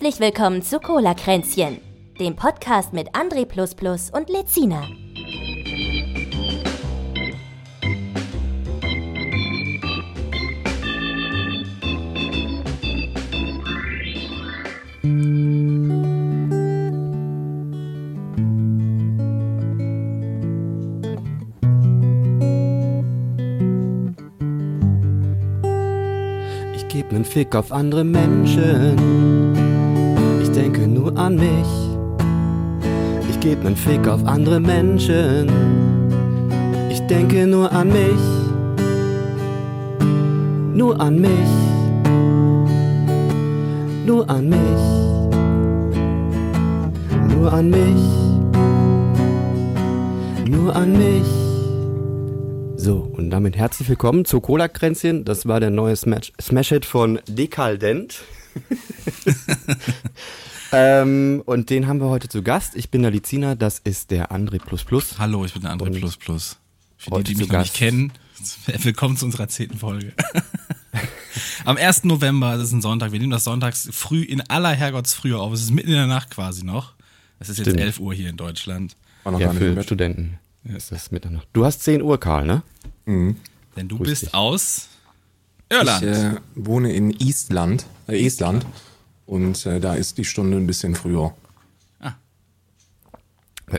Herzlich willkommen zu Cola Kränzchen, dem Podcast mit André und Lezina. Ich geb nen Fick auf andere Menschen. An mich. Ich geb nen Fick auf andere Menschen. Ich denke nur an mich. Nur an mich. Nur an mich. Nur an mich. Nur an mich. So, und damit herzlich willkommen zu Cola-Kränzchen. Das war der neue Smash- Smash-Hit von Dekaldent. ähm, und den haben wir heute zu Gast. Ich bin der Lizina, das ist der André Plus Plus. Hallo, ich bin der André Und. Für die, die mich noch nicht kennen, willkommen zu unserer zehnten Folge. Am 1. November, das ist ein Sonntag, wir nehmen das sonntags früh in aller Herrgottsfrühe auf. Es ist mitten in der Nacht quasi noch. Es ist jetzt Stimmt. 11 Uhr hier in Deutschland. War noch Ja, für Bett. Studenten ist das Mitternacht. Du hast 10 Uhr, Karl, ne? Mhm. Denn du Grüß bist dich. aus Ich Irland. äh, wohne in Estland, äh, Estland und äh, da ist die Stunde ein bisschen früher.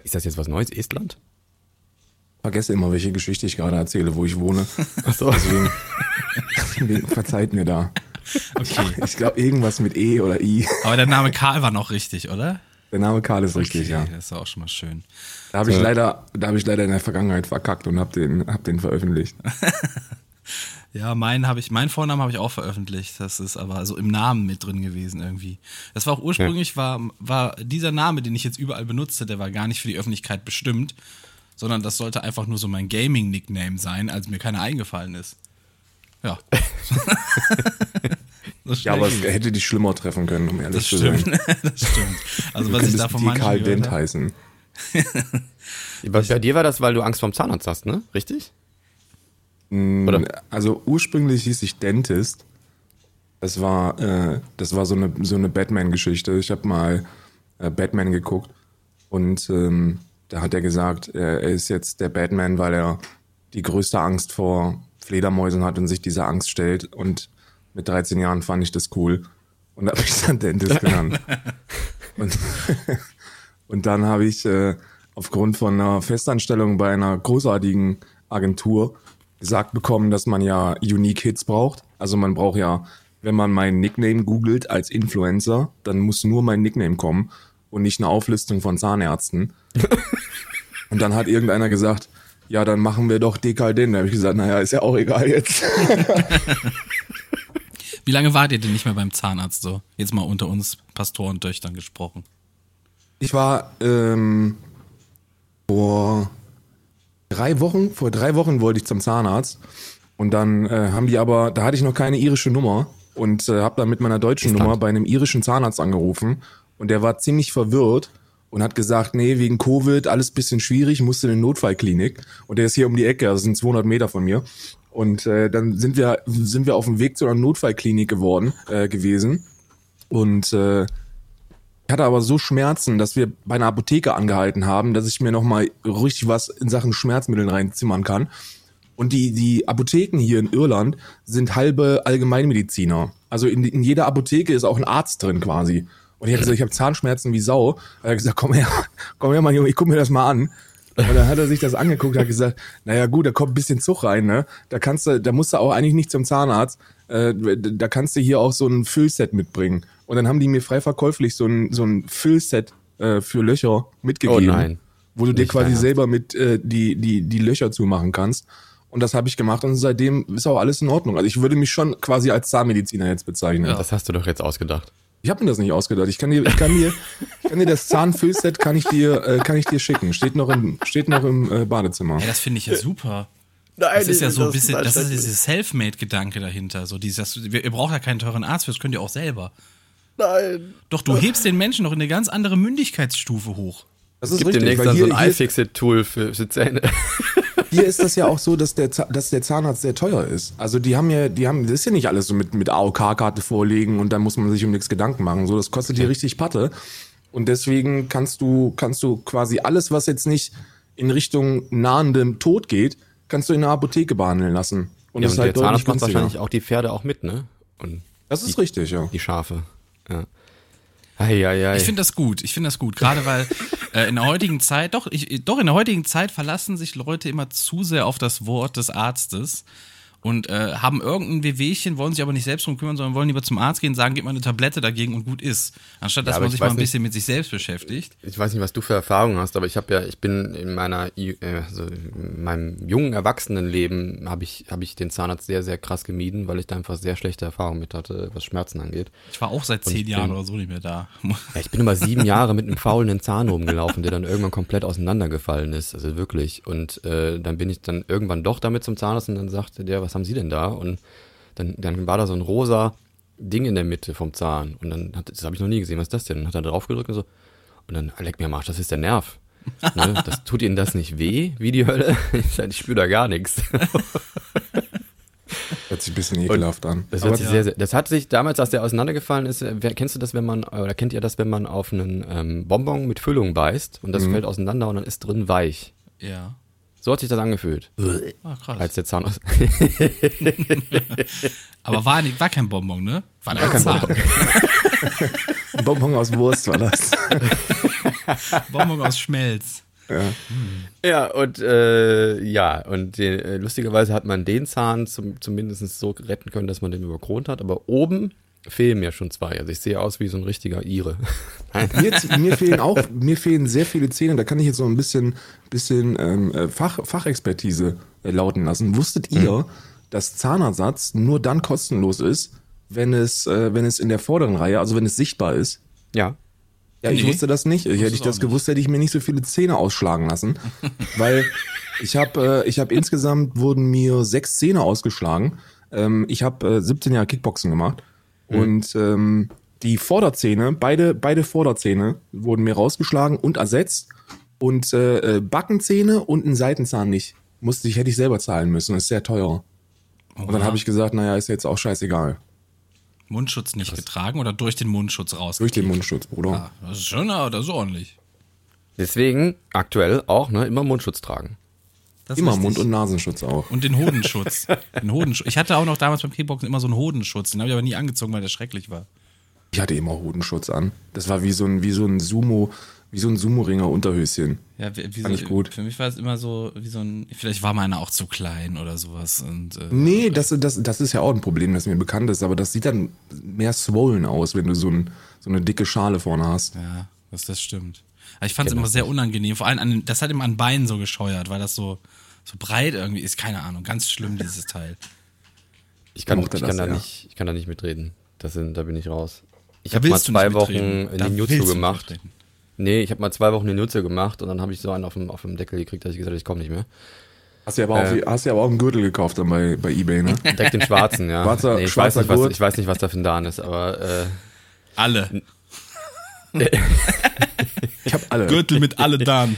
Ist das jetzt was Neues? Estland? Vergesse immer, welche Geschichte ich gerade erzähle, wo ich wohne. Achso. Deswegen verzeiht mir da. okay. Ich glaube irgendwas mit E oder I. Aber der Name Karl war noch richtig, oder? Der Name Karl ist richtig, Okay, ja. Das ist auch schon mal schön. Da habe ich leider, da habe ich leider in der Vergangenheit verkackt und habe den, hab den veröffentlicht. Ja, meinen habe ich, meinen Vornamen habe ich auch veröffentlicht. Das ist aber so im Namen mit drin gewesen irgendwie. Das war auch ursprünglich, war, war dieser Name, den ich jetzt überall benutze, der war gar nicht für die Öffentlichkeit bestimmt, sondern das sollte einfach nur so mein Gaming-Nickname sein, als mir keiner eingefallen ist. Ja. So Ja, aber es hätte dich schlimmer treffen können, um ehrlich das zu sein. stimmt. das stimmt. Also Du was ich da von Karl Dent heißen. Bei, bei dir war das, weil du Angst vorm Zahnarzt hast, ne? Richtig? Oder? Also ursprünglich hieß ich Dentist. Das war, äh, das war so eine, so eine Batman-Geschichte. Ich habe mal äh, Batman geguckt und ähm, da hat er gesagt, er, er ist jetzt der Batman, weil er die größte Angst vor Fledermäusen hat und sich dieser Angst stellt. Und mit 13 Jahren fand ich das cool. Und da habe ich dann Dentist genannt. Und, und dann habe ich äh, aufgrund von einer Festanstellung bei einer großartigen Agentur gesagt bekommen, dass man ja Unique Hits braucht. Also man braucht ja, wenn man meinen Nickname googelt als Influencer, dann muss nur mein Nickname kommen und nicht eine Auflistung von Zahnärzten. und dann hat irgendeiner gesagt, ja, dann machen wir doch Dekadent. Da habe ich gesagt, naja, ist ja auch egal jetzt. Wie lange wart ihr denn nicht mehr beim Zahnarzt so? Jetzt mal unter uns Pastorentöchtern gesprochen. Ich war ähm, vor drei Wochen, vor drei Wochen wollte ich zum Zahnarzt und dann äh, haben die aber, da hatte ich noch keine irische Nummer und äh, habe dann mit meiner deutschen. Nummer bei einem irischen Zahnarzt angerufen und der war ziemlich verwirrt und hat gesagt, nee, wegen Covid alles bisschen schwierig, musste in eine Notfallklinik und der ist hier um die Ecke, das sind 200 Meter von mir und äh, dann sind wir sind wir auf dem Weg zu einer Notfallklinik geworden äh, gewesen und äh, ich hatte aber so Schmerzen, dass wir bei einer Apotheke angehalten haben, dass ich mir noch mal richtig was in Sachen Schmerzmitteln reinzimmern kann. Und die, die Apotheken hier in Irland sind halbe Allgemeinmediziner. Also in, in jeder Apotheke ist auch ein Arzt drin quasi. Und ich habe gesagt, ich habe Zahnschmerzen wie Sau. Er hat gesagt, komm her, komm her, mein Junge, ich guck mir das mal an. Und dann hat er sich das angeguckt, hat gesagt, naja gut, da kommt ein bisschen Zug rein, ne? Da kannst du, da musst du auch eigentlich nicht zum Zahnarzt. Äh, da kannst du hier auch so ein Füllset mitbringen. Und dann haben die mir frei verkäuflich so ein, so ein Füllset äh, für Löcher mitgegeben. Oh nein. Wo du dir Nicht quasi selber mit äh, die, die, die Löcher zumachen kannst. Und das habe ich gemacht und seitdem ist auch alles in Ordnung. Also ich würde mich schon quasi als Zahnmediziner jetzt bezeichnen. Das hast du doch jetzt ausgedacht. Ich habe mir das nicht ausgedacht. Ich kann dir, ich kann dir, ich kann dir das Zahnfüllset kann ich dir, äh, kann ich dir schicken. Steht noch im, steht noch im äh, Badezimmer. Ja, das finde ich ja super. Nein, Das ist ja so ein bisschen, das ist dieser Selfmade-Gedanke dahinter. So dieses, ihr braucht ja keinen teuren Arzt, für, das könnt ihr auch selber. Nein. Doch du hebst den Menschen noch in eine ganz andere Mündigkeitsstufe hoch. Das ist Gibt demnächst weil dann so hier- ein iFixit-Tool für, für Zähne. hier ist das ja auch so, dass der, dass der Zahnarzt sehr teuer ist. Also die haben ja, die haben, das ist ja nicht alles so mit, mit AOK-Karte vorlegen und dann muss man sich um nichts Gedanken machen. So, das kostet hier richtig Patte. Und deswegen kannst du, kannst du quasi alles, was jetzt nicht in Richtung nahendem Tod geht, kannst du in der Apotheke behandeln lassen. Und Ja, das und ist der halt deutlich Zahnarzt macht wahrscheinlich auch die Pferde auch mit, ne? Und Das ist richtig, ja. die Schafe. Ja. Ei, ei, ei. Ich finde das gut. Ich finde das gut. Gerade weil äh, in der heutigen Zeit, doch, ich, doch in der heutigen Zeit verlassen sich Leute immer zu sehr auf das Wort des Arztes und äh, haben irgendein Wehwehchen, wollen sich aber nicht selbst drum kümmern, sondern wollen lieber zum Arzt gehen, sagen, gib mal eine Tablette dagegen und gut ist. Anstatt dass aber man ich sich mal ein nicht- bisschen mit sich selbst beschäftigt. ich weiß nicht, was du für Erfahrungen hast, aber ich habe ja, ich bin in meiner, äh, also in meinem jungen Erwachsenenleben habe ich, habe ich den Zahnarzt sehr, sehr krass gemieden, weil ich da einfach sehr schlechte Erfahrungen mit hatte, was Schmerzen angeht. Ich war auch seit zehn Jahren bin- oder so nicht mehr da. Ja, ich bin über sieben Jahre mit einem faulenden Zahn rumgelaufen, der dann irgendwann komplett auseinandergefallen ist, also wirklich. Und äh, dann bin ich dann irgendwann doch damit zum Zahnarzt und dann sagte der, was haben Sie denn da? Und dann, dann war da so ein rosa Ding in der Mitte vom Zahn. Und dann hat, das habe ich noch nie gesehen, was ist das denn? Und hat er drauf gedrückt und so. Und dann, ah, leck mir am Arsch, das ist der Nerv. Ne? Das tut Ihnen das nicht weh, wie die Hölle? Ich, spüre da gar nichts. Hört sich ein bisschen ekelhaft an. Das, hört sich sehr, sehr, das hat sich damals, als der auseinandergefallen ist, äh, wer, kennst du das, wenn man, oder kennt ihr das, wenn man auf einen ähm, Bonbon mit Füllung beißt und das fällt auseinander und dann ist drin weich? Ja. So hat sich das angefühlt, Ah, krass. als der Zahn aus. Aber war, nicht, war kein Bonbon, ne? War, War kein Bonbon. Bonbon aus Wurst war das. Bonbon aus Schmelz. ja, und äh, ja, und den, äh, lustigerweise hat man den Zahn zum, zumindest so retten können, dass man den überkront hat, aber oben fehlen mir schon zwei. Also ich sehe aus wie so ein richtiger Ire. Mir, mir fehlen auch, mir fehlen sehr viele Zähne. Da kann ich jetzt so ein bisschen, bisschen ähm, äh, Fach, Fachexpertise äh, lauten lassen. Wusstet ihr, dass Zahnersatz nur dann kostenlos ist, wenn es, äh, wenn es in der vorderen Reihe, also wenn es sichtbar ist? ja. Ja, ich Nee. wusste das nicht. Hätte es ich das nicht. gewusst, hätte ich mir nicht so viele Zähne ausschlagen lassen. weil ich habe äh, ich hab insgesamt wurden mir sechs Zähne ausgeschlagen. Ähm, ich habe äh, 17 Jahre Kickboxen gemacht. Und ähm, die Vorderzähne, beide, beide Vorderzähne wurden mir rausgeschlagen und ersetzt. Und äh, äh, Backenzähne und ein Seitenzahn nicht. Musste ich, hätte ich selber zahlen müssen. Das ist sehr teuer. Und dann habe ich gesagt, naja, ist jetzt auch scheißegal. Mundschutz nicht getragen oder durch den Mundschutz raus? Durch den Mundschutz, Bruder. Ah, das ist schon, aber das ist ordentlich. Deswegen aktuell auch ne, immer Mundschutz tragen. Das Immer. Mund- und Nasenschutz auch. Und den Hodenschutz. den Hodenschutz. Ich hatte auch noch damals beim Kickboxen immer so einen Hodenschutz. Den habe ich aber nie angezogen, weil der schrecklich war. Ich hatte immer Hodenschutz an. Das war wie so ein, wie so ein Sumo, wie so ein Sumo-Ringer Unterhöschen. Ja, wie, wie Fand so, ich gut. Für mich war es immer so wie so ein. Vielleicht war meiner auch zu klein oder sowas. Und, äh, Nee, das, das, das ist ja auch ein Problem, das mir bekannt ist, aber das sieht dann mehr swollen aus, wenn du so, ein, so eine dicke Schale vorne hast. ja, das, das stimmt. Aber ich fand es immer sehr unangenehm. Vor allem, an, das hat immer an Beinen so gescheuert, weil das so, so breit irgendwie ist. Keine Ahnung. Ganz schlimm, dieses Teil. Ich kann, ich kann das, da ja. nicht, ich kann da nicht mitreden. Das sind, da bin ich raus. Ich habe mal zwei Wochen. Da den willst Jutsu du nicht gemacht. Nee, ich habe mal zwei Wochen den Jutsu gemacht und dann habe ich so einen auf dem, auf dem Deckel gekriegt, dass ich gesagt habe, ich komme nicht mehr. Hast du ja aber, Äh. auch, hast du ja aber auch einen Gürtel gekauft dann bei, bei Ebay, ne? Direkt den schwarzen, ja. Schwarzer- nee, ich, weiß schwarzer nicht, was, ich weiß nicht, was da für ein Dan ist, aber äh, Alle. Ich habe alle. Gürtel mit alle Dan.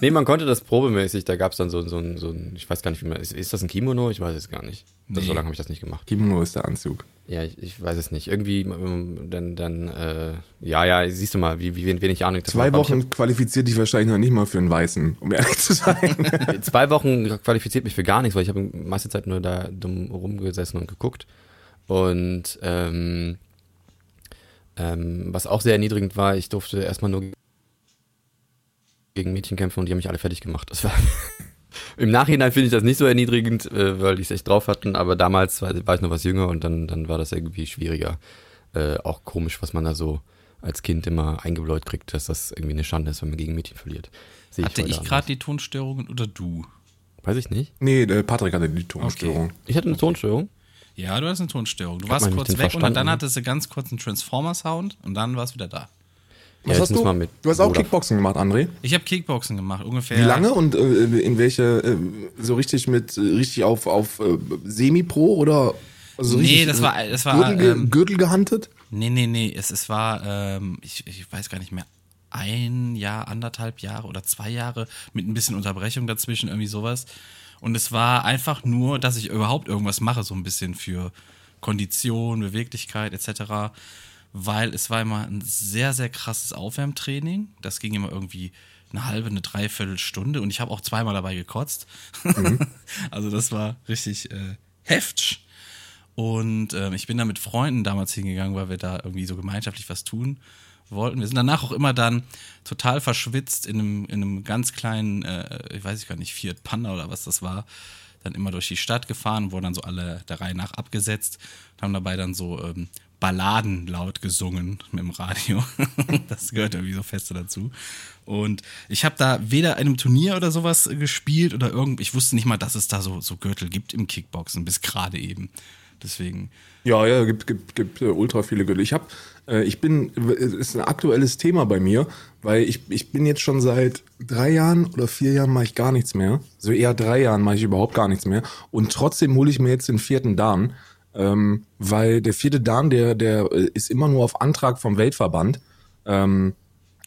Nee, man konnte das probemäßig, da gab es dann so, so, ein- so ein, ich weiß gar nicht, wie man, ist, ist das ein Kimono? Ich weiß es gar nicht. Nee. so lange habe ich das nicht gemacht. Kimono ist der Anzug. Ja, ich, ich weiß es nicht. Irgendwie, ähm, dann, dann, äh, ja, ja, siehst du mal, wie, wie wenig Ahnung Zwei ich Wochen qualifiziert dich wahrscheinlich noch nicht mal für einen Weißen, um ehrlich zu sein. hab- Zwei Wochen qualifiziert mich für gar nichts, weil ich habe die meiste Zeit nur da dumm rumgesessen und geguckt. Und ähm, ähm, was auch sehr erniedrigend war, ich durfte erstmal nur gegen Mädchen kämpfen und die haben mich alle fertig gemacht. Das war Im Nachhinein finde ich das nicht so erniedrigend, äh, weil die es echt drauf hatten, aber damals war, war ich noch was jünger und dann, dann war das irgendwie schwieriger. Äh, auch komisch, was man da so als Kind immer eingebläut kriegt, dass das irgendwie eine Schande ist, wenn man gegen Mädchen verliert. Sehe Hatte ich anders. gerade die Tonstörungen oder du? Weiß ich nicht. nee, der Patrick hatte die Tonstörung. Ich hatte eine Tonstörung. Ja, du hast eine Tonstörung. Du Hat warst kurz weg und dann verstanden? hattest du ganz kurz einen Transformer-Sound und dann warst du wieder da. Was Ja, hast du? mit du hast auch Bruder- Kickboxen gemacht, André. Ich habe Kickboxen gemacht, ungefähr. Wie lange und äh, in welche, äh, so richtig mit, äh, richtig auf, auf äh, Semi-Pro oder also Nee, richtig, das äh, war- das war, Gürtel, ähm, Gürtel gehantet? Nee, nee, nee. Es, es war, ähm, ich, ich weiß gar nicht mehr, ein Jahr, anderthalb Jahre oder zwei Jahre mit ein bisschen Unterbrechung dazwischen, irgendwie sowas. Und es war einfach nur, dass ich überhaupt irgendwas mache, so ein bisschen für Kondition, Beweglichkeit etc. Weil es war immer ein sehr, sehr krasses Aufwärmtraining. Das ging immer irgendwie eine halbe, eine Dreiviertelstunde und ich habe auch zweimal dabei gekotzt. Mhm. also das war richtig äh, heftig. Und äh, ich bin da mit Freunden damals hingegangen, weil wir da irgendwie so gemeinschaftlich was tun wollten. Wir sind danach auch immer dann total verschwitzt in einem, in einem ganz kleinen, äh, ich weiß gar nicht, Fiat Panda oder was das war, dann immer durch die Stadt gefahren, wurden dann so alle der Reihe nach abgesetzt und haben dabei dann so ähm, Balladen laut gesungen dem Radio. das gehört irgendwie so fest dazu. Und ich habe da weder einem Turnier oder sowas gespielt oder irgend, ich wusste nicht mal, dass es da so, so Gürtel gibt im Kickboxen, bis gerade eben. Deswegen. Ja, ja, gibt, gibt, gibt äh, ultra viele Gürtel. Ich habe, äh, ich bin, es ist ein aktuelles Thema bei mir, weil ich, ich bin jetzt schon seit drei Jahren oder vier Jahren mache ich gar nichts mehr. So eher drei Jahren mache ich überhaupt gar nichts mehr. Und trotzdem hole ich mir jetzt den vierten Dan. Ähm, weil der vierte Dan, der, der äh, ist immer nur auf Antrag vom Weltverband. Ähm,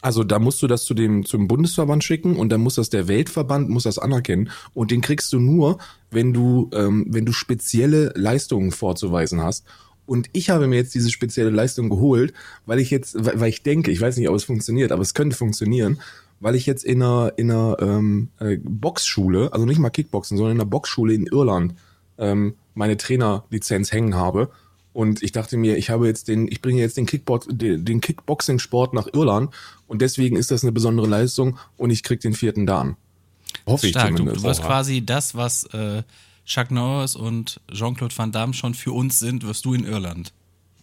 also da musst du das zu dem zum Bundesverband schicken und dann muss das der Weltverband muss das anerkennen und den kriegst du nur, wenn du ähm, wenn du spezielle Leistungen vorzuweisen hast. Und ich habe mir jetzt diese spezielle Leistung geholt, weil ich jetzt, weil ich denke, ich weiß nicht, ob es funktioniert, aber es könnte funktionieren, weil ich jetzt in einer in einer ähm, äh, Boxschule, also nicht mal Kickboxen, sondern in einer Boxschule in Irland ähm, meine Trainerlizenz hängen habe. Und ich dachte mir, ich habe jetzt den, ich bringe jetzt den, Kickbox, den Kickboxing-Sport nach Irland und deswegen ist das eine besondere Leistung und ich krieg den vierten Dan. Hoffe ich Stark. zumindest. Du, du wirst quasi das, was äh, Chuck Norris und Jean-Claude Van Damme schon für uns sind, wirst du in Irland.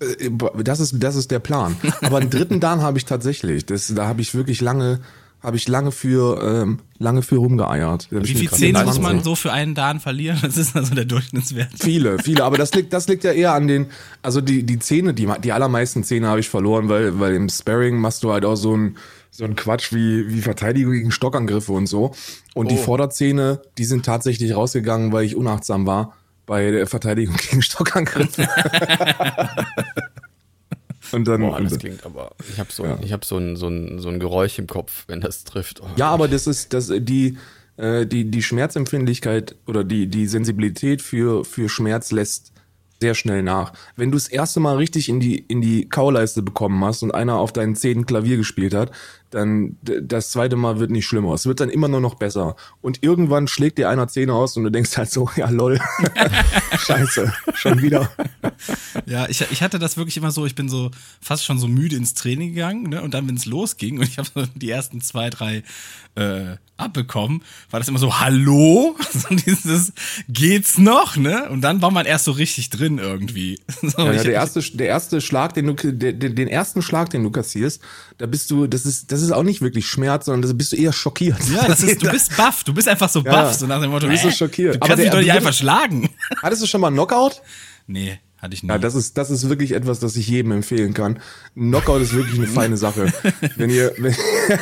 Äh, das ist, das ist der Plan. Aber einen dritten Dan habe ich tatsächlich. Das, da habe ich wirklich lange, habe ich lange für ähm, lange für rumgeeiert. Wie viele Zähne muss man so für einen Dan verlieren? Das ist also der Durchschnittswert. Viele, viele, aber das liegt das liegt ja eher an den also die die Zähne, die die allermeisten Zähne habe ich verloren, weil weil im Sparring machst du halt auch so ein so ein Quatsch wie wie Verteidigung gegen Stockangriffe und so und oh. die Vorderzähne, die sind tatsächlich rausgegangen, weil ich unachtsam war bei der Verteidigung gegen Stockangriffe. Und dann, Boah, das klingt aber. Ich habe so, ja. ich hab so, ein, so, ein, so ein Geräusch im Kopf, wenn das trifft. Oh. Ja, aber das ist das die äh, die die Schmerzempfindlichkeit oder die die Sensibilität für für Schmerz lässt sehr schnell nach. Wenn du das erste Mal richtig in die in die Kauleiste bekommen hast und einer auf deinen Zähnen Klavier gespielt hat, dann das zweite Mal wird nicht schlimmer. Es wird dann immer nur noch besser. Und irgendwann schlägt dir einer Zähne aus und du denkst halt so, ja lol, scheiße, schon wieder. Ja, ich, ich hatte das wirklich immer so, ich bin so fast schon so müde ins Training gegangen ne? und dann, wenn es losging und ich habe so die ersten zwei, drei äh, abbekommen, war das immer so, hallo? So dieses, geht's noch, ne? Und dann war man erst so richtig drin irgendwie. So, ja, ja, der erste, der erste Schlag, den du, den, den ersten Schlag, den du kassierst, da bist du, das ist, das ist auch nicht wirklich Schmerz, sondern da bist du eher schockiert. Ja, das ist, du bist baff, du bist einfach so baff, ja, so nach dem Motto, du bist so schockiert. Du kannst Aber mich doch nicht einfach schlagen. Hattest du schon mal einen Knockout? Nee. Hatte ich nie. Ja, das ist, das ist wirklich etwas, das ich jedem empfehlen kann. Knockout ist wirklich eine feine Sache. Wenn ihr, wenn,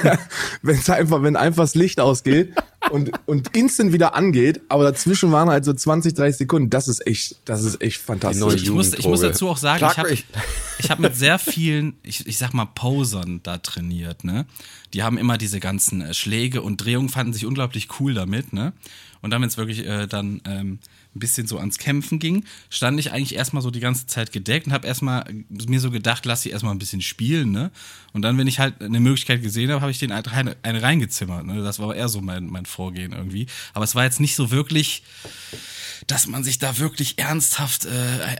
wenn's einfach, wenn einfach das Licht ausgeht und, und instant wieder angeht, aber dazwischen waren halt so 20, 30 Sekunden, das ist echt, das ist echt fantastisch. Ich muss, ich muss dazu auch sagen, Schlag ich habe ich hab mit sehr vielen, ich, ich sag mal, Posern da trainiert, ne? Die haben immer diese ganzen äh, Schläge und Drehungen, fanden sich unglaublich cool damit, ne? Und dann, wenn es wirklich äh, dann ähm, ein bisschen so ans Kämpfen ging, stand ich eigentlich erstmal so die ganze Zeit gedeckt und habe erstmal mir so gedacht, lass sie erstmal ein bisschen spielen, ne? Und dann, wenn ich halt eine Möglichkeit gesehen habe, habe ich den eine, eine reingezimmert, ne? Das war eher so mein, mein Vorgehen irgendwie. Aber es war jetzt nicht so wirklich dass man sich da wirklich ernsthaft äh,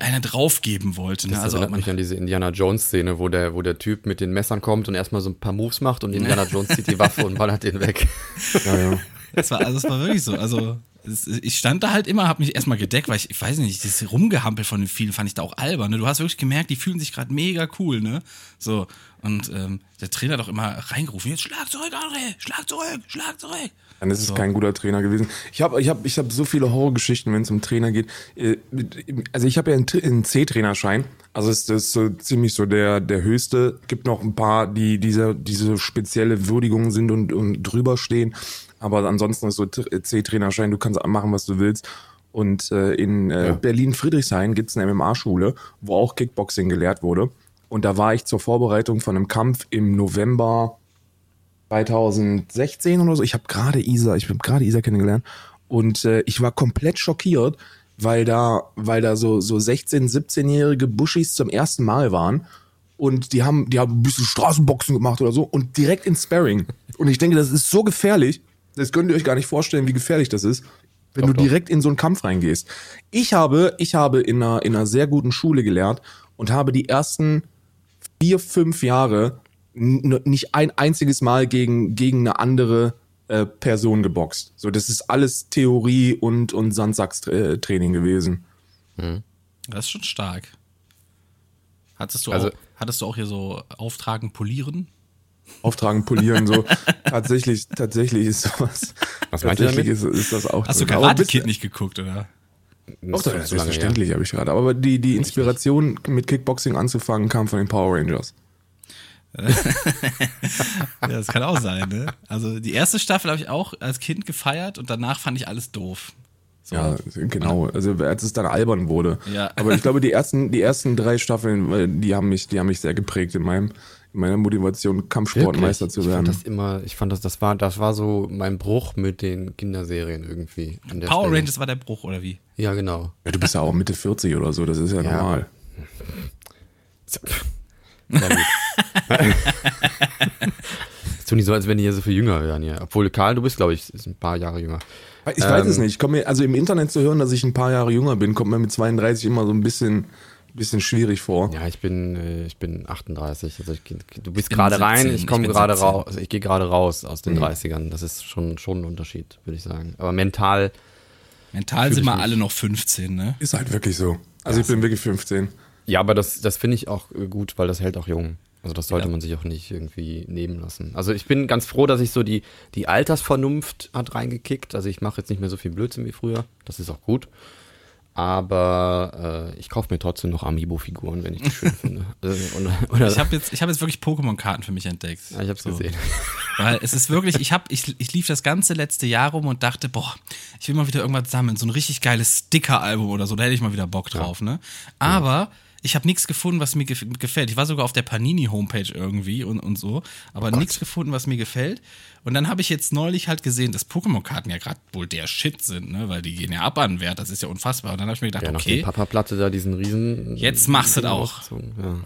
eine draufgeben wollte. Ne? Das also erinnert mich an diese Indiana Jones Szene, wo der, wo der Typ mit den Messern kommt und erstmal so ein paar Moves macht und Indiana Jones zieht die Waffe und ballert den weg. Ja, ja. Das war, also es war wirklich so. Also ich stand da halt immer, habe mich erstmal gedeckt, weil ich, ich weiß nicht, das Rumgehampel von den vielen fand ich da auch albern. Ne? Du hast wirklich gemerkt, die fühlen sich gerade mega cool, ne? So. Und ähm, der Trainer hat doch immer reingerufen, jetzt schlag zurück, André, schlag zurück, schlag zurück. Dann ist es so. kein guter Trainer gewesen. Ich habe ich hab, ich hab so viele Horrorgeschichten, wenn es um Trainer geht. Äh, also ich habe ja einen, C-Trainerschein. Also es ist so ziemlich so der, der höchste. Gibt noch ein paar, die diese, diese spezielle Würdigung sind und, und drüber stehen. Aber ansonsten ist so C-Trainerschein, du kannst machen, was du willst. Und äh, in äh, ja. Berlin-Friedrichshain gibt's eine MMA-Schule, wo auch Kickboxing gelehrt wurde. Und da war ich zur Vorbereitung von einem Kampf im November 2016 oder so. Ich habe gerade Isa, ich habe gerade Isa kennengelernt. Und äh, ich war komplett schockiert, weil da, weil da so, so 16-, 17-jährige Buschis zum ersten Mal waren. Und die haben, die haben ein bisschen Straßenboxen gemacht oder so und direkt ins Sparring. Und ich denke, das ist so gefährlich. Das könnt ihr euch gar nicht vorstellen, wie gefährlich das ist, wenn Doch, du doch. direkt in so einen Kampf reingehst. Ich habe, ich habe in einer, in einer sehr guten Schule gelernt und habe die ersten vier, fünf Jahre nicht ein einziges Mal gegen, gegen eine andere äh, Person geboxt. So, das ist alles Theorie und, und Sandsackstraining gewesen. Das ist schon stark. Hattest du, Also- auch, hattest du auch hier so Auftragen polieren? Auftragen, polieren, so. tatsächlich, tatsächlich ist sowas. Was meint ihr tatsächlich damit? ist, ist das auch Hast du drin. Aber Karate Kid nicht geguckt, oder? Auch das lange her. selbstverständlich habe ich gerade. Aber die, die Inspiration, mit Kickboxing anzufangen, kam von den Power Rangers. Ja, das kann auch sein, ne? Also die erste Staffel habe ich auch als Kind gefeiert und danach fand ich alles doof. So. Ja, genau. Also als es dann albern wurde. Ja. Aber ich glaube, die ersten, die ersten drei Staffeln, äh, die haben mich, die haben mich sehr geprägt in meinem, in meiner Motivation, Kampfsportmeister zu ich werden. fand das immer, ich fand das, das war, das war so mein Bruch mit den Kinderserien irgendwie. An der Power Stelle. Rangers war der Bruch, oder wie? Ja, genau. ja, du bist ja auch Mitte 40 oder so, das ist ja, Ja. normal. Ja, gut. Tun die so, als wenn die hier so viel jünger wären hier. Obwohl, Karl, du bist, glaube ich, ein paar Jahre jünger. Ich weiß es Ähm, nicht. Ich komme mir, also im Internet zu hören, dass ich ein paar Jahre jünger bin, kommt mir mit 32 immer so ein bisschen, bisschen schwierig vor. Ja, ich bin, äh, ich bin 38. Also ich, du bist bin gerade rein, 17, ich komme gerade 17. raus. Also ich gehe gerade raus aus den 30ern. Das ist schon, schon ein Unterschied, würde ich sagen. Aber mental, Mental sind wir alle noch 15, ne? Ist halt wirklich so. Also ich bin wirklich 15. ja, aber das, das finde ich auch äh, gut, weil das hält auch jung. Also das sollte Ja. man sich auch nicht irgendwie nehmen lassen. Also ich bin ganz froh, dass ich so die, die Altersvernunft hat reingekickt. Also ich mache jetzt nicht mehr so viel Blödsinn wie früher. Das ist auch gut. Aber äh, ich kaufe mir trotzdem noch Amiibo-Figuren, wenn ich die schön finde. Also, oder, oder, Ich habe jetzt, ich hab jetzt wirklich Pokémon-Karten für mich entdeckt. ja, ich hab's So. gesehen. Weil es ist wirklich, ich hab, ich, ich lief das ganze letzte Jahr rum und dachte, boah, ich will mal wieder irgendwas sammeln, so ein richtig geiles Sticker-Album oder so, da hätte ich mal wieder Bock drauf, ne? Aber ich habe nichts gefunden, was mir gef gefällt. Ich war sogar auf der Panini-Homepage irgendwie und, und so, aber nichts gefunden, was mir gefällt. Und dann habe ich jetzt neulich halt gesehen, dass Pokémon-Karten ja gerade wohl der Shit sind, ne? Weil die gehen ja ab an Wert, das ist ja unfassbar. Und dann habe ich mir gedacht, Ja, okay, Papa-Platte da diesen riesen. Jetzt machst du das auch. Ja.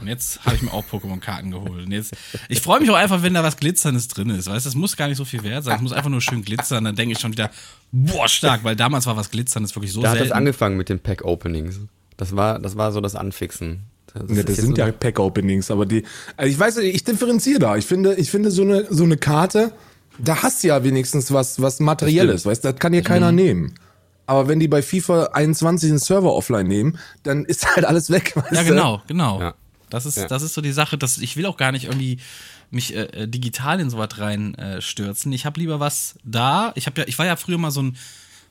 Und jetzt habe ich mir auch Pokémon-Karten geholt. Und jetzt, ich freue mich auch einfach, wenn da was Glitzerndes drin ist. Weißt du, das muss gar nicht so viel wert sein. Es muss einfach nur schön glitzern. Dann denke ich schon wieder, boah, stark, weil damals war was Glitzerndes wirklich so Da hat das selten. angefangen mit den Pack-Openings. Das war, das war so das Anfixen. Das, Ja, ist das sind so- ja Pack-Openings, aber die, also ich weiß, nicht, ich differenziere da. Ich finde, ich finde so eine, so eine Karte, da hast du ja wenigstens was, was Materielles, weißt du, das kann dir keiner nehmen. Aber wenn die bei FIFA 21 den Server offline nehmen, dann ist halt alles weg, weißt Ja, genau, genau. Ja. Das ist, Ja. das ist so die Sache, dass ich will auch gar nicht irgendwie mich äh, äh, digital in sowas rein äh, stürzen. Ich habe lieber was da. Ich habe ja, ich war ja früher mal so ein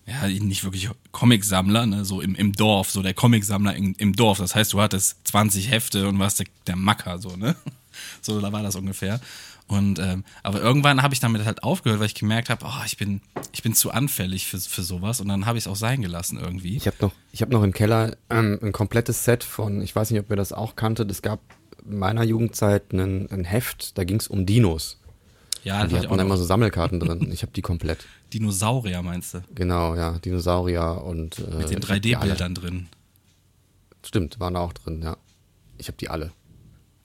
ja, nicht wirklich Comicsammler, ne, so im, im Dorf, so der Comicsammler im, im Dorf. Das heißt, du hattest 20 Hefte und warst der, der Macker, so, ne? So, da war das ungefähr. Und, ähm, aber irgendwann habe ich damit halt aufgehört, weil ich gemerkt habe, oh, ich bin, ich bin zu anfällig für, für sowas und dann habe ich es auch sein gelassen irgendwie. Ich habe noch, hab noch im Keller ähm, ein komplettes Set von, ich weiß nicht, ob ihr das auch kanntet, es gab in meiner Jugendzeit ein Heft, da ging es um Dinos. Ja, die hatten immer so Sammelkarten drin. Ich habe die komplett. Dinosaurier, meinst du? Genau, ja, Dinosaurier und. Äh, Mit den ich hab die alle. 3D-Bildern drin. Stimmt, waren auch drin, ja. Ich habe die alle.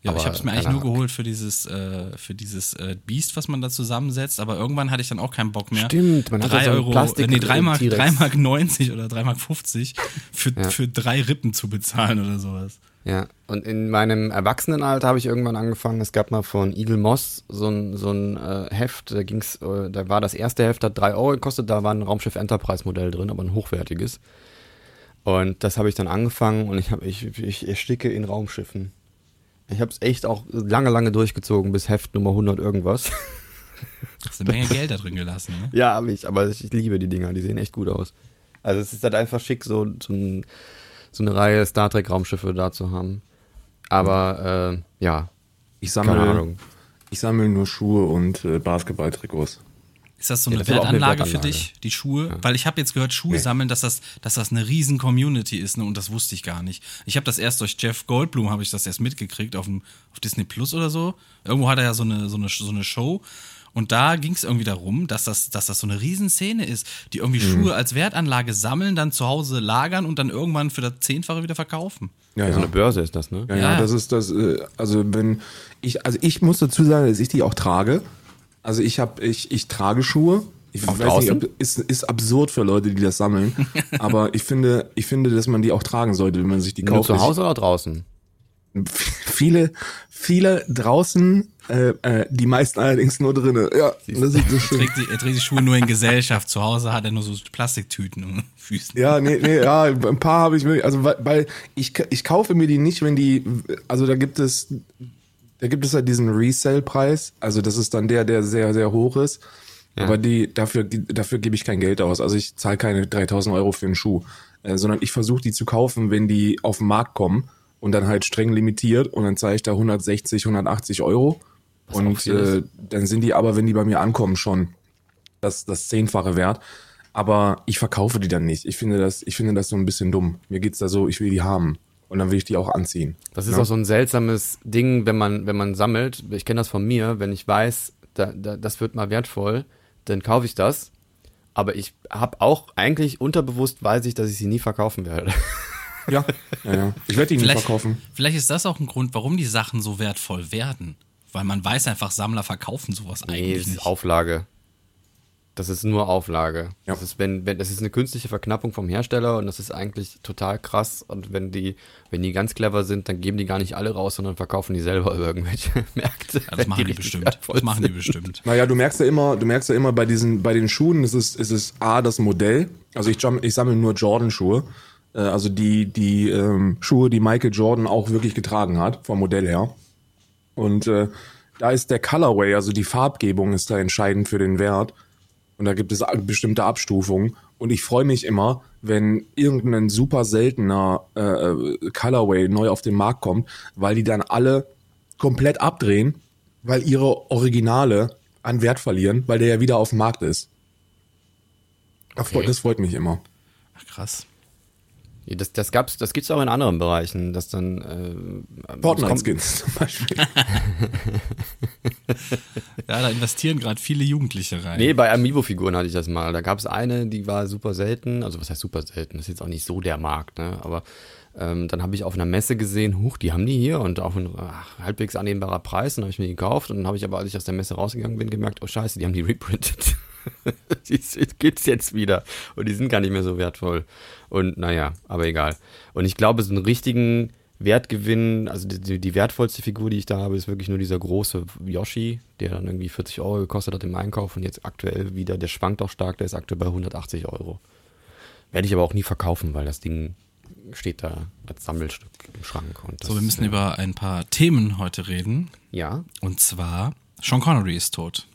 Ja, Aber ich habe es mir eigentlich nur geholt für dieses, äh, für dieses äh, Biest, was man da zusammensetzt, aber irgendwann hatte ich dann auch keinen Bock mehr. Stimmt, man hat drei so Euro, Plastik- äh, nee, 3 Mark, T-Rex. 3 Mark 90 oder 3 Mark 50 für, Ja. für drei Rippen zu bezahlen oder sowas. Ja, und in meinem Erwachsenenalter habe ich irgendwann angefangen, es gab mal von Eagle Moss so ein, so ein äh, Heft, da ging's, äh, da war das erste Heft, hat drei Euro gekostet, da war ein Raumschiff Enterprise Modell drin, aber ein hochwertiges. Und das habe ich dann angefangen und ich, hab, ich, ich ersticke in Raumschiffen. Ich habe es echt auch lange, lange durchgezogen bis Heft Nummer 100 irgendwas. Hast eine Menge Geld da drin gelassen, ne? ja, habe ich, aber ich, liebe die Dinger, die sehen echt gut aus. Also es ist halt einfach schick, so, so, ein, so eine Reihe Star Trek Raumschiffe da zu haben. Aber äh, ja, Ich keine sammle, Ahnung. ich sammle nur Schuhe und äh, Basketballtrikots. Ist das so Ja, eine das ist aber auch eine Wertanlage für Wertanlage. dich, die Schuhe? Weil ich habe jetzt gehört, Schuhe sammeln, dass das, dass das eine riesen Community ist, ne? Und das wusste ich gar nicht. Ich habe das erst durch Jeff Goldblum habe ich das erst mitgekriegt auf, dem, auf Disney Plus oder so. Irgendwo hat er ja so eine, so eine, so eine Show. Und da ging es irgendwie darum, dass das, dass das so eine Riesenszene ist, die irgendwie Mhm. Schuhe als Wertanlage sammeln, dann zu Hause lagern und dann irgendwann für das Zehnfache wieder verkaufen. Ja, So ja. eine Börse ist das, ne? Ja, ja, Ja. das ist das. Äh, also wenn ich, also ich muss dazu sagen, dass ich die auch trage. Also ich habe, ich, ich trage Schuhe. Ich Auch weiß draußen? nicht, ob, ist, ist absurd für Leute, die das sammeln. aber ich finde, ich finde, dass man die auch tragen sollte, wenn man sich die Nur kauft. zu Hause oder draußen? Viele, viele draußen, äh, äh, die meisten allerdings nur drinnen. Ja, das ist, das stimmt. Trägt die, er trägt die Schuhe nur in Gesellschaft. Zu Hause hat er nur so Plastiktüten um Füßen. Ja, nee, nee, ja, ein paar habe ich wirklich, also weil, weil ich, ich kaufe mir die nicht, wenn die, also da gibt es, da gibt es halt diesen Resale-Preis, also das ist dann der, der sehr, sehr hoch ist, aber die, dafür, dafür gebe ich kein Geld aus, also ich zahle keine 3000 Euro für einen Schuh, äh, sondern ich versuche die zu kaufen, wenn die auf den Markt kommen und dann halt streng limitiert und dann zahle ich da 160, 180 Euro auch und äh, dann sind die aber, wenn die bei mir ankommen, schon das, das Zehnfache wert. Aber ich verkaufe die dann nicht. Ich finde das, ich finde das so ein bisschen dumm. Mir geht's da so, ich will die haben. Und dann will ich die auch anziehen. Das ist Ja. auch so ein seltsames Ding, wenn man, wenn man sammelt. Ich kenne das von mir, wenn ich weiß, da, da, das wird mal wertvoll, dann kaufe ich das. Aber ich habe auch eigentlich unterbewusst weiß ich, dass ich sie nie verkaufen werde. Ja, ja, ja. Ich werde die nicht Vielleicht, verkaufen. vielleicht ist das auch ein Grund, warum die Sachen so wertvoll werden. Weil man weiß einfach, Sammler verkaufen sowas Nee, eigentlich das ist nicht. Auflage. Das ist nur Auflage. Ja. Das ist, wenn, wenn, das ist eine künstliche Verknappung vom Hersteller und das ist eigentlich total krass. Und wenn die, wenn die ganz clever sind, dann geben die gar nicht alle raus, sondern verkaufen die selber über irgendwelche Märkte. Ja, das machen die richtig bestimmt. Das machen die bestimmt. Naja, du merkst ja immer, du merkst ja immer bei diesen, bei den Schuhen, ist es, ist es A, das Modell. Also ich, ich sammle nur Jordan-Schuhe. Äh, Also die, die ähm, Schuhe, die Michael Jordan auch wirklich getragen hat, vom Modell her. Und äh, da ist der Colorway, also die Farbgebung ist da entscheidend für den Wert. Und da gibt es bestimmte Abstufungen. Und ich freue mich immer, wenn irgendein super seltener äh, äh, Colorway neu auf den Markt kommt, weil die dann alle komplett abdrehen, weil ihre Originale an Wert verlieren, weil der ja wieder auf dem Markt ist. Das freut- Das freut mich immer. Ach, krass. Das, das gab's, das gibt's auch in anderen Bereichen, dass dann äh, es Fortnite-Skins zum Beispiel. Ja, da investieren gerade viele Jugendliche rein. Nee, bei Amiibo-Figuren hatte ich das mal. Da gab es eine, die war super selten. Also was heißt super selten? Das ist jetzt auch nicht so der Markt, ne? Aber ähm, dann habe ich auf einer Messe gesehen, huch, die haben die hier und auch ein ach, halbwegs annehmbarer Preis. Und habe ich mir die gekauft und dann habe ich aber, als ich aus der Messe rausgegangen bin, gemerkt, oh scheiße, die haben die reprintet. die gibt's jetzt wieder. Und die sind gar nicht mehr so wertvoll. Und naja, aber egal. Und ich glaube, so einen richtigen Wertgewinn, also die, die, wertvollste Figur, die ich da habe, ist wirklich nur dieser große Yoshi, der dann irgendwie 40 Euro gekostet hat im Einkauf und jetzt aktuell wieder, der schwankt auch stark, der ist aktuell bei 180 Euro. Werde ich aber auch nie verkaufen, weil das Ding steht da als Sammelstück im Schrank. So, wir müssen ja, über ein paar Themen heute reden. Ja, Und zwar, Sean Connery ist tot.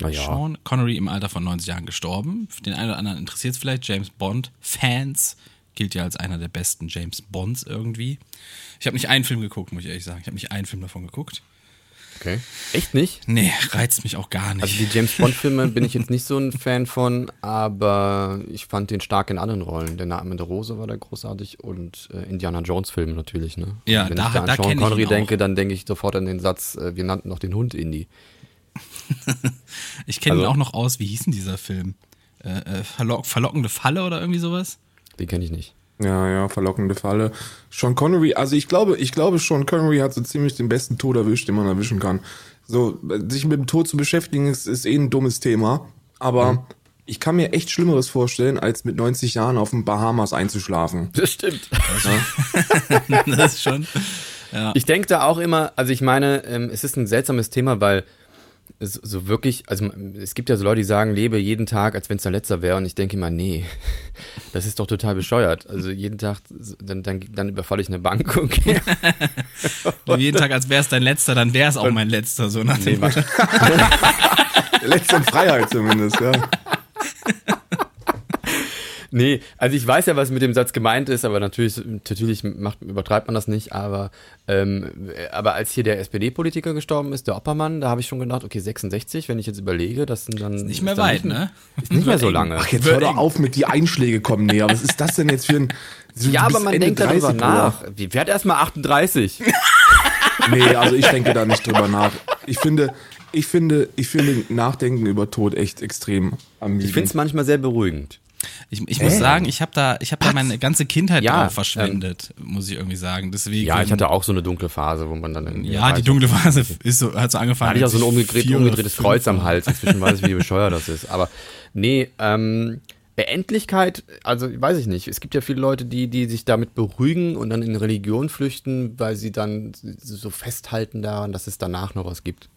Naja. Sean Connery im Alter von 90 Jahren gestorben. Für den einen oder anderen interessiert es vielleicht. James Bond, Fans, gilt ja als einer der besten James Bonds irgendwie. Ich habe nicht einen Film geguckt, muss ich ehrlich sagen. Ich habe nicht einen Film davon geguckt. Okay. Echt nicht? Nee, reizt mich auch gar nicht. Also die James Bond-Filme bin ich jetzt nicht so ein Fan von, aber ich fand den stark in anderen Rollen. Der Name der Rose war da großartig und äh, Indiana Jones-Filme natürlich, ne? Ja, Wenn da- ich da an da Sean Connery denke, dann denke ich sofort an den Satz, äh, wir nannten noch den Hund Indy. ich kenne ihn also- auch noch aus, wie hieß denn dieser Film? Äh, äh, verlock verlockende Falle oder irgendwie sowas? Den kenne ich nicht. Ja, ja, verlockende Falle. Sean Connery, also ich glaube, ich glaube, Sean Connery hat so ziemlich den besten Tod erwischt, den man erwischen kann. So, sich mit dem Tod zu beschäftigen, ist, ist eh ein dummes Thema. Aber ich kann mir echt Schlimmeres vorstellen, als mit 90 Jahren auf den Bahamas einzuschlafen. Das stimmt. das ist schon. Ich denke da auch immer, also ich meine, ähm, es ist ein seltsames Thema, weil so wirklich, also es gibt ja so Leute, die sagen, lebe jeden Tag, als wenn es der letzte wäre. Und ich denke immer, nee, das ist doch total bescheuert. Also jeden Tag, dann, dann, dann überfalle ich eine Bank und gehe Jeden Tag, als wäre es dein letzter, dann wäre es auch mein letzter. So nach dem Motto. Letzte in Freiheit zumindest, ja. Nee, also ich weiß ja, was mit dem Satz gemeint ist, aber natürlich, natürlich macht, übertreibt man das nicht. Aber, ähm, aber als hier der SPD-Politiker gestorben ist, der Oppermann, da habe ich schon gedacht, okay, 66, wenn ich jetzt überlege, das sind dann. Nicht mehr ist weit, nicht, ne? Ist nicht mehr so Wird lange. Ach, jetzt Wird hör doch auf mit die Einschläge kommen näher. Was ist das denn jetzt für ein. So, Ja, du aber man Ende denkt darüber 30, Bruder. nach. Wer hat erstmal 38? Nee, also ich denke da nicht drüber nach. Ich finde, ich finde, ich finde Nachdenken über Tod echt extrem ermüdend. Ich finde es manchmal sehr beruhigend. Ich, ich muss Äh? sagen, ich habe da, ich habe da meine ganze Kindheit Ja, drauf verschwendet, muss ich irgendwie sagen. Deswegen. Ja, ich hatte auch so eine dunkle Phase, wo man dann Ja, die dunkle Phase ist so, hat so angefangen. hatte ich auch so ein umgedreht, umgedrehtes Kreuz am. Hals. Inzwischen weiß ich, wie bescheuert das ist. Aber nee, ähm, Beendlichkeit, also weiß ich nicht. Es gibt ja viele Leute, die, die sich damit beruhigen und dann in Religion flüchten, weil sie dann so festhalten daran, dass es danach noch was gibt.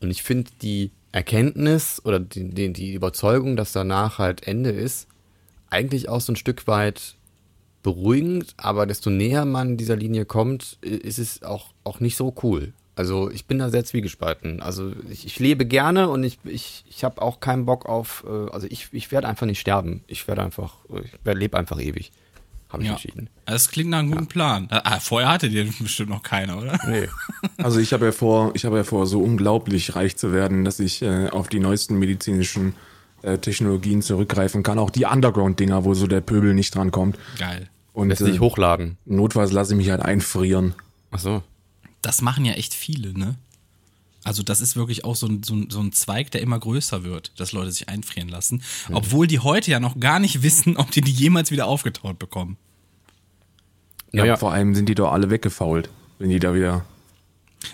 Und ich finde die Erkenntnis oder die, die, die Überzeugung, dass danach halt Ende ist, eigentlich auch so ein Stück weit beruhigend, aber desto näher man dieser Linie kommt, ist es auch, auch nicht so cool. Also ich bin da sehr zwiegespalten. Also ich, ich lebe gerne und ich, ich, ich habe auch keinen Bock auf, äh, also ich, ich werde einfach nicht sterben. Ich werde einfach, ich lebe einfach ewig. Habe ich Ja. entschieden. Das klingt nach einem guten Plan. Ah, vorher hatte den bestimmt noch keiner, oder? Nee. Also ich habe ja vor, ich habe ja vor, so unglaublich reich zu werden, dass ich äh, auf die neuesten medizinischen äh, Technologien zurückgreifen kann. Auch die Underground-Dinger, wo so der Pöbel nicht dran kommt. Geil. Und Lässt sich äh, hochladen. notfalls lasse ich mich halt einfrieren. Ach so. Das machen ja echt viele, ne? Also das ist wirklich auch so ein, so, ein, so ein Zweig, der immer größer wird, dass Leute sich einfrieren lassen. Obwohl die heute ja noch gar nicht wissen, ob die die jemals wieder aufgetaut bekommen. Ja, Naja. vor allem sind die doch alle weggefault, wenn die da wieder.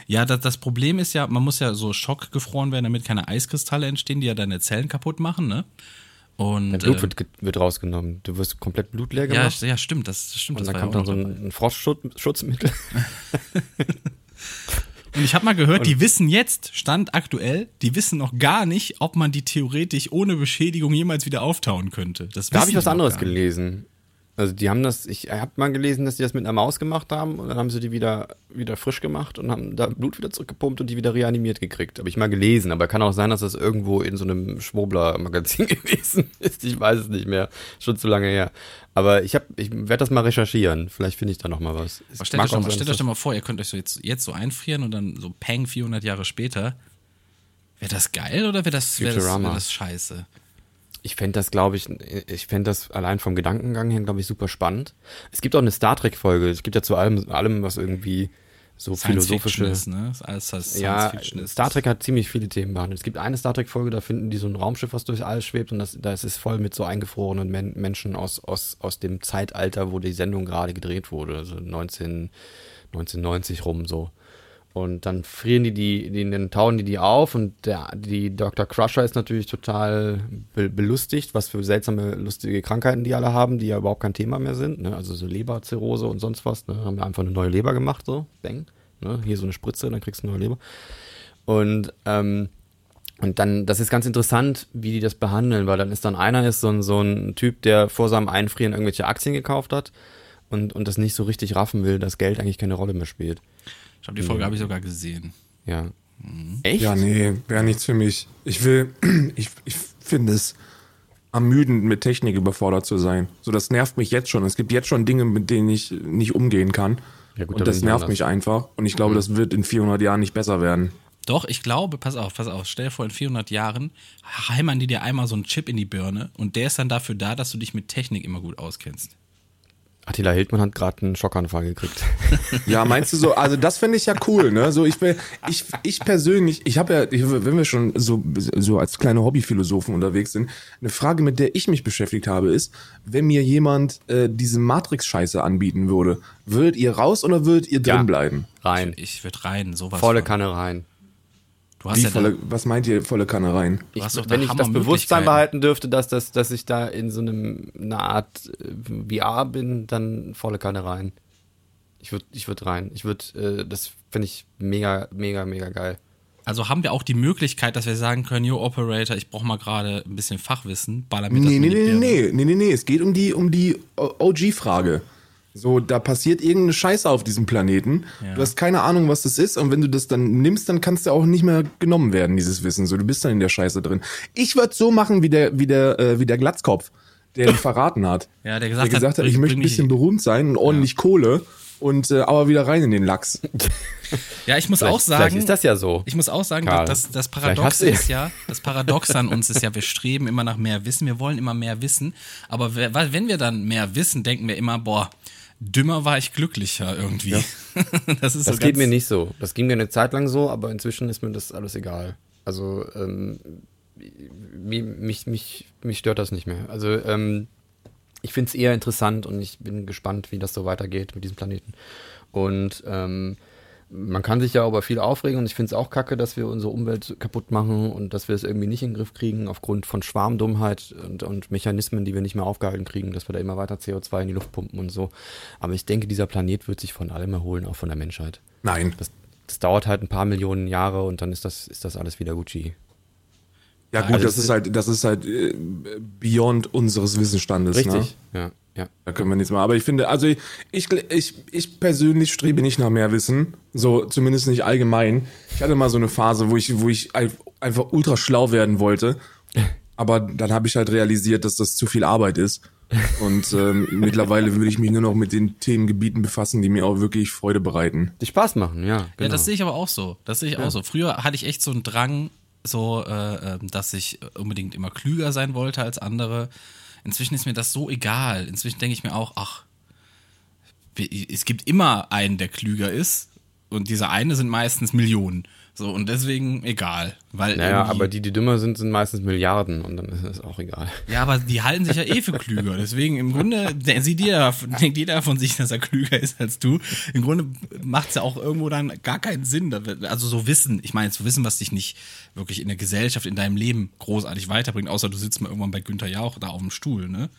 Ja, das, das Problem ist ja, man muss ja so schockgefroren werden, damit keine Eiskristalle entstehen, die ja deine Zellen kaputt machen, ne? Und Dein Blut äh, wird, wird rausgenommen. Du wirst komplett blutleer ja, gemacht. ja, stimmt, das, das stimmt. und Das dann war kommt ja dann so ein, ein Frostschutzmittel. Und ich habe mal gehört, die wissen jetzt, Stand aktuell, die wissen noch gar nicht, ob man die theoretisch ohne Beschädigung jemals wieder auftauen könnte. Das Da habe ich was anderes gelesen. Also die haben das, ich habe mal gelesen, dass die das mit einer Maus gemacht haben und dann haben sie die wieder, wieder frisch gemacht und haben da Blut wieder zurückgepumpt und die wieder reanimiert gekriegt. Habe ich mal gelesen, aber kann auch sein, dass das irgendwo in so einem Schwobler-Magazin gewesen ist. Ich weiß es nicht mehr. Schon zu lange her. Aber ich, hab, ich werde das mal recherchieren. Vielleicht finde ich da noch mal was. Aber stellt euch, mal, stellt euch doch mal vor, ihr könnt euch so jetzt, jetzt so einfrieren und dann so Peng 400 Jahre später. Wäre das geil oder wäre das, wär das, wär das scheiße? Ich fände das, glaube ich, ich fände das allein vom Gedankengang her, glaube ich, super spannend. Es gibt auch eine Star Trek-Folge. Es gibt ja zu allem, allem was irgendwie so Science philosophische. Fiction ist, ne? Alles, was Ja, ist. Star Trek hat ziemlich viele Themen behandelt. Es gibt eine Star Trek-Folge, da finden die so ein Raumschiff, was durchs All schwebt und das, das ist voll mit so eingefrorenen Men Menschen aus, aus, aus dem Zeitalter, wo die Sendung gerade gedreht wurde, also 19, 1990 rum so. Und dann frieren die die, die dann tauen die die auf und der, die Dr. Crusher ist natürlich total be belustigt, was für seltsame, lustige Krankheiten die alle haben, die ja überhaupt kein Thema mehr sind. Ne? Also so Leberzirrhose und sonst was. Ne? Haben wir einfach eine neue Leber gemacht, so, bang. Ne? Hier so eine Spritze, dann kriegst du eine neue Leber. Und, ähm, und dann, das ist ganz interessant, wie die das behandeln, weil dann ist dann einer ist so ein, so ein Typ, der vor seinem Einfrieren irgendwelche Aktien gekauft hat und, und das nicht so richtig raffen will, dass Geld eigentlich keine Rolle mehr spielt. Ich glaube, die Folge habe ich sogar gesehen. Ja. Echt? Ja, nee, wäre nichts für mich. Ich will, ich, ich finde es ermüdend, mit Technik überfordert zu sein. So, das nervt mich jetzt schon. Es gibt jetzt schon Dinge, mit denen ich nicht umgehen kann. Ja, gut, und das nervt anders. mich einfach. Und ich glaube, das wird in 400 Jahren nicht besser werden. Doch, ich glaube, pass auf, pass auf, stell dir vor, in 400 Jahren heimern die dir einmal so einen Chip in die Birne und der ist dann dafür da, dass du dich mit Technik immer gut auskennst. Attila Hildmann hat gerade einen Schockanfall gekriegt. Ja, meinst du so? Also das finde ich ja cool, ne? So ich will, ich ich persönlich, ich habe ja, ich, wenn wir schon so so als kleine Hobbyphilosophen unterwegs sind, eine Frage, mit der ich mich beschäftigt habe, ist, wenn mir jemand äh, diese Matrix-Scheiße anbieten würde, würdet ihr raus oder würdet ihr drin Ja. bleiben? Rein. Ich würde rein, sowas. Volle von. Kanne rein. Du hast Wie ja volle, da, was meint ihr volle Kanne rein? da wenn ich das. Bewusstsein behalten dürfte, dass, das, dass ich da in so einem, einer Art äh, VR bin, dann volle Kanne rein. Ich würde ich würd rein. Ich würde, äh, das finde ich mega, mega, mega geil. Also haben wir auch die Möglichkeit, dass wir sagen können, yo Operator, ich brauche mal gerade ein bisschen Fachwissen, baller mir das Nee, in nee, nee, Birne. nee, nee, nee, nee, es geht um die, um die OG-Frage. So, da passiert irgendeine Scheiße auf diesem Planeten. Ja. Du hast keine Ahnung, was das ist. Und wenn du das dann nimmst, dann kannst du auch nicht mehr genommen werden, dieses Wissen. So, du bist dann in der Scheiße drin. Ich würde so machen wie der, wie der, äh, wie der Glatzkopf, der ihn verraten hat. Ja, der gesagt der gesagt hat, hat, ich möchte ein bisschen berühmt sein und ordentlich Kohle und äh, aber wieder rein in den Lachs. Ja, ich muss Vielleicht, auch sagen, ist das ja so. Ich muss auch sagen, Karl, dass das vielleicht Paradox ja- ist ja, das Paradox an uns ist ja, wir streben immer nach mehr Wissen, wir wollen immer mehr wissen, aber wenn wir dann mehr wissen, denken wir immer, boah, dümmer war ich glücklicher irgendwie. das ist Das so geht ganz- mir nicht so. Das ging mir eine Zeit lang so, aber inzwischen ist mir das alles egal. Also ähm, mich, mich, mich, mich stört das nicht mehr. Also ähm, ich finde es eher interessant und ich bin gespannt, wie das so weitergeht mit diesem Planeten. Und ähm, man kann sich ja über viel aufregen und ich finde es auch kacke, dass wir unsere Umwelt kaputt machen und dass wir es irgendwie nicht in den Griff kriegen aufgrund von Schwarmdummheit und, und Mechanismen, die wir nicht mehr aufgehalten kriegen, dass wir da immer weiter CO2 in die Luft pumpen und so. Aber ich denke, dieser Planet wird sich von allem erholen, auch von der Menschheit. Nein. Das, das dauert halt ein paar Millionen Jahre und dann ist das, ist das alles wieder Gucci. Ja gut, Also das ist halt, das ist halt äh, beyond unseres Wissensstandes. Ne? Richtig, ja, ja. Da können wir nichts machen. Aber ich finde, also ich, ich, ich, ich persönlich strebe nicht nach mehr Wissen. So, zumindest nicht allgemein. Ich hatte mal so eine Phase, wo ich, wo ich ein- einfach ultra schlau werden wollte. Aber dann habe ich halt realisiert, dass das zu viel Arbeit ist. Und ähm, mittlerweile würde ich mich nur noch mit den Themengebieten befassen, die mir auch wirklich Freude bereiten. Die Spaß machen, ja. Genau. Ja, das sehe ich aber auch so. Das sehe ich auch so. Früher hatte ich echt so einen Drang, so, äh, ähm, dass ich unbedingt immer klüger sein wollte als andere. Inzwischen ist mir das so egal. Inzwischen denke ich mir auch, ach, es gibt immer einen, der klüger ist. Und dieser eine sind meistens Millionen. So, und deswegen egal. Weil naja, aber die, die dümmer sind, sind meistens Milliarden und dann ist es auch egal. Ja, aber die halten sich ja eh für klüger. Deswegen im Grunde sieht jeder, denkt jeder von sich, dass er klüger ist als du. Im Grunde macht es ja auch irgendwo dann gar keinen Sinn. Also so Wissen, ich meine, zu wissen, was dich nicht wirklich in der Gesellschaft, in deinem Leben großartig weiterbringt, außer du sitzt mal irgendwann bei Günther Jauch da auf dem Stuhl, ne?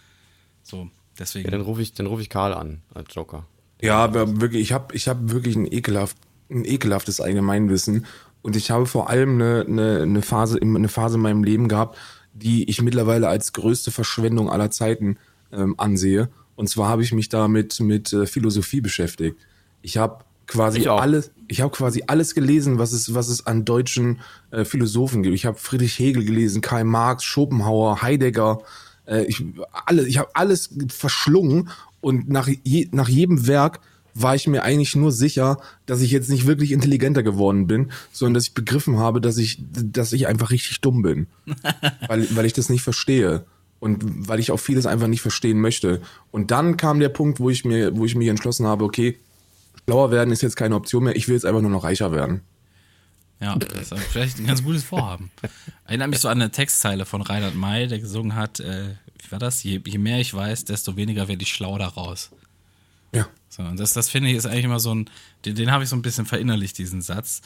So, deswegen. Ja, dann rufe ich, dann ruf ich Karl an als Joker. Ja, aber wirklich, ich habe ich hab wirklich ein, ekelhaft, ein ekelhaftes Allgemeinwissen. Und ich habe vor allem eine, eine, eine, Phase, eine Phase in meinem Leben gehabt, die ich mittlerweile als größte Verschwendung aller Zeiten ähm, ansehe. Und zwar habe ich mich da mit, äh, Philosophie beschäftigt. Ich habe quasi Ich alles, ich habe quasi alles gelesen, was es, was es an deutschen äh, Philosophen gibt. Ich habe Friedrich Hegel gelesen, Karl Marx, Schopenhauer, Heidegger. Äh, ich alle, ich habe alles verschlungen und nach, je, nach jedem Werk war ich mir eigentlich nur sicher, dass ich jetzt nicht wirklich intelligenter geworden bin, sondern dass ich begriffen habe, dass ich, dass ich einfach richtig dumm bin, weil, weil ich das nicht verstehe und weil ich auch vieles einfach nicht verstehen möchte. Und dann kam der Punkt, wo ich mir, wo ich mich entschlossen habe, okay, schlauer werden ist jetzt keine Option mehr. Ich will jetzt einfach nur noch reicher werden. Ja, das ist vielleicht ein ganz gutes Vorhaben. Erinnert mich so an eine Textzeile von Reinhard May, der gesungen hat, äh, wie war das? Je, je mehr ich weiß, desto weniger werde ich schlau daraus. Ja. So, und das, das finde ich ist eigentlich immer so ein, den, den habe ich so ein bisschen verinnerlicht, diesen Satz.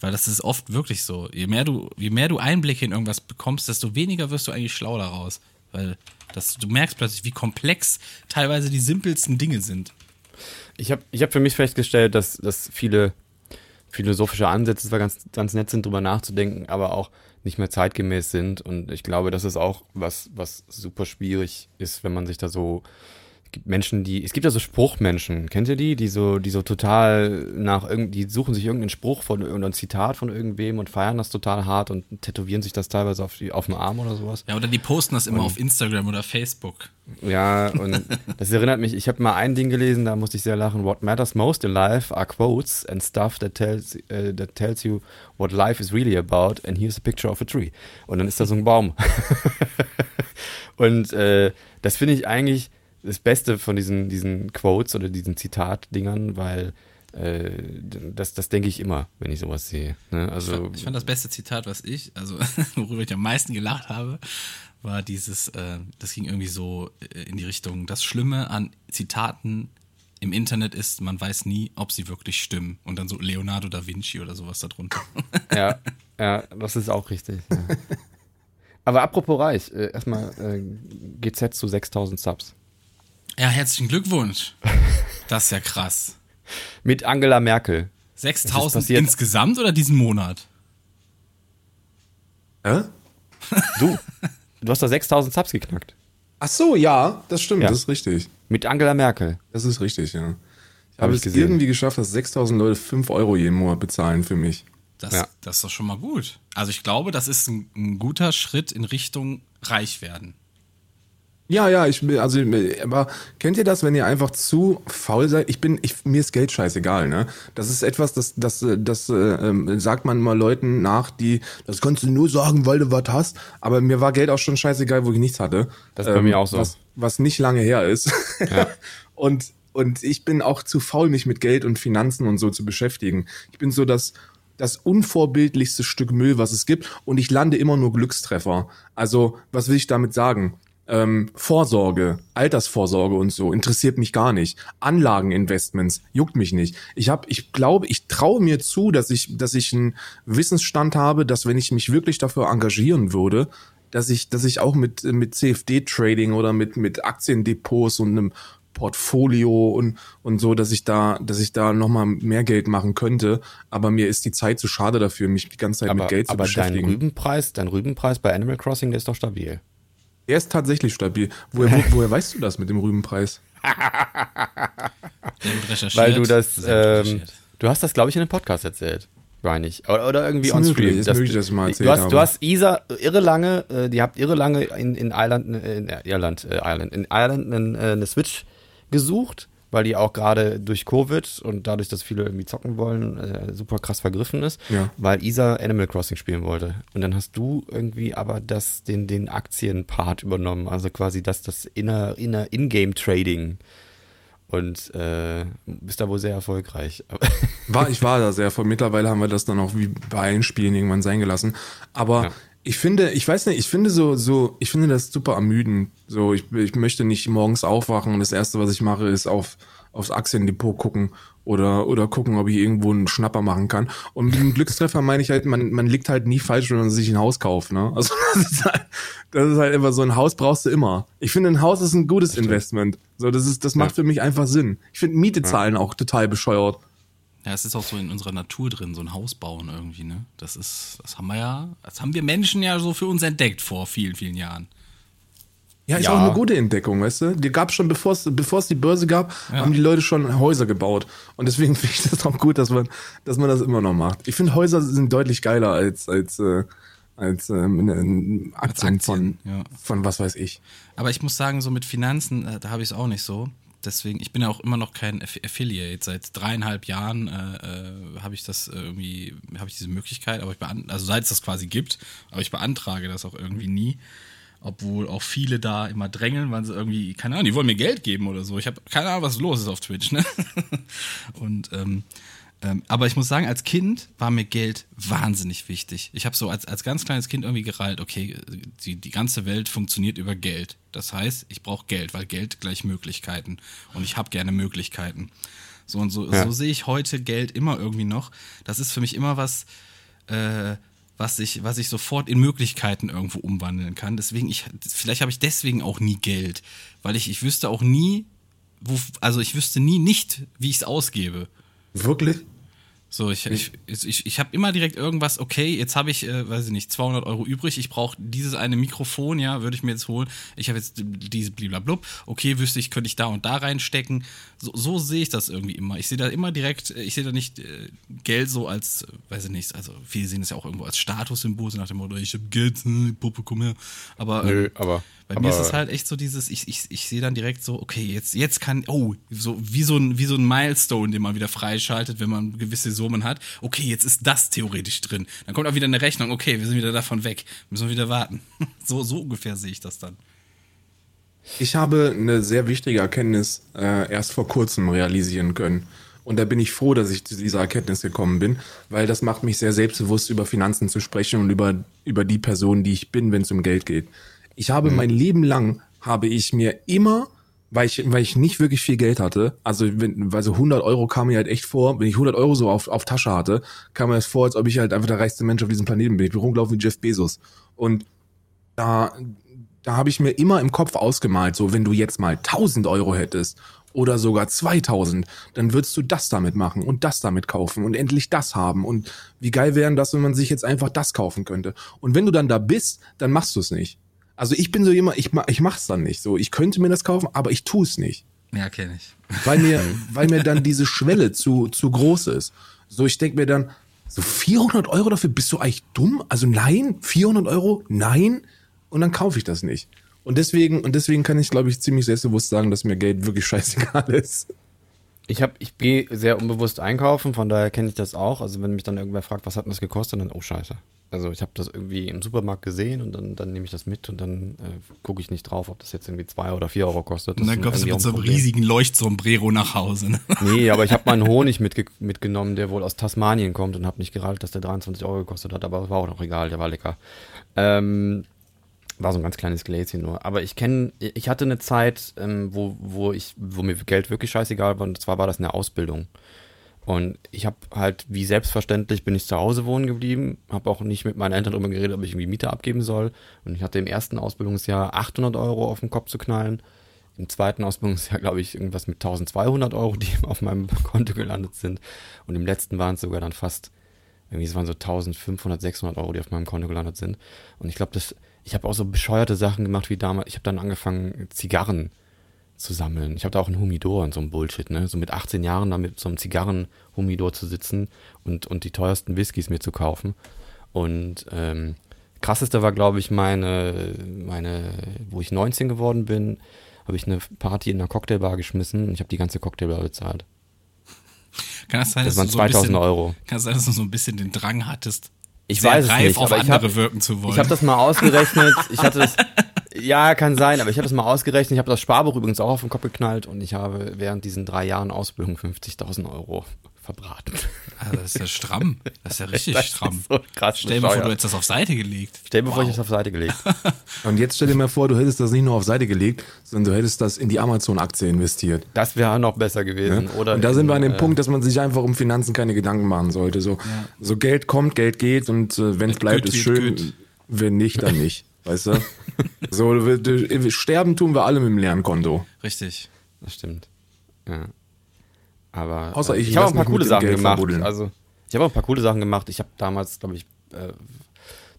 Weil das ist oft wirklich so. Je mehr du, je mehr du Einblicke in irgendwas bekommst, desto weniger wirst du eigentlich schlau daraus. Weil das, du merkst plötzlich, wie komplex teilweise die simpelsten Dinge sind. Ich habe ich hab für mich festgestellt, dass, dass viele philosophische Ansätze zwar ganz, ganz nett sind, drüber nachzudenken, aber auch nicht mehr zeitgemäß sind. Und ich glaube, das ist auch was, was super schwierig ist, wenn man sich da so. Es gibt Menschen, die. Es gibt ja so Spruchmenschen, kennt ihr die? Die so, die so total nach irgend, die suchen sich irgendeinen Spruch von irgendein Zitat von irgendwem und feiern das total hart und tätowieren sich das teilweise auf, die, auf dem Arm oder sowas. Ja, oder die posten das immer auf Instagram oder Facebook. Ja, und das erinnert mich, ich habe mal ein Ding gelesen, da musste ich sehr lachen. What matters most in life are quotes and stuff that tells, äh, that tells you what life is really about and here's a picture of a tree. Und dann ist da so ein Baum. und äh, das finde ich eigentlich das Beste von diesen, diesen Quotes oder diesen Zitat-Dingern, weil äh, das, das denke ich immer, wenn ich sowas sehe. Ne? Also, Ich fand das beste Zitat, was ich, also worüber ich am meisten gelacht habe, war dieses, äh, das ging irgendwie so äh, in die Richtung, das Schlimme an Zitaten im Internet ist, man weiß nie, ob sie wirklich stimmen. Und dann so Leonardo da Vinci oder sowas darunter. Ja, ja, das ist auch richtig. Ja. Aber apropos reich, äh, erstmal äh, GZ zu 6000 Subs. Ja, herzlichen Glückwunsch. Das ist ja krass. Mit Angela Merkel. 6000 passiert? insgesamt oder diesen Monat? Hä? Du, du hast da 6000 Subs geknackt. Ach so, ja, das stimmt, Ja. das ist richtig. Mit Angela Merkel. Das ist richtig, ja. Ich Hab habe es gesehen. irgendwie geschafft, dass 6000 Leute 5 Euro jeden Monat bezahlen für mich. Das, Ja. das ist doch schon mal gut. Also ich glaube, das ist ein, ein guter Schritt in Richtung reich werden. Ja, ja, ich bin, also, aber kennt ihr das, wenn ihr einfach zu faul seid? Ich bin, ich, mir ist Geld scheißegal, ne? Das ist etwas, das, das, das, äh, ähm, sagt man immer Leuten nach, die, das kannst du nur sagen, weil du was hast. Aber mir war Geld auch schon scheißegal, wo ich nichts hatte. Ähm, Das ist bei mir auch so. Was, was nicht lange her ist. Und Und ich bin auch zu faul, mich mit Geld und Finanzen und so zu beschäftigen. Ich bin so das, das unvorbildlichste Stück Müll, was es gibt. Und ich lande immer nur Glückstreffer. Also, was will ich damit sagen? Ähm, Vorsorge, Altersvorsorge und so interessiert mich gar nicht. Anlageninvestments juckt mich nicht. Ich habe, ich glaube, ich traue mir zu, dass ich, dass ich einen Wissensstand habe, dass wenn ich mich wirklich dafür engagieren würde, dass ich, dass ich auch mit mit CFD-Trading oder mit mit Aktiendepots und einem Portfolio und und so, dass ich da, dass ich da noch mal mehr Geld machen könnte. Aber mir ist die Zeit zu schade dafür, mich die ganze Zeit aber, mit Geld zu aber dein beschäftigen. Rübenpreis, dein Rübenpreis bei Animal Crossing, der ist doch stabil. Er ist tatsächlich stabil. Woher, wo, woher weißt du das mit dem Rübenpreis? Weil du das, ähm, du hast das, glaube ich, in einem Podcast erzählt. Meine ich. Oder, oder irgendwie Ist on möglich, ich mal erzählt du hast, habe. du hast Isa irre lange, äh, die habt irre lange in, in Irland, äh, in Irland, äh, Ireland, in Ireland eine, äh, eine Switch gesucht, weil die auch gerade durch Covid und dadurch, dass viele irgendwie zocken wollen, äh, super krass vergriffen ist, Ja. weil Isa Animal Crossing spielen wollte. Und dann hast du irgendwie aber das, den, den Aktienpart übernommen, also quasi das, das inner, inner In-Game Trading. Und äh, bist da wohl sehr erfolgreich. War, ich war da sehr voll. Mittlerweile haben wir das dann auch wie bei allen Spielen irgendwann sein gelassen. Aber Ja. Ich finde, ich weiß nicht, ich finde so, so, ich finde das super ermüdend. So, ich, ich möchte nicht morgens aufwachen und das erste, was ich mache, ist auf, aufs Aktiendepot gucken oder, oder gucken, ob ich irgendwo einen Schnapper machen kann. Und mit einem Glückstreffer meine ich halt, man, man liegt halt nie falsch, wenn man sich ein Haus kauft, ne? Also, das ist halt, das ist halt immer so ein Haus brauchst du immer. Ich finde, ein Haus ist ein gutes Investment. So, das ist, das macht für mich einfach Sinn. Ich finde Miete zahlen auch total bescheuert. Ja, es ist auch so in unserer Natur drin, so ein Haus bauen irgendwie, ne? Das ist, das haben wir ja, das haben wir Menschen ja so für uns entdeckt vor vielen, vielen Jahren. Ja, ist Ja. auch eine gute Entdeckung, weißt du? Die gab schon, bevor es, bevor es die Börse gab, haben die Leute schon Häuser gebaut. Und deswegen finde ich das auch gut, dass man, dass man das immer noch macht. Ich finde Häuser sind deutlich geiler als, als, äh, als ähm, Aktien, von, ja. von was weiß ich. Aber ich muss sagen, so mit Finanzen, äh, da habe ich es auch nicht so. Deswegen, ich bin ja auch immer noch kein Aff Affiliate. Seit dreieinhalb Jahren äh, äh, habe ich das irgendwie, habe ich diese Möglichkeit, aber ich beant also seit es das quasi gibt, aber ich beantrage das auch irgendwie nie. Obwohl auch viele da immer drängeln, weil sie irgendwie, keine Ahnung, die wollen mir Geld geben oder so. Ich habe keine Ahnung, was los ist auf Twitch, ne? Und ähm, ähm, aber ich muss sagen, als Kind war mir Geld wahnsinnig wichtig. Ich habe so als, als ganz kleines Kind irgendwie gereilt, okay, die, die ganze Welt funktioniert über Geld. Das heißt, ich brauche Geld, weil Geld gleich Möglichkeiten. Und ich habe gerne Möglichkeiten. So und so, Ja. so sehe ich heute Geld immer irgendwie noch. Das ist für mich immer was, äh, was ich, was ich sofort in Möglichkeiten irgendwo umwandeln kann. Deswegen, ich, vielleicht habe ich deswegen auch nie Geld, weil ich, ich wüsste auch nie, wo, also ich wüsste nie nicht, wie ich es ausgebe. Wirklich? So, ich, ich, ich, ich habe immer direkt irgendwas, okay, jetzt habe ich, äh, weiß ich nicht, 200 Euro übrig, ich brauche dieses eine Mikrofon, ja, würde ich mir jetzt holen. Ich habe jetzt diese bliblablub, okay, wüsste ich, könnte ich da und da reinstecken. So, so sehe ich das irgendwie immer. Ich sehe da immer direkt, äh, ich sehe da nicht äh, Geld so als, äh, weiß ich nicht, also viele sehen es ja auch irgendwo als Statussymbol, so nach dem Motto, ich habe Geld, äh, Puppe, komm her. Aber Nö, ähm, aber. Bei aber, mir ist es halt echt so dieses, ich, ich, ich sehe dann direkt so, okay, jetzt, jetzt kann, oh, so wie so ein, wie so ein Milestone, den man wieder freischaltet, wenn man gewisse Summen hat. Okay, jetzt ist das theoretisch drin. Dann kommt auch wieder eine Rechnung, okay, wir sind wieder davon weg. Müssen wir wieder warten. So, so ungefähr sehe ich das dann. Ich habe eine sehr wichtige Erkenntnis äh, erst vor kurzem realisieren können. Und da bin ich froh, dass ich zu dieser Erkenntnis gekommen bin, weil das macht mich sehr selbstbewusst, über Finanzen zu sprechen und über, über die Person, die ich bin, wenn es um Geld geht. Ich habe mein Leben lang, habe ich mir immer, weil ich, weil ich nicht wirklich viel Geld hatte, also wenn, weil so 100 Euro kam mir halt echt vor, wenn ich 100 Euro so auf, auf Tasche hatte, kam mir das vor, als ob ich halt einfach der reichste Mensch auf diesem Planeten bin. Ich bin rumgelaufen wie Jeff Bezos. Und da, da habe ich mir immer im Kopf ausgemalt, so wenn du jetzt mal 1000 Euro hättest oder sogar 2000, dann würdest du das damit machen und das damit kaufen und endlich das haben. Und wie geil wären das, wenn man sich jetzt einfach das kaufen könnte. Und wenn du dann da bist, dann machst du es nicht. Also ich bin so jemand, ich, ich mach's dann nicht so. Ich könnte mir das kaufen, aber ich tue es nicht. Ja, kenne ich. Weil mir, weil mir dann diese Schwelle zu, zu groß ist. So, ich denk mir dann, so 400 Euro dafür, bist du eigentlich dumm? Also nein, 400 Euro, nein. Und dann kaufe ich das nicht. Und deswegen, und deswegen kann ich, glaube ich, ziemlich selbstbewusst sagen, dass mir Geld wirklich scheißegal ist. Ich habe, ich gehe sehr unbewusst einkaufen, von daher kenne ich das auch. Also wenn mich dann irgendwer fragt, was hat denn das gekostet, dann, oh scheiße. Also ich habe das irgendwie im Supermarkt gesehen und dann, dann nehme ich das mit und dann äh, gucke ich nicht drauf, ob das jetzt irgendwie zwei oder vier Euro kostet. Das Und dann kommst du mit so ein einem riesigen Leuchtsombrero nach Hause. Ne? Nee, aber ich habe mal einen Honig mitge mitgenommen, der wohl aus Tasmanien kommt und habe nicht geraten, dass der 23 Euro gekostet hat, aber war auch noch egal, der war lecker. Ähm, war so ein ganz kleines Gläschen nur. Aber ich kenne, ich hatte eine Zeit, ähm, wo, wo ich, wo mir Geld wirklich scheißegal war, und zwar war das in der Ausbildung. Und ich habe halt, wie selbstverständlich, bin ich zu Hause wohnen geblieben, habe auch nicht mit meinen Eltern darüber geredet, ob ich irgendwie Miete abgeben soll. Und ich hatte im ersten Ausbildungsjahr 800 Euro auf den Kopf zu knallen. Im zweiten Ausbildungsjahr, glaube ich, irgendwas mit 1200 Euro, die auf meinem Konto gelandet sind. Und im letzten waren es sogar dann fast, irgendwie, es waren so 1500, 600 Euro, die auf meinem Konto gelandet sind. Und ich glaube, ich habe auch so bescheuerte Sachen gemacht wie damals. Ich habe dann angefangen, Zigarren zu sammeln. Ich habe da auch einen Humidor und so ein Bullshit, ne? So mit 18 Jahren da mit so einem Zigarren-Humidor zu sitzen und, und die teuersten Whiskys mir zu kaufen. Und ähm, krasseste war, glaube ich, meine, meine, wo ich 19 geworden bin, habe ich eine Party in einer Cocktailbar geschmissen und ich habe die ganze Cocktailbar bezahlt. Kann das sein, Das dass waren so ein 2000 bisschen, Euro. Kann es sein, dass du so ein bisschen den Drang hattest, Ich sehr weiß es reif nicht, auf aber andere hab- wirken zu wollen? Ich habe das mal ausgerechnet. Ich hatte das. Ja, kann sein, aber ich habe das mal ausgerechnet. Ich habe das Sparbuch übrigens auch auf den Kopf geknallt und ich habe während diesen drei Jahren Ausbildung 50.000 Euro verbraten. Ah, das ist ja stramm. Das ist ja richtig Das stramm. so krass Stell dir mal vor, du hättest das auf Seite gelegt. Stell dir vor, ich habe es auf Seite gelegt. Und jetzt stell dir mal vor, du hättest das nicht nur auf Seite gelegt, sondern du hättest das in die Amazon-Aktie investiert. Das wäre noch besser gewesen. Ne? Oder und da sind wir an dem äh, Punkt, dass man sich einfach um Finanzen keine Gedanken machen sollte. So, so Geld kommt, Geld geht und äh, wenn es bleibt, ist schön. gut. Wenn nicht, dann nicht. Weißt du? so, wir, wir, sterben tun wir alle mit dem leeren Konto. Richtig. Das stimmt. Ja. Aber Außer äh, ich ich habe auch ein paar coole Sachen Geld gemacht. verbuddeln. Also ich habe auch ein paar coole Sachen gemacht. Ich habe damals, glaube ich, äh,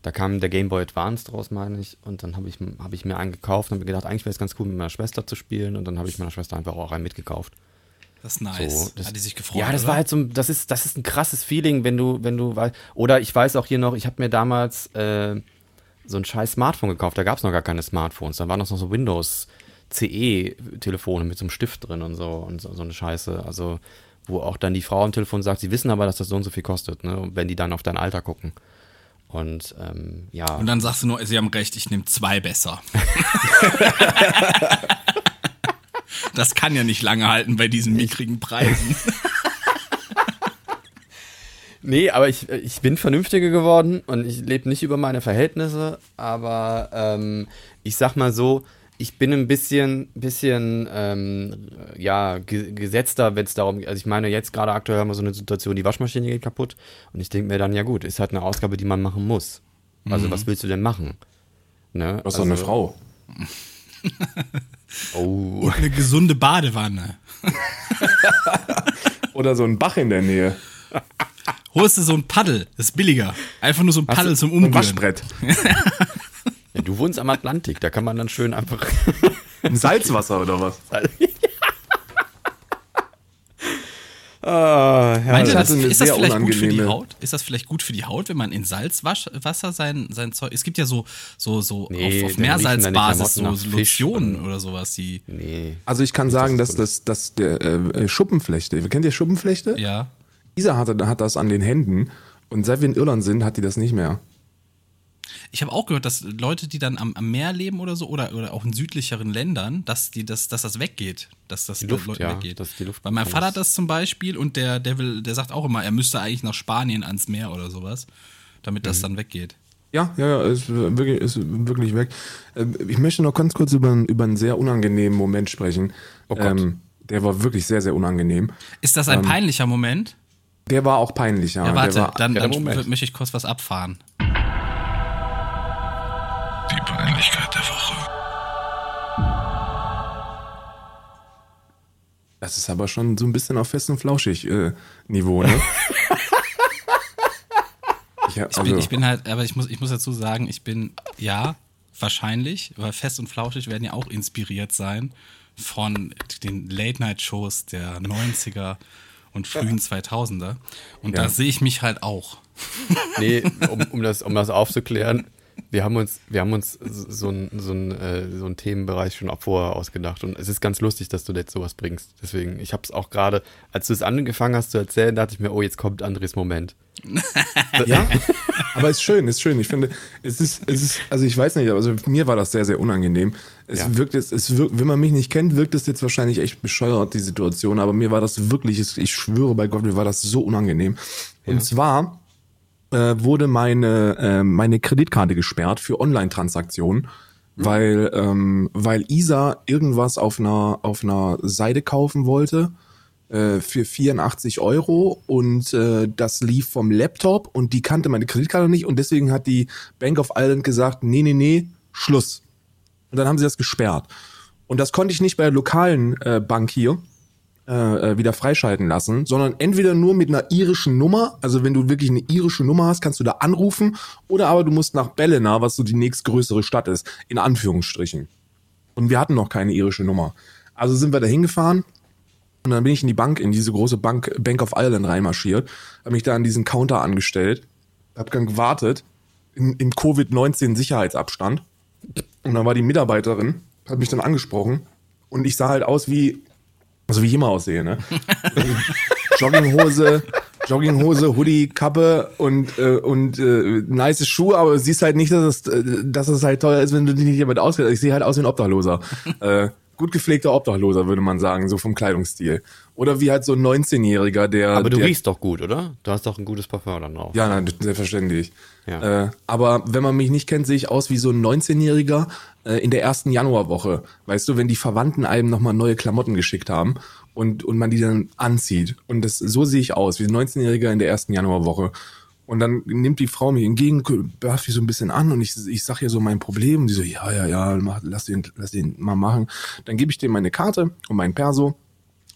da kam der Game Boy Advance draus, meine ich, und dann habe ich, hab ich mir einen gekauft und habe mir gedacht, eigentlich wäre es ganz cool, mit meiner Schwester zu spielen. Und dann habe ich meiner Schwester einfach auch einen mitgekauft. Das ist nice. So, das, Hat die sich gefreut? Ja, das oder? war halt so, ein- das ist, das ist ein krasses Feeling, wenn du, wenn du, oder ich weiß auch hier noch, ich habe mir damals äh, so ein scheiß Smartphone gekauft, da gab es noch gar keine Smartphones, da waren noch so Windows CE-Telefone mit so einem Stift drin und so und so, so eine Scheiße, also wo auch dann die Frau am Telefon sagt, sie wissen aber, dass das so und so viel kostet, ne, und wenn die dann auf dein Alter gucken. Und ähm, ja. Und dann sagst du nur, sie haben recht, ich nehme zwei besser. das kann ja nicht lange halten bei diesen mickrigen Preisen. Nee, aber ich, ich bin vernünftiger geworden und ich lebe nicht über meine Verhältnisse, aber ähm, ich sag mal so, ich bin ein bisschen, bisschen ähm, ja, ge gesetzter, wenn es darum geht. Also ich meine, jetzt gerade aktuell haben wir so eine Situation, die Waschmaschine geht kaputt und ich denke mir dann, ja gut, ist halt eine Ausgabe, die man machen muss. Also was willst du denn machen? Ne? Was also, eine Frau? Oh. Eine gesunde Badewanne. Oder so ein Bach in der Nähe. Holst du so ein Paddel, das ist billiger. Einfach nur so ein Paddel zum Ein Umrühren. Waschbrett. Ja, du wohnst am Atlantik, da kann man dann schön einfach Ein Salzwasser oder was? Ah, Meint ihr, das, ist das vielleicht gut für die Haut? Ist das vielleicht gut für die Haut, wenn man in Salzwasser sein, sein Zeug. Es gibt ja so, so, so Nee, auf, auf Meersalzbasis so Lotionen oder sowas, die. Nee. Also ich kann sagen, dass, das dass, dass der äh, Schuppenflechte, kennt ihr Schuppenflechte? Ja. Isa hatte, hat das an den Händen und seit wir in Irland sind, hat die das nicht mehr. Ich habe auch gehört, dass Leute, die dann am, am Meer leben oder so, oder, oder auch in südlicheren Ländern, dass, die, dass, dass das weggeht. Dass das Die Luft, Leuten ja, weggeht. dass die Luft Weil mein Vater das- hat das zum Beispiel und der, der will, der sagt auch immer, er müsste eigentlich nach Spanien ans Meer oder sowas, damit Mhm. das dann weggeht. Ja, ja, ja, ist wirklich, ist wirklich weg. Ähm, Ich möchte noch ganz kurz über, einen- über einen sehr unangenehmen Moment sprechen. Oh Gott. Ähm, der war wirklich sehr, sehr unangenehm. Ist das ein peinlicher Moment? Der war auch peinlich, ja. Ja, warte, war, dann, ja, dann möchte ich kurz was abfahren. Die Peinlichkeit der Woche. das ist aber schon so ein bisschen auf fest und flauschig äh, Niveau, ne? ich, hab- Ich also, bin, ich bin halt, aber ich muss, ich muss dazu sagen, ich bin, ja, wahrscheinlich, weil Fest und Flauschig werden ja auch inspiriert sein von den Late-Night-Shows der 90er und frühen 2000er. Und Ja. da sehe ich mich halt auch. Nee, um, um, das, um das aufzuklären, wir haben uns, wir haben uns so ein, so ein, äh, so ein Themenbereich schon auch vorher ausgedacht. Und es ist ganz lustig, dass du jetzt sowas bringst. Deswegen, ich habe es auch gerade, als du es angefangen hast zu erzählen, dachte ich mir, oh, jetzt kommt Andres Moment. Ja, aber ist schön, ist schön. Ich finde, es ist, es ist, also ich weiß nicht, also mir war das sehr, sehr unangenehm. Es Ja. wirkt jetzt, es wirkt, wenn man mich nicht kennt, wirkt es jetzt wahrscheinlich echt bescheuert, die Situation, aber mir war das wirklich, ich schwöre bei Gott, mir war das so unangenehm. Und zwar äh, wurde meine, äh, meine Kreditkarte gesperrt für Online-Transaktionen. Weil, ähm, weil Isa irgendwas auf einer, auf einer Seite kaufen wollte äh, für 84 Euro und äh, das lief vom Laptop und die kannte meine Kreditkarte nicht und deswegen hat die Bank of Ireland gesagt, nee, nee, nee, Schluss. Und dann haben sie das gesperrt. Und das konnte ich nicht bei der lokalen äh, Bank hier äh, äh, wieder freischalten lassen, sondern entweder nur mit einer irischen Nummer, also wenn du wirklich eine irische Nummer hast, kannst du da anrufen, oder aber du musst nach Ballina, was so die nächstgrößere Stadt ist, in Anführungsstrichen. Und wir hatten noch keine irische Nummer. Also sind wir da hingefahren und dann bin ich in die Bank, in diese große Bank, Bank of Ireland reinmarschiert, habe mich da an diesen Counter angestellt, habe dann gewartet, in, in Covid-19 Sicherheitsabstand. Und dann war die Mitarbeiterin, hat mich dann angesprochen und ich sah halt aus wie, also wie ich immer aussehe, ne? Jogginghose, Jogginghose, Hoodie, Kappe und äh, und äh, nice Schuhe, aber du siehst halt nicht, dass es, äh, dass es halt teuer ist, wenn du dich nicht damit auskennst. Ich sehe halt aus wie ein Obdachloser. äh, gut gepflegter Obdachloser, würde man sagen, so vom Kleidungsstil. Oder wie halt so ein 19-Jähriger, der. Aber du der, riechst doch gut, oder? Du hast doch ein gutes Parfum dann drauf. Ja, nein, selbstverständlich. Ja. Äh, aber wenn man mich nicht kennt, sehe ich aus wie so ein 19-Jähriger äh, in der ersten Januarwoche. Weißt du, wenn die Verwandten einem nochmal neue Klamotten geschickt haben und, und man die dann anzieht. Und das, so sehe ich aus, wie ein 19-Jähriger in der ersten Januarwoche. Und dann nimmt die Frau mich entgegen, bafft mich so ein bisschen an und ich, ich sag ihr so mein Problem. Und die so, ja, ja, ja, mach, lass den, lass den mal machen. Dann gebe ich dir meine Karte und mein Perso.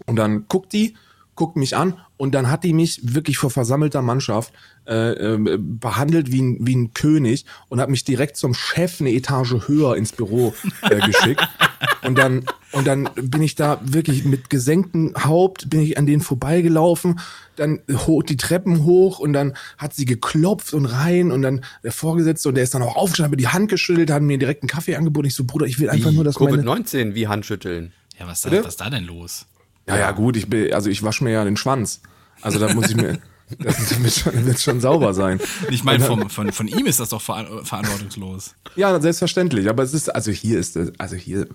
Und dann guckt die, guckt mich an und dann hat die mich wirklich vor versammelter Mannschaft äh, äh, behandelt wie ein, wie ein König und hat mich direkt zum Chef eine Etage höher ins Büro äh, geschickt. Und dann, und dann bin ich da wirklich mit gesenktem Haupt, bin ich an denen vorbeigelaufen, dann hoch die Treppen hoch und dann hat sie geklopft und rein und dann der Vorgesetzte und der ist dann auch aufgestanden, hat mir die Hand geschüttelt, hat mir direkt einen Kaffee angeboten. Ich so, Bruder, ich will einfach nur, dass meine, Covid-19, wie Handschütteln. Ja, was, da, Bitte? was ist da denn los? Ja, ja, gut, ich bin, also ich wasche mir ja den Schwanz. Also da muss ich mir, das wird schon, wird schon sauber sein. Ich meine, vom, von, von ihm ist das doch veran- verantwortungslos. Ja, selbstverständlich. Aber es ist, also hier ist es, also hier,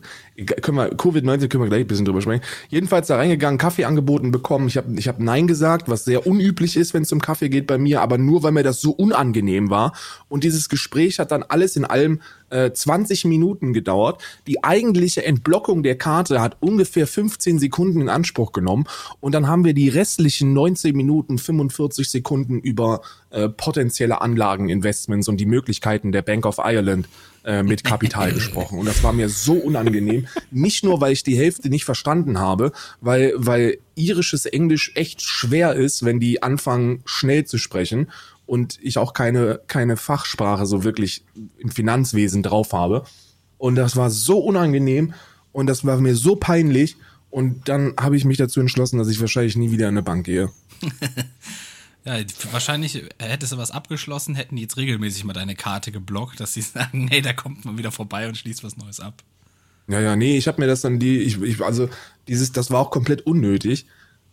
können wir, Covid-19 können wir gleich ein bisschen drüber sprechen. Jedenfalls da reingegangen, Kaffee angeboten bekommen. Ich habe ich hab Nein gesagt, was sehr unüblich ist, wenn es um Kaffee geht bei mir, aber nur, weil mir das so unangenehm war. Und dieses Gespräch hat dann alles in allem äh, 20 Minuten gedauert. Die eigentliche Entblockung der Karte hat ungefähr 15 Sekunden in Anspruch genommen. Und dann haben wir die restlichen 19 Minuten, 45 Sekunden über äh, potenzielle Anlageninvestments und die Möglichkeiten der Bank of Ireland äh, mit Kapital gesprochen. Und das war mir so unangenehm. Nicht nur, weil ich die Hälfte nicht verstanden habe, weil, weil irisches Englisch echt schwer ist, wenn die anfangen, schnell zu sprechen und ich auch keine, keine Fachsprache so wirklich im Finanzwesen drauf habe. Und das war so unangenehm und das war mir so peinlich. Und dann habe ich mich dazu entschlossen, dass ich wahrscheinlich nie wieder in eine Bank gehe. Ja, wahrscheinlich hättest du was abgeschlossen, hätten die jetzt regelmäßig mal deine Karte geblockt, dass sie sagen, nee, da kommt man wieder vorbei und schließt was Neues ab. Ja, ja, nee, ich habe mir das dann die, ich, ich, also dieses, das war auch komplett unnötig,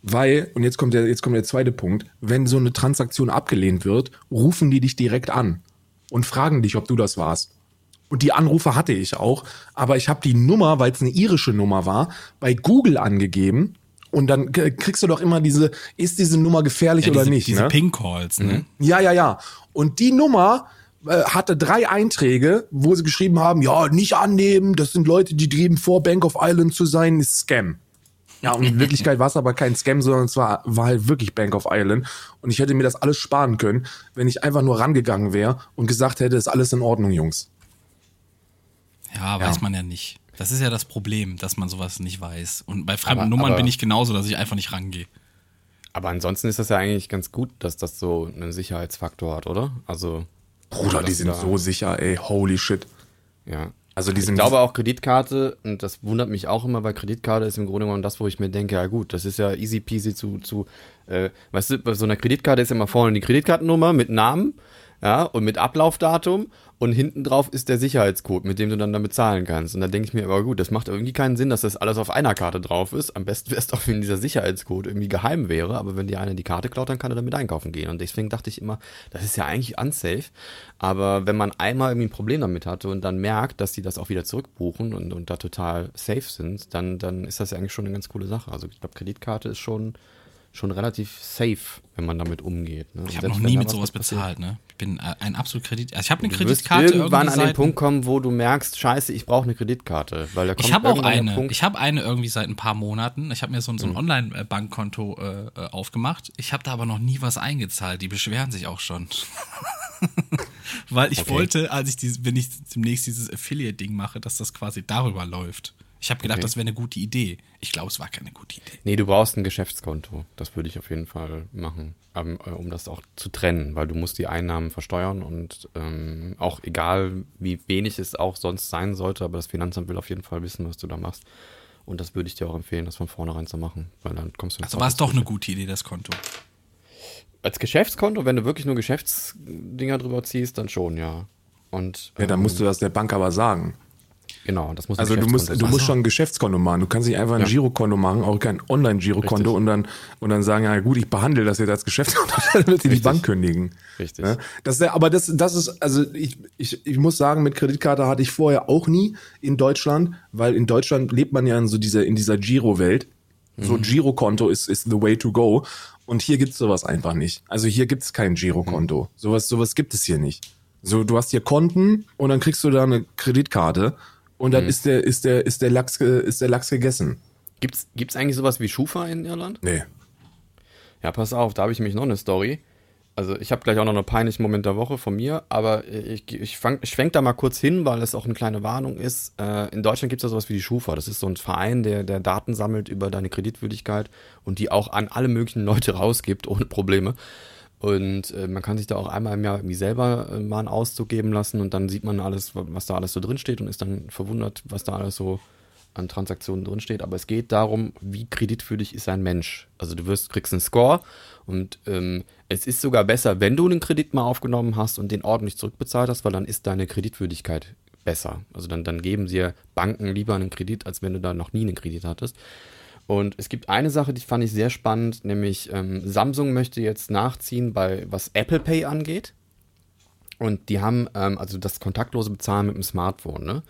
weil, und jetzt kommt der, jetzt kommt der zweite Punkt, wenn so eine Transaktion abgelehnt wird, rufen die dich direkt an und fragen dich, ob du das warst. Und die Anrufe hatte ich auch, aber ich habe die Nummer, weil es eine irische Nummer war, bei Google angegeben. Und dann kriegst du doch immer diese, ist diese Nummer gefährlich Ja, oder diese, nicht? diese ne? Ping-Calls, ne? Ja, ja, ja. Und die Nummer äh, hatte drei Einträge, wo sie geschrieben haben, ja, nicht annehmen, das sind Leute, die geben vor, Bank of Ireland zu sein, ist Scam. Ja, und in Wirklichkeit war es aber kein Scam, sondern es war, war halt wirklich Bank of Ireland. Und ich hätte mir das alles sparen können, wenn ich einfach nur rangegangen wäre und gesagt hätte, ist alles in Ordnung, Jungs. Ja, weiß man ja nicht. Das ist ja das Problem, dass man sowas nicht weiß. Und bei fremden Aber- Nummern aber- bin ich genauso, dass ich einfach nicht rangehe. Aber ansonsten ist das ja eigentlich ganz gut, dass das so einen Sicherheitsfaktor hat, oder? Also. Bruder, die sind so sicher, ey, holy shit. Ja. Also die Ich glaube auch Kreditkarte, und das wundert mich auch immer, weil Kreditkarte ist im Grunde genommen das, wo ich mir denke, ja gut, das ist ja easy peasy zu, zu äh, weißt du, bei so einer Kreditkarte ist immer vorne die Kreditkartennummer mit Namen, Ja, und mit Ablaufdatum und hinten drauf ist der Sicherheitscode, mit dem du dann damit zahlen kannst. Und da denke ich mir, aber gut, das macht irgendwie keinen Sinn, dass das alles auf einer Karte drauf ist. Am besten wäre es doch, wenn dieser Sicherheitscode irgendwie geheim wäre, aber wenn die eine die Karte klaut, dann kann er damit einkaufen gehen. Und deswegen dachte ich immer, das ist ja eigentlich unsafe. Aber wenn man einmal irgendwie ein Problem damit hatte und dann merkt, dass die das auch wieder zurückbuchen und, und da total safe sind, dann, dann ist das ja eigentlich schon eine ganz coole Sache. Also ich glaube, Kreditkarte ist schon schon relativ safe, wenn man damit umgeht. Ne? Ich habe noch nie mit was sowas bezahlt, ne? Ich bin äh, ein absolut Kredit. Also ich habe eine Du wirst Kreditkarte irgendwann irgendwie an den Punkt kommen, wo du merkst, scheiße, ich brauche eine Kreditkarte. Weil da kommt Ich habe auch irgendwann eine. Punkt, Ich habe eine irgendwie seit ein paar Monaten. Ich habe mir so, ein- so ein Mhm. Online-Bankkonto äh, äh, aufgemacht. Ich habe da aber noch nie was eingezahlt. Die beschweren sich auch schon. Weil ich Okay. wollte, als ich dieses, wenn ich demnächst dieses Affiliate-Ding mache, dass das quasi darüber läuft. Ich habe gedacht, Okay. das wäre eine gute Idee. Ich glaube, es war keine gute Idee. Nee, du brauchst ein Geschäftskonto. Das würde ich auf jeden Fall machen, ähm, äh, um das auch zu trennen, weil du musst die Einnahmen versteuern und ähm, auch egal, wie wenig es auch sonst sein sollte, aber das Finanzamt will auf jeden Fall wissen, was du da machst. Und das würde ich dir auch empfehlen, das von vornherein zu machen, weil dann kommst du Also war es doch eine gute Idee, das Konto. Als Geschäftskonto, wenn du wirklich nur Geschäftsdinger drüber ziehst, dann schon, ja. Und Ja, dann ähm, musst du das der Bank aber sagen. Genau, das muss Also du musst, du musst schon ein Geschäftskonto machen. Du kannst nicht einfach ein Ja. Girokonto machen, auch kein Online-Girokonto und dann, und dann sagen, ja gut, ich behandle das jetzt als Geschäftskonto, dann wird dir die. Bank kündigen. Richtig. Ja? Das, ist ja- aber das, das ist, also ich, ich, ich muss sagen, mit Kreditkarte hatte ich vorher auch nie in Deutschland, weil in Deutschland lebt man ja in so dieser, in dieser Giro-Welt. So Girokonto ist, ist the way to go. Und hier gibt's sowas einfach nicht. Also hier gibt's kein Girokonto. Sowas, sowas gibt es hier nicht. So, du hast hier Konten und dann kriegst du da eine Kreditkarte und dann ist der, ist der, ist der Lachs, ist der Lachs gegessen. Gibt's, gibt's eigentlich sowas wie Schufa in Irland? Nee. Ja, pass auf, da habe ich nämlich noch eine Story. Also ich habe gleich auch noch einen peinlichen Moment der Woche von mir, aber ich, ich, fang, ich schwenk da mal kurz hin, weil es auch eine kleine Warnung ist. Äh, in Deutschland gibt es ja sowas wie die Schufa. Das ist so ein Verein, der, der Daten sammelt über deine Kreditwürdigkeit und die auch an alle möglichen Leute rausgibt, ohne Probleme. Und äh, man kann sich da auch einmal im Jahr irgendwie selber äh, mal einen Auszug geben lassen und dann sieht man alles, was da alles so drin steht und ist dann verwundert, was da alles so an Transaktionen drinsteht, aber es geht darum, wie kreditwürdig ist ein Mensch. Also du wirst, kriegst einen Score und ähm, es ist sogar besser, wenn du einen Kredit mal aufgenommen hast und den ordentlich zurückbezahlt hast, weil dann ist deine Kreditwürdigkeit besser. Also dann, dann geben dir Banken lieber einen Kredit, als wenn du da noch nie einen Kredit hattest. Und es gibt eine Sache, die fand ich sehr spannend, nämlich ähm, Samsung möchte jetzt nachziehen bei was Apple Pay angeht. Und die haben ähm, also das kontaktlose Bezahlen mit dem Smartphone. Ne?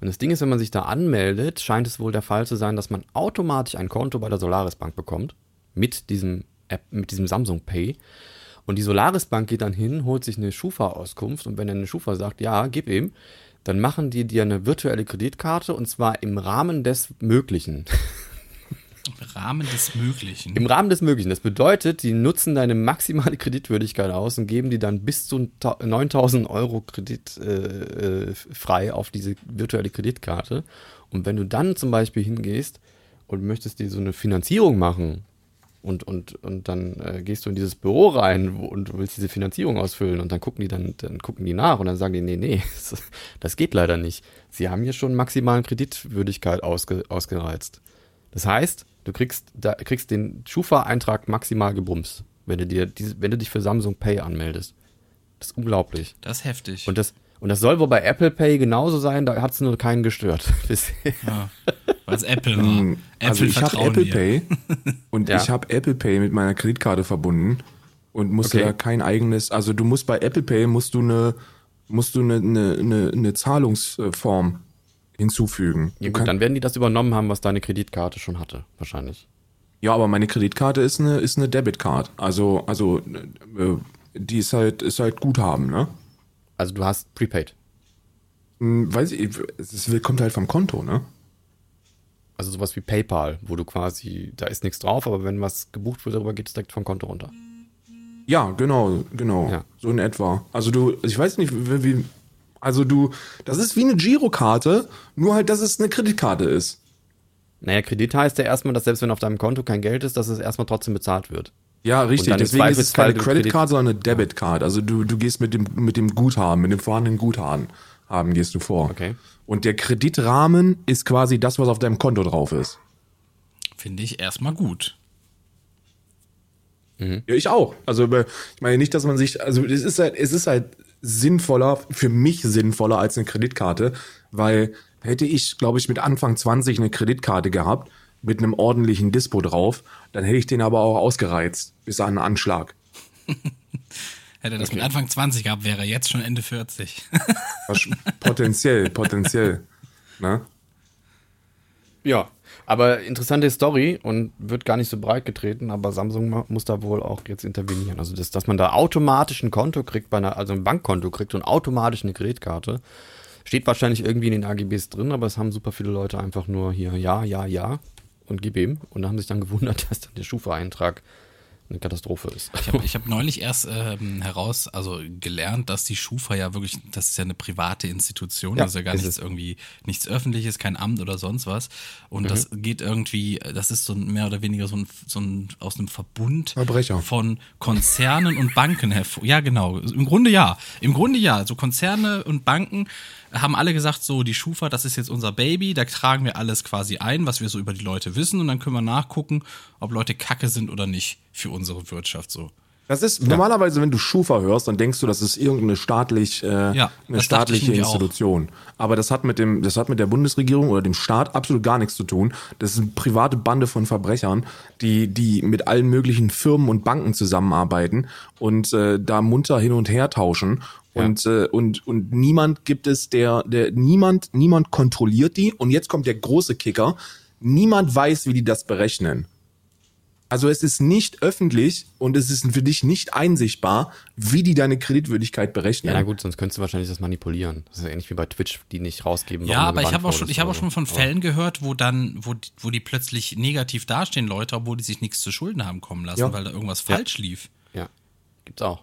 Und das Ding ist, wenn man sich da anmeldet, scheint es wohl der Fall zu sein, dass man automatisch ein Konto bei der Solaris Bank bekommt mit diesem App, mit diesem Samsung Pay. Und die Solaris Bank geht dann hin, holt sich eine Schufa-Auskunft und wenn dann eine Schufa sagt, ja, gib ihm, dann machen die dir eine virtuelle Kreditkarte und zwar im Rahmen des Möglichen. Im Rahmen des Möglichen. Im Rahmen des Möglichen. Das bedeutet, die nutzen deine maximale Kreditwürdigkeit aus und geben die dann bis zu ta- 9000 Euro Kredit äh, äh, frei auf diese virtuelle Kreditkarte. Und wenn du dann zum Beispiel hingehst und möchtest dir so eine Finanzierung machen und, und, und dann äh, gehst du in dieses Büro rein und willst diese Finanzierung ausfüllen und dann gucken die dann, dann gucken die nach und dann sagen die, nee, nee, das geht leider nicht. Sie haben hier schon maximalen Kreditwürdigkeit ausge, ausgereizt. Das heißt, du kriegst, da, kriegst den Schufa-Eintrag maximal gebumst, wenn du, dir, diese, wenn du dich für Samsung Pay anmeldest. Das ist unglaublich. Das ist heftig. Und das, und das soll wohl bei Apple Pay genauso sein, da hat es nur keinen gestört bisher. ja, Weil es Apple war. Apple Also ich habe vertrauen Apple wir. Pay und Ja. ich habe Apple Pay mit meiner Kreditkarte verbunden und musste Okay. da kein eigenes, also du musst bei Apple Pay musst du eine musst du eine, eine, eine, eine Zahlungsform hinzufügen. Ja, gut, dann werden die das übernommen haben, was deine Kreditkarte schon hatte, wahrscheinlich. ja, aber meine Kreditkarte ist eine ist eine Debitcard. Also also äh, die ist halt ist halt Guthaben, ne? Also du hast Prepaid. Hm, Weiß ich, es kommt halt vom Konto, ne? Also sowas wie PayPal, wo du quasi, da ist nichts drauf, aber wenn was gebucht wird, darüber geht es direkt vom Konto runter. Ja, genau, genau. Ja. So in etwa. Also du, ich weiß nicht, wie, wie also du, das ist wie eine Girokarte, nur halt, dass es eine Kreditkarte ist. Naja, Kredit heißt ja erstmal, dass selbst wenn auf deinem Konto kein Geld ist, dass es erstmal trotzdem bezahlt wird. Ja, richtig. Deswegen ist es keine du Credit Kredit- Card, sondern eine Debit Card. Also du, du gehst mit dem, mit dem Guthaben, mit dem vorhandenen Guthaben haben, gehst du vor. Okay. Und der Kreditrahmen ist quasi das, was auf deinem Konto drauf ist. Finde ich erstmal gut. Ja, ich auch. Also ich meine nicht, dass man sich, also es ist halt, es ist halt sinnvoller, für mich sinnvoller als eine Kreditkarte, weil hätte ich, glaube ich, mit Anfang 20 eine Kreditkarte gehabt, mit einem ordentlichen Dispo drauf, dann hätte ich den aber auch ausgereizt, bis an einen Anschlag. Hätte er das mit Anfang 20 gehabt, wäre er jetzt schon Ende 40. Was- potenziell, potenziell. Ne? Ja, aber interessante Story und wird gar nicht so breit getreten, aber Samsung muss da wohl auch jetzt intervenieren. Also, das, dass man da automatisch ein Konto kriegt, bei einer, also ein Bankkonto kriegt und automatisch eine Kreditkarte, steht wahrscheinlich irgendwie in den AGBs drin, aber es haben super viele Leute einfach nur hier ja, ja, ja und gib ihm und haben sich dann gewundert, dass dann der Schufa-Eintrag eine Katastrophe ist. Ich habe hab neulich erst ähm, heraus, also gelernt, dass die Schufa ja wirklich, das ist ja eine private Institution, Ja, das ist ja gar ist nichts es. irgendwie, nichts öffentliches, kein Amt oder sonst was. Und das Mhm. geht irgendwie, das ist so mehr oder weniger so ein, so ein aus einem Verbund Verbrecher. von Konzernen und Banken hervor. Ja, genau. Im Grunde ja. Im Grunde ja. So Konzerne und Banken haben alle gesagt, so die Schufa, das ist jetzt unser Baby, da tragen wir alles quasi ein, was wir so über die Leute wissen und dann können wir nachgucken, ob Leute kacke sind oder nicht für unsere Wirtschaft so. Das ist normalerweise, wenn du Schufa hörst, dann denkst du, das ist irgendeine staatlich, äh, Ja, eine staatliche nämlich auch. Institution. Aber das hat mit dem, das hat mit der Bundesregierung oder dem Staat absolut gar nichts zu tun. Das ist eine private Bande von Verbrechern, die, die mit allen möglichen Firmen und Banken zusammenarbeiten und äh, da munter hin und her tauschen. Und, äh, und, und niemand gibt es, der, der, niemand, niemand kontrolliert die. Und jetzt kommt der große Kicker. Niemand weiß, wie die das berechnen. Also es ist nicht öffentlich und es ist für dich nicht einsichtbar, wie die deine Kreditwürdigkeit berechnen. Ja, na gut, sonst könntest du wahrscheinlich das manipulieren. Das ist ja ähnlich wie bei Twitch, die nicht rausgeben. Ja, aber ich habe auch schon, wurdest ich habe auch schon von Fällen gehört, wo dann, wo, die- wo die plötzlich negativ dastehen, Leute, obwohl die sich nichts zu Schulden haben kommen lassen, Ja. weil da irgendwas falsch lief. Ja, gibt's auch.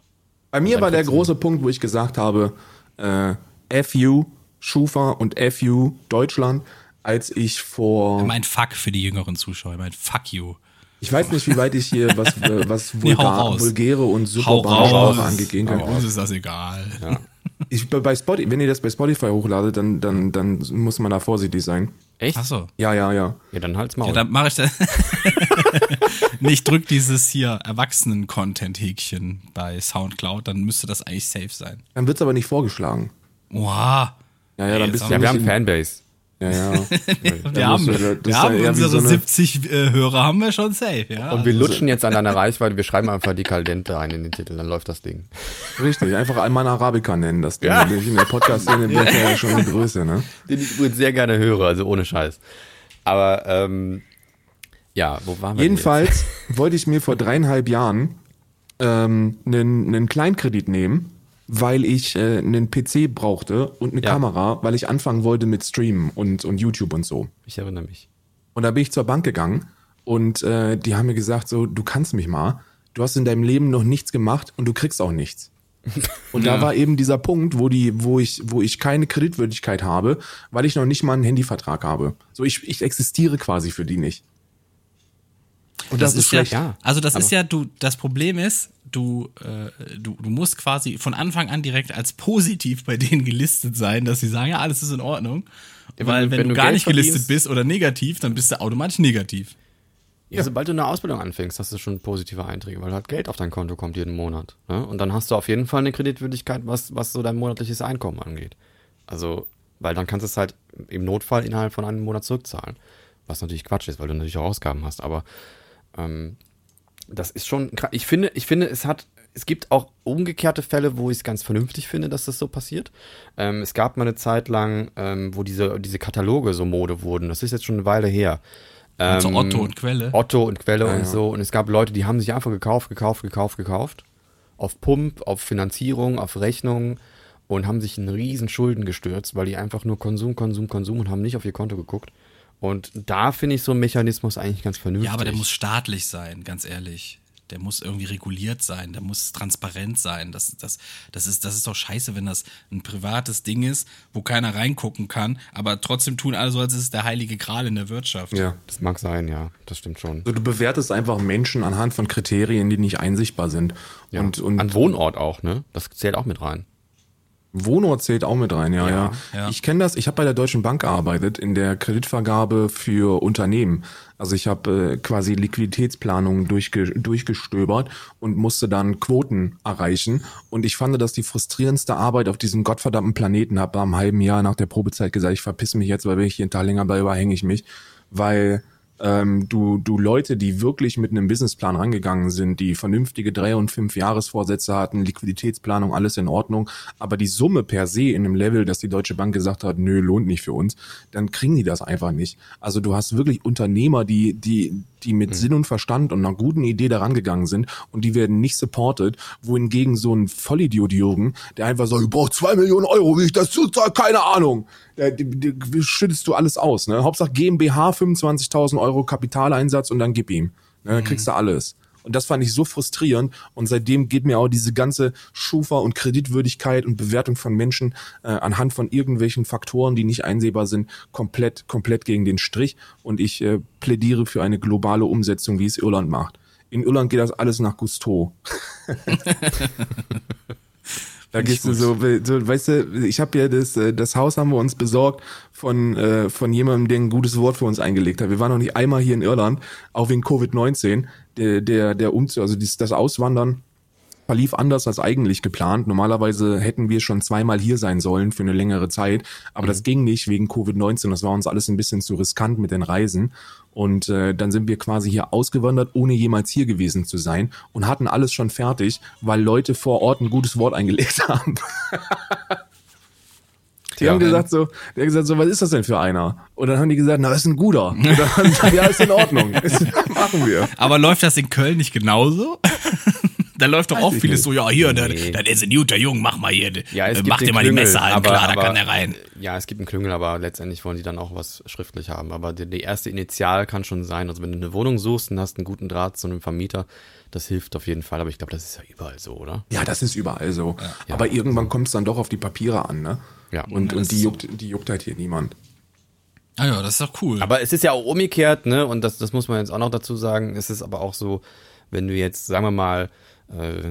Bei mir war der große Punkt, wo ich gesagt habe, äh, FU Schufa und FU Deutschland, als ich vor, Mein Fuck für die jüngeren Zuschauer, mein Fuck you. ich weiß nicht, wie weit ich hier was, äh, was Nee, vulgar, raus. vulgäre und super. Sprache angehen kann. Uns ist das egal. Ich, bei- Spotify, wenn ihr das bei Spotify hochladet, dann, dann, dann muss man da vorsichtig sein. Echt? Ach so. Ja, ja, ja. Ja, dann halt's Maul. Ja, dann mache ich das. nee, ich drück dieses hier Erwachsenen-Content-Häkchen bei Soundcloud, dann müsste das eigentlich safe sein. Dann wird's aber nicht vorgeschlagen. Oha. Ja, ja, dann bist du ja, wir haben Fanbase. Ja, ja. Wir haben, musst du- wir haben unsere so eine- 70 äh, Hörer haben wir schon safe, ja. Und wir lutschen jetzt an deiner Reichweite, wir schreiben einfach die Caldente rein in den Titel, dann läuft das Ding. Richtig, einfach Alman Arabica nennen das Ding. Ja. In der Podcast-Szene bin ich ja schon eine Größe, ne? Den ich übrigens sehr gerne höre, also ohne Scheiß. Aber, ähm, ja, wo waren wir denn Jedenfalls wollte ich mir vor dreieinhalb Jahren ähm, einen, einen Kleinkredit nehmen, weil ich äh, einen PC brauchte und eine Ja. Kamera, weil ich anfangen wollte mit Streamen und, und YouTube und so. Ich erinnere mich. Und da bin ich zur Bank gegangen und äh, die haben mir gesagt, so, du kannst mich mal, du hast in deinem Leben noch nichts gemacht und du kriegst auch nichts. Und da war eben dieser Punkt, wo die, wo ich, wo ich keine Kreditwürdigkeit habe, weil ich noch nicht mal einen Handyvertrag habe. So, ich, ich existiere quasi für die nicht. Und das, ist schlecht. Ja, Ja, also das ist ja, du, das Problem ist, du, äh, du, du musst quasi von Anfang an direkt als positiv bei denen gelistet sein, dass sie sagen, ja, alles ist in Ordnung. wenn Weil wenn, wenn du du gar nicht gelistet bist oder negativ, dann bist du automatisch negativ. Ja, sobald du eine Ausbildung anfängst, hast du schon positive Einträge, weil halt Geld auf dein Konto kommt jeden Monat. Ne? Und dann hast du auf jeden Fall eine Kreditwürdigkeit, was, was so dein monatliches Einkommen angeht. Also, weil dann kannst du es halt im Notfall innerhalb von einem Monat zurückzahlen. Was natürlich Quatsch ist, weil du natürlich auch Ausgaben hast. Aber ähm, das ist schon, ich finde, ich finde, es hat, es gibt auch umgekehrte Fälle, wo ich es ganz vernünftig finde, dass das so passiert. Ähm, es gab mal eine Zeit lang, ähm, wo diese, diese Kataloge so Mode wurden. Das ist jetzt schon eine Weile her. Also Ähm, Otto und Quelle. Otto und Quelle Ja, und so. Und es gab Leute, die haben sich einfach gekauft, gekauft, gekauft, gekauft. Auf Pump, auf Finanzierung, auf Rechnung und haben sich in riesen Schulden gestürzt, weil die einfach nur Konsum, Konsum, Konsum und haben nicht auf ihr Konto geguckt. Und da finde ich so einen Mechanismus eigentlich ganz vernünftig. Ja, aber der muss staatlich sein, ganz ehrlich. Der muss irgendwie reguliert sein, der muss transparent sein. Das, das, das, ist, das ist doch scheiße, wenn das ein privates Ding ist, wo keiner reingucken kann, aber trotzdem tun alle so, als ist es der heilige Gral in der Wirtschaft. Ja. Das mag sein, ja. Das stimmt schon. Also du bewertest einfach Menschen anhand von Kriterien, die nicht einsichtbar sind. Ja. Und, und An Wohnort auch, ne? Das zählt auch mit rein. Wohnort zählt auch mit rein, ja, ja. ja. Ich kenne das, ich habe bei der Deutschen Bank gearbeitet in der Kreditvergabe für Unternehmen. Also ich habe äh, quasi Liquiditätsplanungen durchge durchgestöbert und musste dann Quoten erreichen. Und ich fand das die frustrierendste Arbeit auf diesem gottverdammten Planeten. Habe am halben Jahr nach der Probezeit gesagt, ich verpiss mich jetzt, weil wenn ich hier einen Tag länger bleibe, hänge ich mich. Weil ähm, du, du Leute, die wirklich mit einem Businessplan rangegangen sind, die vernünftige drei- und fünf Jahresvorsätze hatten, Liquiditätsplanung, alles in Ordnung, aber die Summe per se in einem Level, dass die Deutsche Bank gesagt hat, nö, lohnt nicht für uns, dann kriegen die das einfach nicht. Also du hast wirklich Unternehmer, die, die, die mit Sinn und Verstand und einer guten Idee daran gegangen sind und die werden nicht supported, wohingegen so ein Vollidiot Jürgen, der einfach sagt, ich brauche zwei Millionen Euro, wie ich das zuzahle, keine Ahnung. Da die, die schüttest du alles aus. Ne? Hauptsache GmbH 25.000 Euro Kapitaleinsatz und dann gib ihm. Ne? Dann kriegst du alles. Und das fand ich so frustrierend. Und seitdem geht mir auch diese ganze Schufa und Kreditwürdigkeit und Bewertung von Menschen äh, anhand von irgendwelchen Faktoren, die nicht einsehbar sind, komplett, komplett gegen den Strich. Und ich äh, plädiere für eine globale Umsetzung, wie es Irland macht. In Irland geht das alles nach Gusto. Da gehst du so, so, weißt du, ich habe ja das, äh, das Haus haben wir uns besorgt von, äh, von jemandem, der ein gutes Wort für uns eingelegt hat. Wir waren noch nicht einmal hier in Irland, auch wegen Covid-19. Der, der, der Umzug, also dies, das Auswandern verlief anders als eigentlich geplant. Normalerweise hätten wir schon zweimal hier sein sollen für eine längere Zeit, aber das ging nicht wegen Covid-19. Das war uns alles ein bisschen zu riskant mit den Reisen. Und äh, dann sind wir quasi hier ausgewandert, ohne jemals hier gewesen zu sein und hatten alles schon fertig, weil Leute vor Ort ein gutes Wort eingelegt haben. Die Ja. haben gesagt so, der hat gesagt so, was ist das denn für einer? Und dann haben die gesagt, na, das ist ein guter. Und dann haben die gesagt, ja, ist in Ordnung. Das machen wir. Aber läuft das in Köln nicht genauso? Da läuft doch auch vieles nicht. so, ja, hier, Nee. der ist ein guter Jung, mach mal hier, Ja, es äh, gibt mach dir mal die Klüngel, Messer ein, aber- klar, da aber- kann der rein. Ja, es gibt einen Klüngel, aber letztendlich wollen die dann auch was schriftlich haben. Aber die, die erste Initial kann schon sein. Also wenn du eine Wohnung suchst und hast einen guten Draht zu einem Vermieter, das hilft auf jeden Fall. Aber ich glaube, das ist ja überall so, oder? Ja, das ist überall so. Aber irgendwann kommt es dann doch auf die Papiere an, ne? Ja. Und, und die juckt, die juckt halt hier niemand. Ah ja, das ist doch cool. Aber es ist ja auch umgekehrt, ne? Und das, das muss man jetzt auch noch dazu sagen. Es ist aber auch so, wenn du jetzt, sagen wir mal,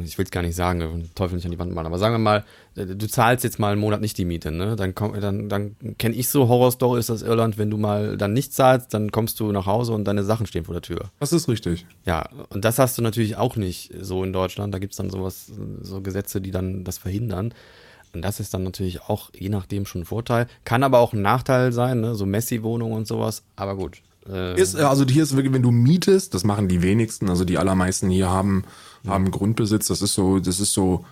ich will es gar nicht sagen, Teufel nicht an die Wand malen, aber sagen wir mal, äh, du zahlst jetzt mal einen Monat nicht die Miete, ne? Dann komm, dann, dann kenne ich so Horrorstories aus Irland, wenn du mal dann nicht zahlst, dann kommst du nach Hause und deine Sachen stehen vor der Tür. Das ist richtig. Ja, und das hast du natürlich auch nicht so in Deutschland. Da gibt's dann sowas, so Gesetze, die dann das verhindern. Und das ist dann natürlich auch je nachdem schon ein Vorteil. Kann aber auch ein Nachteil sein, ne? so Messi-Wohnungen und sowas. Aber gut. Äh, Ist, also hier ist wirklich, wenn du mietest, das machen die wenigsten, also die allermeisten hier haben, haben Grundbesitz, das ist so, das ist so,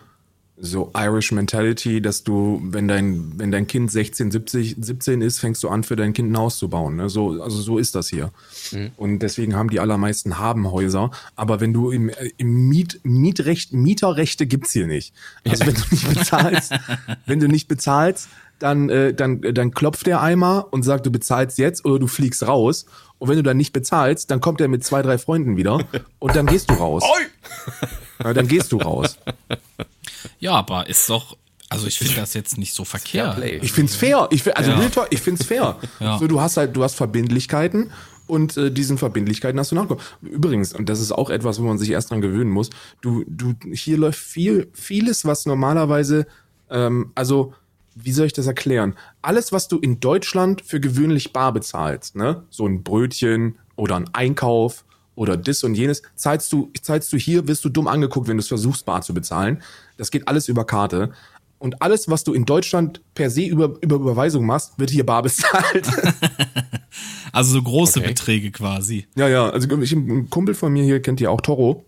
so Irish Mentality, dass du, wenn dein, wenn dein Kind 16, 70, 17 ist, fängst du an, für dein Kind ein Haus zu bauen. Ne? So, also so ist das hier. Und deswegen haben die allermeisten haben Häuser. Aber wenn du im, äh, im Miet, Mietrecht, Mieterrechte gibt's hier nicht. Also wenn du nicht bezahlst, wenn du nicht bezahlst, dann, äh, dann, dann klopft der Eimer und sagt, du bezahlst jetzt oder du fliegst raus. Und wenn du dann nicht bezahlst, dann kommt er mit zwei, drei Freunden wieder und dann gehst du raus. Ja, dann gehst du raus. ja, aber ist doch, also ich finde das jetzt nicht so verkehrt. Ich find's fair. Ich, find- also Ja. Ich find's fair. Ja. So, du hast halt, du hast Verbindlichkeiten und äh, diesen Verbindlichkeiten hast du nachgekommen. Übrigens, und das ist auch etwas, wo man sich erst dran gewöhnen muss. Du, du, hier läuft viel, vieles, was normalerweise, ähm, also wie soll ich das erklären? Alles, was du in Deutschland für gewöhnlich bar bezahlst, ne, so ein Brötchen oder ein Einkauf oder das und jenes, zahlst du, zahlst du hier, wirst du dumm angeguckt, wenn du es versuchst, bar zu bezahlen. Das geht alles über Karte. Und alles, was du in Deutschland per se über, über Überweisung machst, wird hier bar bezahlt. Also so große Okay. Beträge quasi. ja, ja, also ich, ein Kumpel von mir hier kennt ja auch Toro.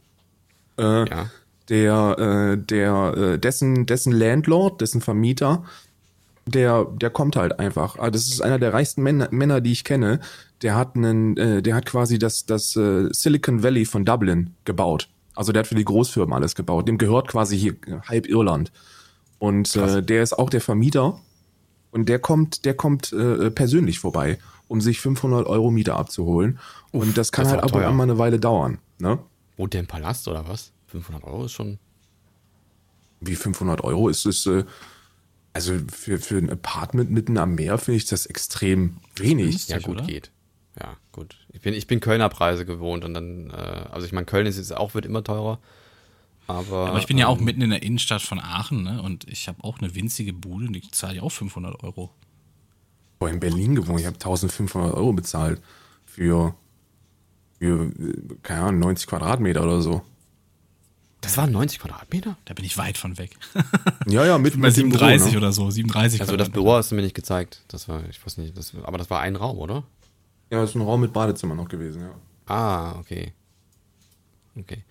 Äh, Ja. Der, äh, der, äh, dessen, dessen Landlord, dessen Vermieter, der, der kommt halt einfach. Ah, Das ist einer der reichsten Männer, Männer die ich kenne. Der hat einen, äh, der hat quasi das, das äh, Silicon Valley von Dublin gebaut. Also der hat für die Großfirmen alles gebaut. Dem gehört quasi hier halb Irland. Und äh, der ist auch der Vermieter. Und der kommt, der kommt äh, persönlich vorbei, um sich 500 Euro Miete abzuholen. und das kann das halt auch ab und an mal eine Weile dauern. Ne? Wohnt der im Palast oder was? 500 Euro ist schon. Wie 500 Euro ist es, äh, also für, für ein Apartment mitten am Meer finde ich das extrem wenig. Ja, gut oder? geht. Ja, gut. Ich bin, ich bin Kölner Preise gewohnt und dann, äh, also ich meine, Köln ist jetzt auch, wird immer teurer. Aber, Aber ich bin ja auch ähm, mitten in der Innenstadt von Aachen, ne? Und ich habe auch eine winzige Bude und die zahle ich auch 500 Euro. Boah, in Berlin gewohnt. Ich habe 1500 Euro bezahlt für, für, äh, keine Ahnung, 90 Quadratmeter oder so. Das waren 90 Quadratmeter? Da bin ich weit von weg. Ja, ja, mit, Bei mit dem Büro, 37 ne? oder so, 37 Also das. Büro hast du mir nicht gezeigt. Das war, ich weiß nicht, das, aber das war ein Raum, oder? Ja, das ist ein Raum mit Badezimmer noch gewesen, ja. Ah, okay. Okay.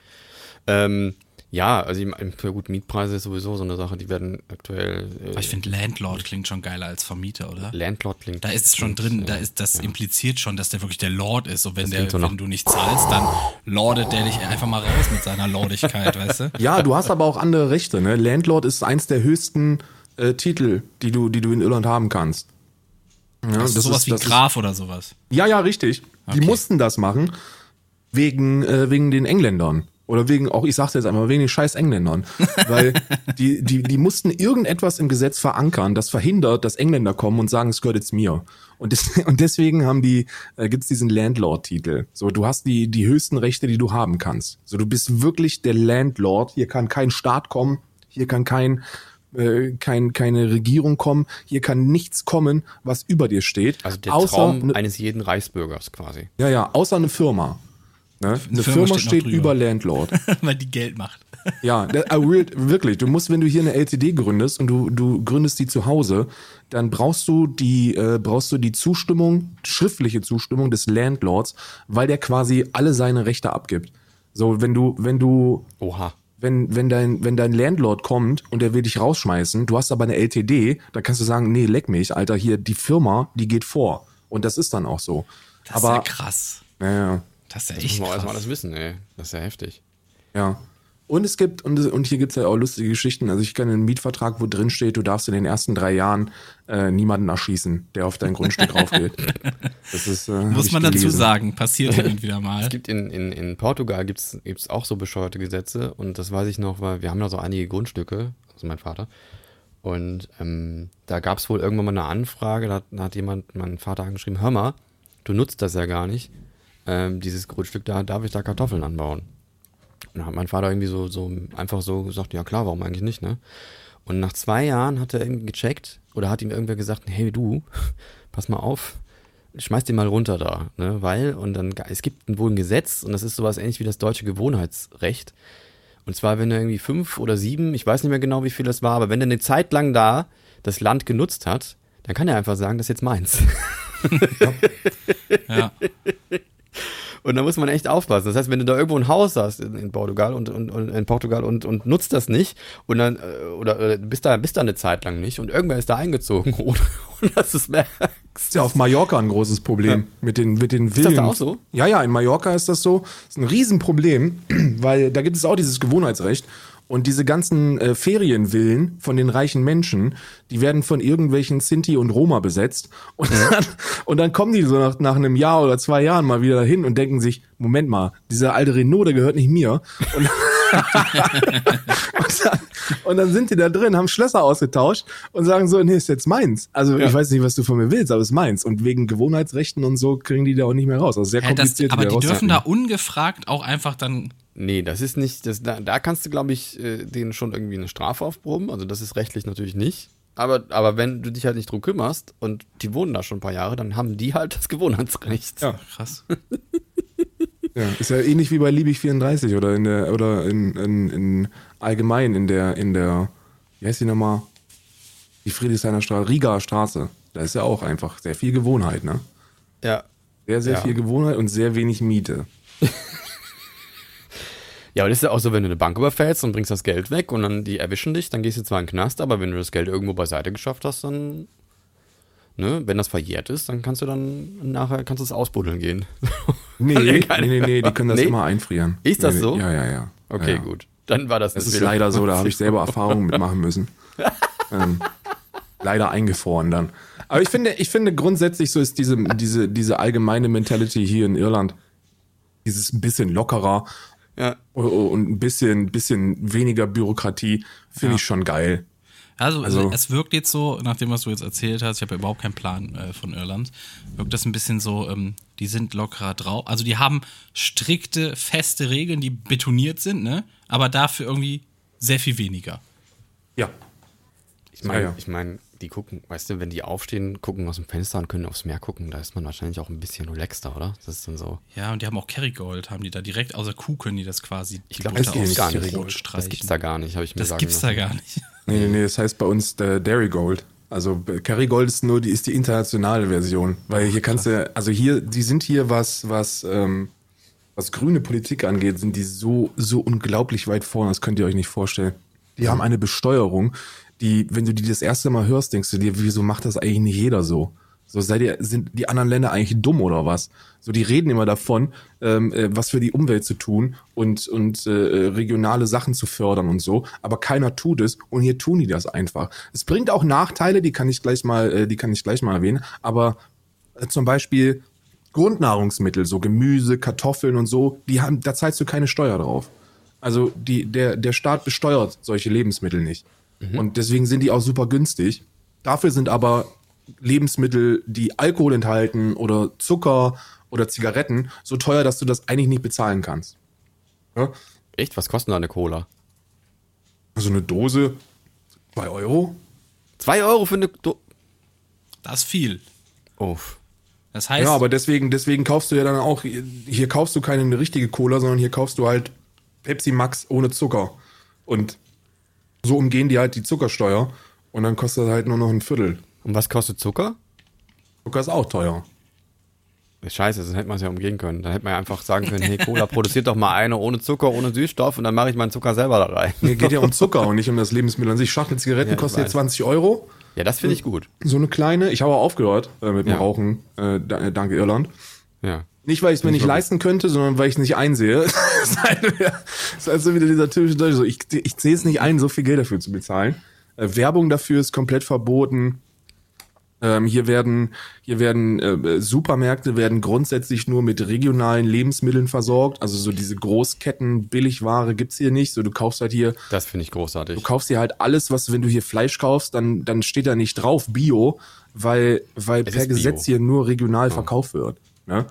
Ähm, ja, also ich gut Mietpreise ist sowieso so eine Sache, die werden aktuell. Äh, ich finde Landlord klingt schon geiler als Vermieter, oder? Landlord klingt. Da ist es schon drin, da ja, ist das impliziert schon, dass der wirklich der Lord ist. Und wenn Das der, so wenn du nicht zahlst, dann lordet der dich einfach mal raus mit seiner Lordigkeit, weißt du? Ja, du hast aber auch andere Rechte, ne? Landlord ist eins der höchsten äh, Titel, die du, die du in Irland haben kannst. Ja, Das ist sowas wie das Graf oder sowas. ja, ja, richtig. Die Okay. mussten das machen wegen, äh, wegen den Engländern. Oder wegen, auch ich sag's jetzt einmal, wegen den scheiß Engländern. Weil die, die, die mussten irgendetwas im Gesetz verankern, das verhindert, dass Engländer kommen und sagen, es gehört jetzt mir. Und, des, und deswegen haben die, äh, gibt's diesen Landlord-Titel. So, du hast die, die höchsten Rechte, die du haben kannst. So, du bist wirklich der Landlord. Hier kann kein Staat kommen. Hier kann kein, äh, kein, keine Regierung kommen. Hier kann nichts kommen, was über dir steht. also der außer Traum ne- eines jeden Reichsbürgers quasi. ja, ja, außer eine Firma. Ne? Eine Firma Firma, steht steht, über Landlord. Weil die Geld macht. ja, real, wirklich. Du musst, wenn du hier eine LTD gründest und du, du gründest die zu Hause, dann brauchst du die, äh, brauchst du die Zustimmung, schriftliche Zustimmung des Landlords, weil der quasi alle seine Rechte abgibt. So, wenn du, wenn du, Oha. wenn, wenn dein, wenn dein Landlord kommt und der will dich rausschmeißen, du hast aber eine LTD, dann kannst du sagen, nee, leck mich, Alter, hier, die Firma, die geht vor. Und das ist dann auch so. Das aber, ist ja krass. ja, ja. Das ist ja Das echt muss man erstmal alles wissen, ey. Das ist ja heftig. Ja. Und es gibt, und, und hier gibt's ja auch lustige Geschichten. Also ich kenne einen Mietvertrag, wo drin steht, du darfst in den ersten drei Jahren äh, niemanden erschießen, der auf dein Grundstück raufgeht. Das ist, äh, Muss man dazu sagen, passiert hin und wieder mal. Es gibt in, in, in Portugal gibt's gibt's auch so bescheuerte Gesetze und das weiß ich noch, weil wir haben da so einige Grundstücke, also mein Vater. Und ähm, da gab's wohl irgendwann mal eine Anfrage, da hat, da hat jemand meinen Vater angeschrieben, hör mal, du nutzt das ja gar nicht, ähm, dieses Grundstück da, darf ich da Kartoffeln anbauen? Und dann hat mein Vater irgendwie so, so einfach so gesagt, ja klar, warum eigentlich nicht, ne? Und nach zwei Jahren hat er irgendwie gecheckt oder hat ihm irgendwer gesagt, hey du, pass mal auf, schmeiß den mal runter da, ne? Weil, und dann, es gibt wohl ein Gesetz und das ist sowas ähnlich wie das deutsche Gewohnheitsrecht. Und zwar, wenn er irgendwie fünf oder sieben, ich weiß nicht mehr genau, wie viel das war, aber wenn er eine Zeit lang da das Land genutzt hat, dann kann er einfach sagen, das ist jetzt meins. Ja. Und da muss man echt aufpassen. Das heißt, wenn du da irgendwo ein Haus hast in, in Portugal und, und, und in Portugal und, und nutzt das nicht und dann äh, oder, oder bist da bist da eine Zeit lang nicht und irgendwer ist da eingezogen ohne, ohne dass du es merkst. ist ja auf Mallorca ein großes Problem mit den mit den Villen. das da auch so? Ja, ja, in Mallorca ist das so. Das ist ein Riesenproblem, weil da gibt es auch dieses Gewohnheitsrecht. Und diese ganzen äh, Ferienvillen von den reichen Menschen, die werden von irgendwelchen Sinti und Roma besetzt. Und, dann, und dann kommen die so nach, nach einem Jahr oder zwei Jahren mal wieder dahin und denken sich, Moment mal, dieser alte Renault, der gehört nicht mir. Und, und, dann, und dann sind die da drin, haben Schlösser ausgetauscht und sagen so, nee, ist jetzt meins. Also ich weiß nicht, was du von mir willst, aber ist meins. Und wegen Gewohnheitsrechten und so kriegen die da auch nicht mehr raus. Also sehr Hä, das, kompliziert. aber die dürfen da ungefragt auch einfach dann. Nee, das ist nicht, das, da, da kannst du, glaube ich, äh, denen schon irgendwie eine Strafe aufproben. Also das ist rechtlich natürlich nicht. Aber, aber wenn du dich halt nicht drum kümmerst und die wohnen da schon ein paar Jahre, dann haben die halt das Gewohnheitsrecht. Ja. Krass. Ja, ist ja ähnlich wie bei Liebig 34 oder in der oder in, in, in allgemein in der in der wie heißt die nochmal? Die Friedrichshainer Straße, Riga Straße. Da ist ja auch einfach sehr viel Gewohnheit, ne? Ja. Sehr, sehr Ja. viel Gewohnheit und sehr wenig Miete. Ja, aber das ist ja auch so, wenn du eine Bank überfällst und bringst das Geld weg und dann die erwischen dich, dann gehst du zwar in den Knast, aber wenn du das Geld irgendwo beiseite geschafft hast, dann, ne, wenn das verjährt ist, dann kannst du dann nachher, kannst du es ausbuddeln gehen. Nee, nee, nee, nee, die können das Nee? immer einfrieren. Ist das Nee, so? Ja, ja, ja. Okay, ja, ja. gut. Dann war das Das eine ist leider so, da habe ich selber Erfahrungen mitmachen müssen. ähm, leider eingefroren dann. Aber ich finde, ich finde grundsätzlich so ist diese, diese, diese allgemeine Mentality hier in Irland, dieses ein bisschen lockerer Ja. und ein bisschen, bisschen weniger Bürokratie, finde Ja. ich schon geil. Also, Also- es wirkt jetzt so, nach dem, was du jetzt erzählt hast, ich habe ja überhaupt keinen Plan äh, von Irland, wirkt das ein bisschen so, ähm, die sind lockerer drauf. Also die haben strikte, feste Regeln, die betoniert sind, ne? Aber dafür irgendwie sehr viel weniger. Ja. Ich meine, Ja, ja. ich meine, die gucken, weißt du, wenn die aufstehen, gucken aus dem Fenster und können aufs Meer gucken, da ist man wahrscheinlich auch ein bisschen relaxter, oder? Das ist dann so. Ja, und die haben auch Kerrygold, haben die da direkt außer Kuh können die das quasi. Ich glaube, das gibt's aus gar nicht. Das gibt's da gar nicht, habe ich mir Das sagen gibt's da lassen. gar nicht. Nee, nee, nee, das heißt bei uns der Dairy Gold. Also äh, Kerrygold ist nur die ist die internationale Version, weil hier kannst du also hier die sind hier was was ähm, was grüne Politik angeht, sind die so so unglaublich weit vorne, das könnt ihr euch nicht vorstellen. Die haben eine Besteuerung, die wenn du die das erste Mal hörst, denkst du dir, wieso macht das eigentlich nicht jeder so? So seid ihr, sind die anderen Länder eigentlich dumm oder was? So, die reden immer davon, ähm, äh, was für die Umwelt zu tun und, und äh, regionale Sachen zu fördern und so, aber keiner tut es und hier tun die das einfach. Es bringt auch Nachteile, die kann ich gleich mal, äh, die kann ich gleich mal erwähnen, aber äh, zum Beispiel Grundnahrungsmittel, so Gemüse, Kartoffeln und so, die haben, da zahlst du keine Steuer drauf. Also die, der, der Staat besteuert solche Lebensmittel nicht. Und deswegen sind die auch super günstig. Dafür sind aber Lebensmittel, die Alkohol enthalten oder Zucker oder Zigaretten, so teuer, dass du das eigentlich nicht bezahlen kannst. Ja? Echt? Was kostet denn da eine Cola? Also eine Dose, zwei Euro? Zwei Euro für eine. Do Das ist viel. oh. Das heißt, Ja, aber deswegen, deswegen kaufst du ja dann auch, hier kaufst du keine richtige Cola, sondern hier kaufst du halt Pepsi Max ohne Zucker. Und so umgehen die halt die Zuckersteuer und dann kostet das halt nur noch ein Viertel. Und was kostet Zucker? Zucker ist auch teuer. Scheiße, dann hätte man es ja umgehen können. Dann hätte man ja einfach sagen können, hey Cola, produziert doch mal eine ohne Zucker, ohne Süßstoff und dann mache ich meinen Zucker selber da rein. Mir geht ja um Zucker und nicht um das Lebensmittel an sich. Schachtel Zigaretten Ja, weiß. jetzt 20 Euro. Ja, das finde ich gut. So eine kleine. Ich habe auch aufgehört äh, mit dem Ja. Rauchen, äh, äh, dank Irland. Ja. Nicht, weil ich es mir nicht leisten könnte, sondern weil ich es nicht einsehe. das ist halt, wieder- das ist halt so wieder dieser typische Deutsche. So, ich, ich sehe es nicht ein, so viel Geld dafür zu bezahlen. Äh, Werbung dafür ist komplett verboten. Ähm, hier werden, hier werden äh, Supermärkte werden grundsätzlich nur mit regionalen Lebensmitteln versorgt. Also so diese Großketten, Billigware gibt's hier nicht. So du kaufst halt hier Das finde ich großartig. Du kaufst dir halt alles, was, wenn du hier Fleisch kaufst, dann, dann steht da nicht drauf Bio, weil, weil Es per. Gesetz hier nur regional verkauft wird. Ne?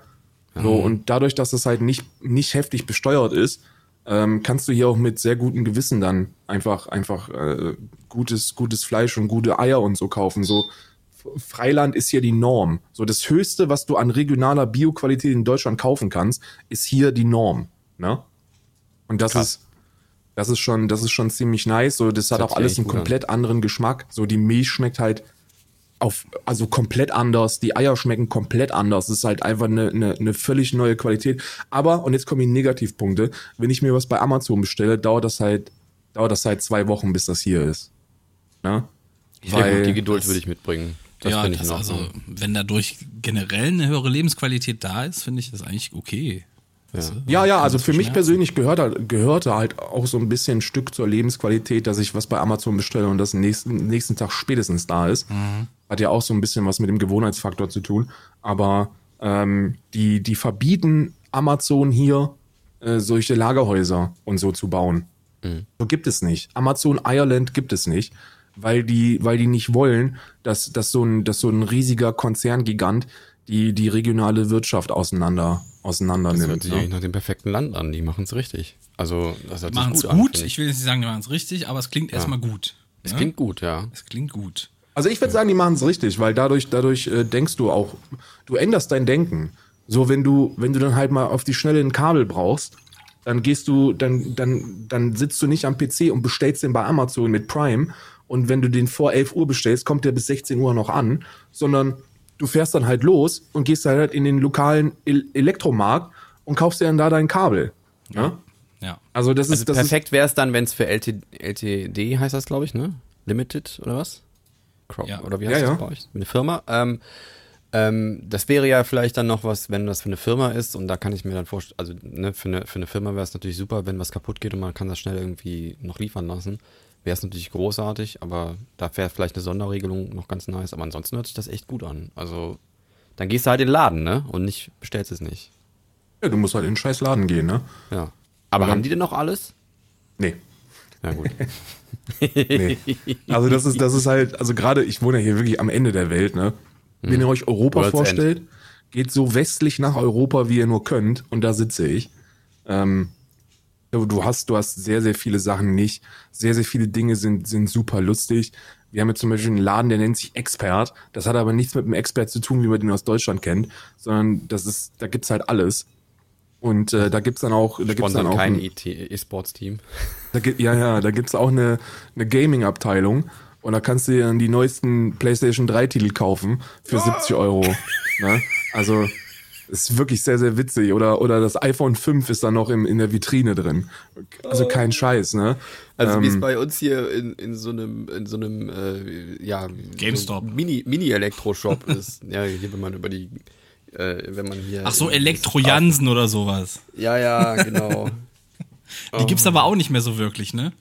So, und dadurch, dass das halt nicht, nicht heftig besteuert ist, ähm, kannst du hier auch mit sehr gutem Gewissen dann einfach, einfach äh, gutes, gutes Fleisch und gute Eier und so kaufen. So, Freiland ist hier die Norm. So, das Höchste, was du an regionaler Bioqualität in Deutschland kaufen kannst, ist hier die Norm. Ne? Und das Krass. ist, das ist schon, das ist schon ziemlich nice. So, das hat hört auch alles einen gut an. komplett anderen Geschmack. So, die Milch schmeckt halt auf, also komplett anders. Die Eier schmecken komplett anders. Es ist halt einfach eine, eine, eine völlig neue Qualität. Aber, und jetzt kommen die Negativpunkte, wenn ich mir was bei Amazon bestelle, dauert das halt, dauert das halt zwei Wochen, bis das hier ist. Ne? Ja, gut, die Geduld das- würde ich mitbringen. Das ja, finde ich das, also, wenn dadurch generell eine höhere Lebensqualität da ist, finde ich das eigentlich okay. Ja, ja, Kann also für mich persönlich gehört, halt- gehörte halt auch so ein bisschen ein Stück zur Lebensqualität, dass ich was bei Amazon bestelle und das nächsten, nächsten Tag spätestens da ist. Hat ja auch so ein bisschen was mit dem Gewohnheitsfaktor zu tun. Aber ähm, die, die verbieten Amazon hier, äh, solche Lagerhäuser und so zu bauen. So gibt es nicht. Amazon Ireland gibt es nicht, weil die, weil die nicht wollen, dass, dass, so, ein, dass so ein riesiger Konzerngigant die, die regionale Wirtschaft auseinander, auseinander Das hört nimmt. sich Ne? eigentlich nach dem perfekten Land an. Die machen es richtig. Also, das hört sich Machen es gut, gut. an. finde ich will jetzt nicht sagen, die machen es richtig, aber es klingt erstmal gut. Es ne? klingt gut, ja. Es klingt gut. Also ich würde sagen, die machen es richtig, weil dadurch, dadurch äh, denkst du auch, du änderst dein Denken. So, wenn du, wenn du dann halt mal auf die Schnelle ein Kabel brauchst, dann gehst du, dann, dann, dann sitzt du nicht am PC und bestellst den bei Amazon mit Prime. Und wenn du den vor 11 Uhr bestellst, kommt der bis 16 Uhr noch an, sondern du fährst dann halt los und gehst halt in den lokalen El Elektromarkt und kaufst dir dann da dein Kabel. Ja? Ja. Also das ist, Also das perfekt wäre es dann, wenn es für LT, LTD heißt das, glaube ich, ne? Limited oder was? Cro- Ja. Oder wie Ja, heißt ja. das bei euch? Eine Firma. Ähm, ähm, das wäre ja vielleicht dann noch was, wenn das für eine Firma ist und da kann ich mir dann vorstellen, also ne, für, eine, für eine Firma wäre es natürlich super, wenn was kaputt geht und man kann das schnell irgendwie noch liefern lassen. Wäre es natürlich großartig, aber da wäre vielleicht eine Sonderregelung noch ganz nice. Aber ansonsten hört sich das echt gut an. Also dann gehst du halt in den Laden, ne? Und nicht bestellst es nicht. ja, du musst halt in den scheiß Laden gehen, ne? Ja. Aber Aber- haben die denn noch alles? Nee. Ja, gut. Nee. Also das ist, das ist halt, also gerade, ich wohne ja hier wirklich am Ende der Welt, ne? Wenn ihr euch Europa World's vorstellt, geht so westlich nach Europa, wie ihr nur könnt, und da sitze ich. Ähm, du, hast, du hast sehr, sehr viele Sachen nicht. Sehr, sehr viele Dinge sind, sind super lustig. Wir haben jetzt zum Beispiel einen Laden, der nennt sich Expert. Das hat aber nichts mit einem Expert zu tun, wie man den aus Deutschland kennt, sondern das ist, da gibt's halt alles. Und äh, da gibt's dann auch, da gibt's dann auch kein ein- E-T- E-Sports-Team. gibt, ja, ja, da gibt's auch eine, eine Gaming-Abteilung und da kannst du dir dann die neuesten PlayStation 3-Titel kaufen für 70 Euro. Ne? Also ist wirklich sehr, sehr witzig. Oder, oder das iPhone 5 ist dann noch im, in der Vitrine drin. Also kein Scheiß, ne? Also wie es Ähm, bei uns hier in, in so einem, in so einem äh, ja, GameStop. So Mini, Mini-Elektroshop ist. Ja, hier, wenn man über die, äh, wenn man hier. Ach so, Elektro-Jansen oder sowas. Ja, ja, genau. Die gibt's aber auch nicht mehr so wirklich, ne?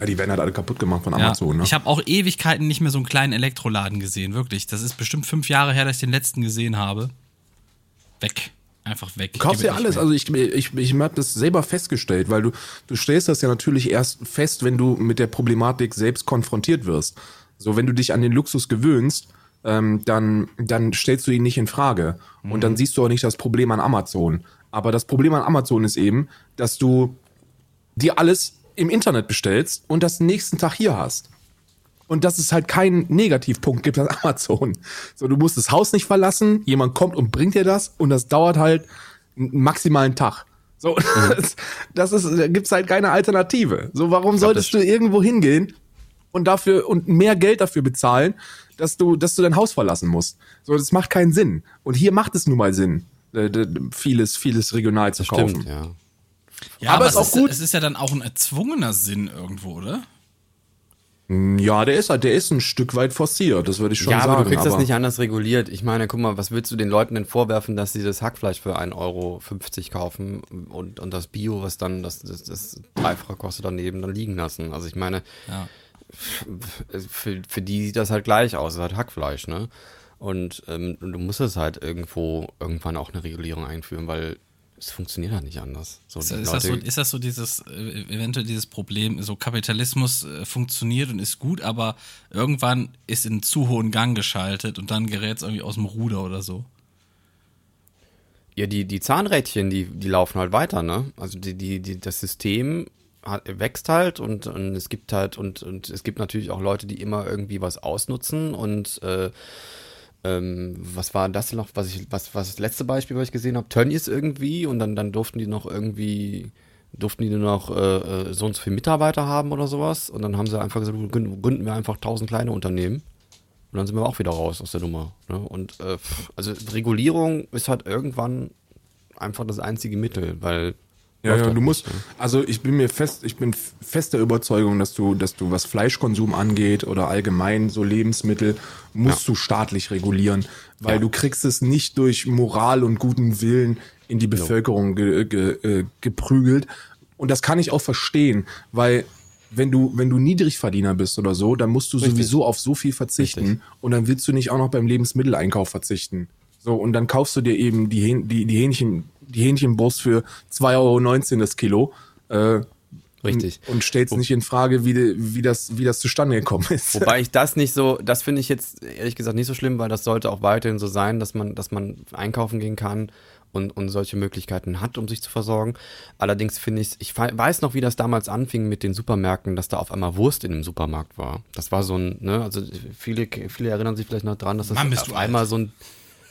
ja, die werden halt alle kaputt gemacht von Ja. Amazon, ne? Ich habe auch Ewigkeiten nicht mehr so einen kleinen Elektroladen gesehen, wirklich. Das ist bestimmt fünf Jahre her, dass ich den letzten gesehen habe. Weg. Einfach weg. Du kaufst ja alles. mehr. Also ich, ich, ich habe das selber festgestellt, weil du, du stellst das ja natürlich erst fest, wenn du mit der Problematik selbst konfrontiert wirst. So, wenn du dich an den Luxus gewöhnst, ähm, dann, dann stellst du ihn nicht in Frage. Und dann siehst du auch nicht das Problem an Amazon. Aber das Problem an Amazon ist eben, dass du dir alles im Internet bestellst und das nächsten Tag hier hast. Und dass es halt keinen Negativpunkt gibt an Amazon. So, du musst das Haus nicht verlassen, jemand kommt und bringt dir das und das dauert halt einen maximalen Tag. So, das, das ist, da gibt's halt keine Alternative. So, warum solltest du irgendwo hingehen und dafür und mehr Geld dafür bezahlen, dass du, dass du dein Haus verlassen musst? So, das macht keinen Sinn. Und hier macht es nun mal Sinn, äh, vieles, vieles regional zu kaufen. Stimmt, ja. Ja, aber aber, ist es auch ist, gut. Es ist ja dann auch ein erzwungener Sinn irgendwo, oder? Ja, der ist halt, der ist ein Stück weit forciert, das würde ich schon ja, sagen. aber du kriegst das aber- nicht anders reguliert. Ich meine, guck mal, was willst du den Leuten denn vorwerfen, dass sie das Hackfleisch für 1,50 Euro kaufen und, und das Bio, was dann das, das, das Dreifache kostet, daneben dann liegen lassen? Also ich meine, Ja. für, für die sieht das halt gleich aus, es ist halt Hackfleisch, ne? Und ähm, du musst es halt irgendwo irgendwann auch eine Regulierung einführen, weil es funktioniert halt nicht anders. So, Ist, ist, das so, ist das so dieses, äh, eventuell dieses Problem, so Kapitalismus äh, funktioniert und ist gut, aber irgendwann ist in zu hohen Gang geschaltet und dann gerät es irgendwie aus dem Ruder oder so. Ja, die, die Zahnrädchen, die, die laufen halt weiter, ne? Also die, die, die, das System hat, wächst halt und, und es gibt halt, und, und es gibt natürlich auch Leute, die immer irgendwie was ausnutzen und äh, ähm, was war das noch, was ich, was, was das letzte Beispiel, was ich gesehen habe, Tönnies irgendwie und dann, dann durften die noch irgendwie, durften die nur noch äh, äh, so und so viele Mitarbeiter haben oder sowas und dann haben sie einfach gesagt, gründen, wir einfach tausend kleine Unternehmen. Und dann sind wir auch wieder raus aus der Nummer. Ne? Und äh, also Regulierung ist halt irgendwann einfach das einzige Mittel, weil Ja, ja, du musst, also ich bin mir fest, ich bin fest der Überzeugung, dass du, dass du, was Fleischkonsum angeht oder allgemein so Lebensmittel, musst du staatlich regulieren, weil Ja. du kriegst es nicht durch Moral und guten Willen in die Bevölkerung ge, ge, äh, geprügelt. Und das kann ich auch verstehen, weil wenn du, wenn du Niedrigverdiener bist oder so, dann musst du Richtig. sowieso auf so viel verzichten Richtig. und dann willst du nicht auch noch beim Lebensmitteleinkauf verzichten. So, und dann kaufst du dir eben die, Hähn, die, die Hähnchen, die Hähnchenbrust für 2,19 Euro das Kilo. Äh, Richtig. Und stellst nicht in Frage, wie, de, wie, das, wie das zustande gekommen ist. Wobei ich das nicht so, das finde ich jetzt ehrlich gesagt nicht so schlimm, weil das sollte auch weiterhin so sein, dass man, dass man einkaufen gehen kann und, und solche Möglichkeiten hat, um sich zu versorgen. Allerdings finde ich, ich weiß noch, wie das damals anfing mit den Supermärkten, dass da auf einmal Wurst in dem Supermarkt war. Das war so ein, ne, also viele, viele erinnern sich vielleicht noch dran, dass das Mann, bist auf du einmal alt. so ein,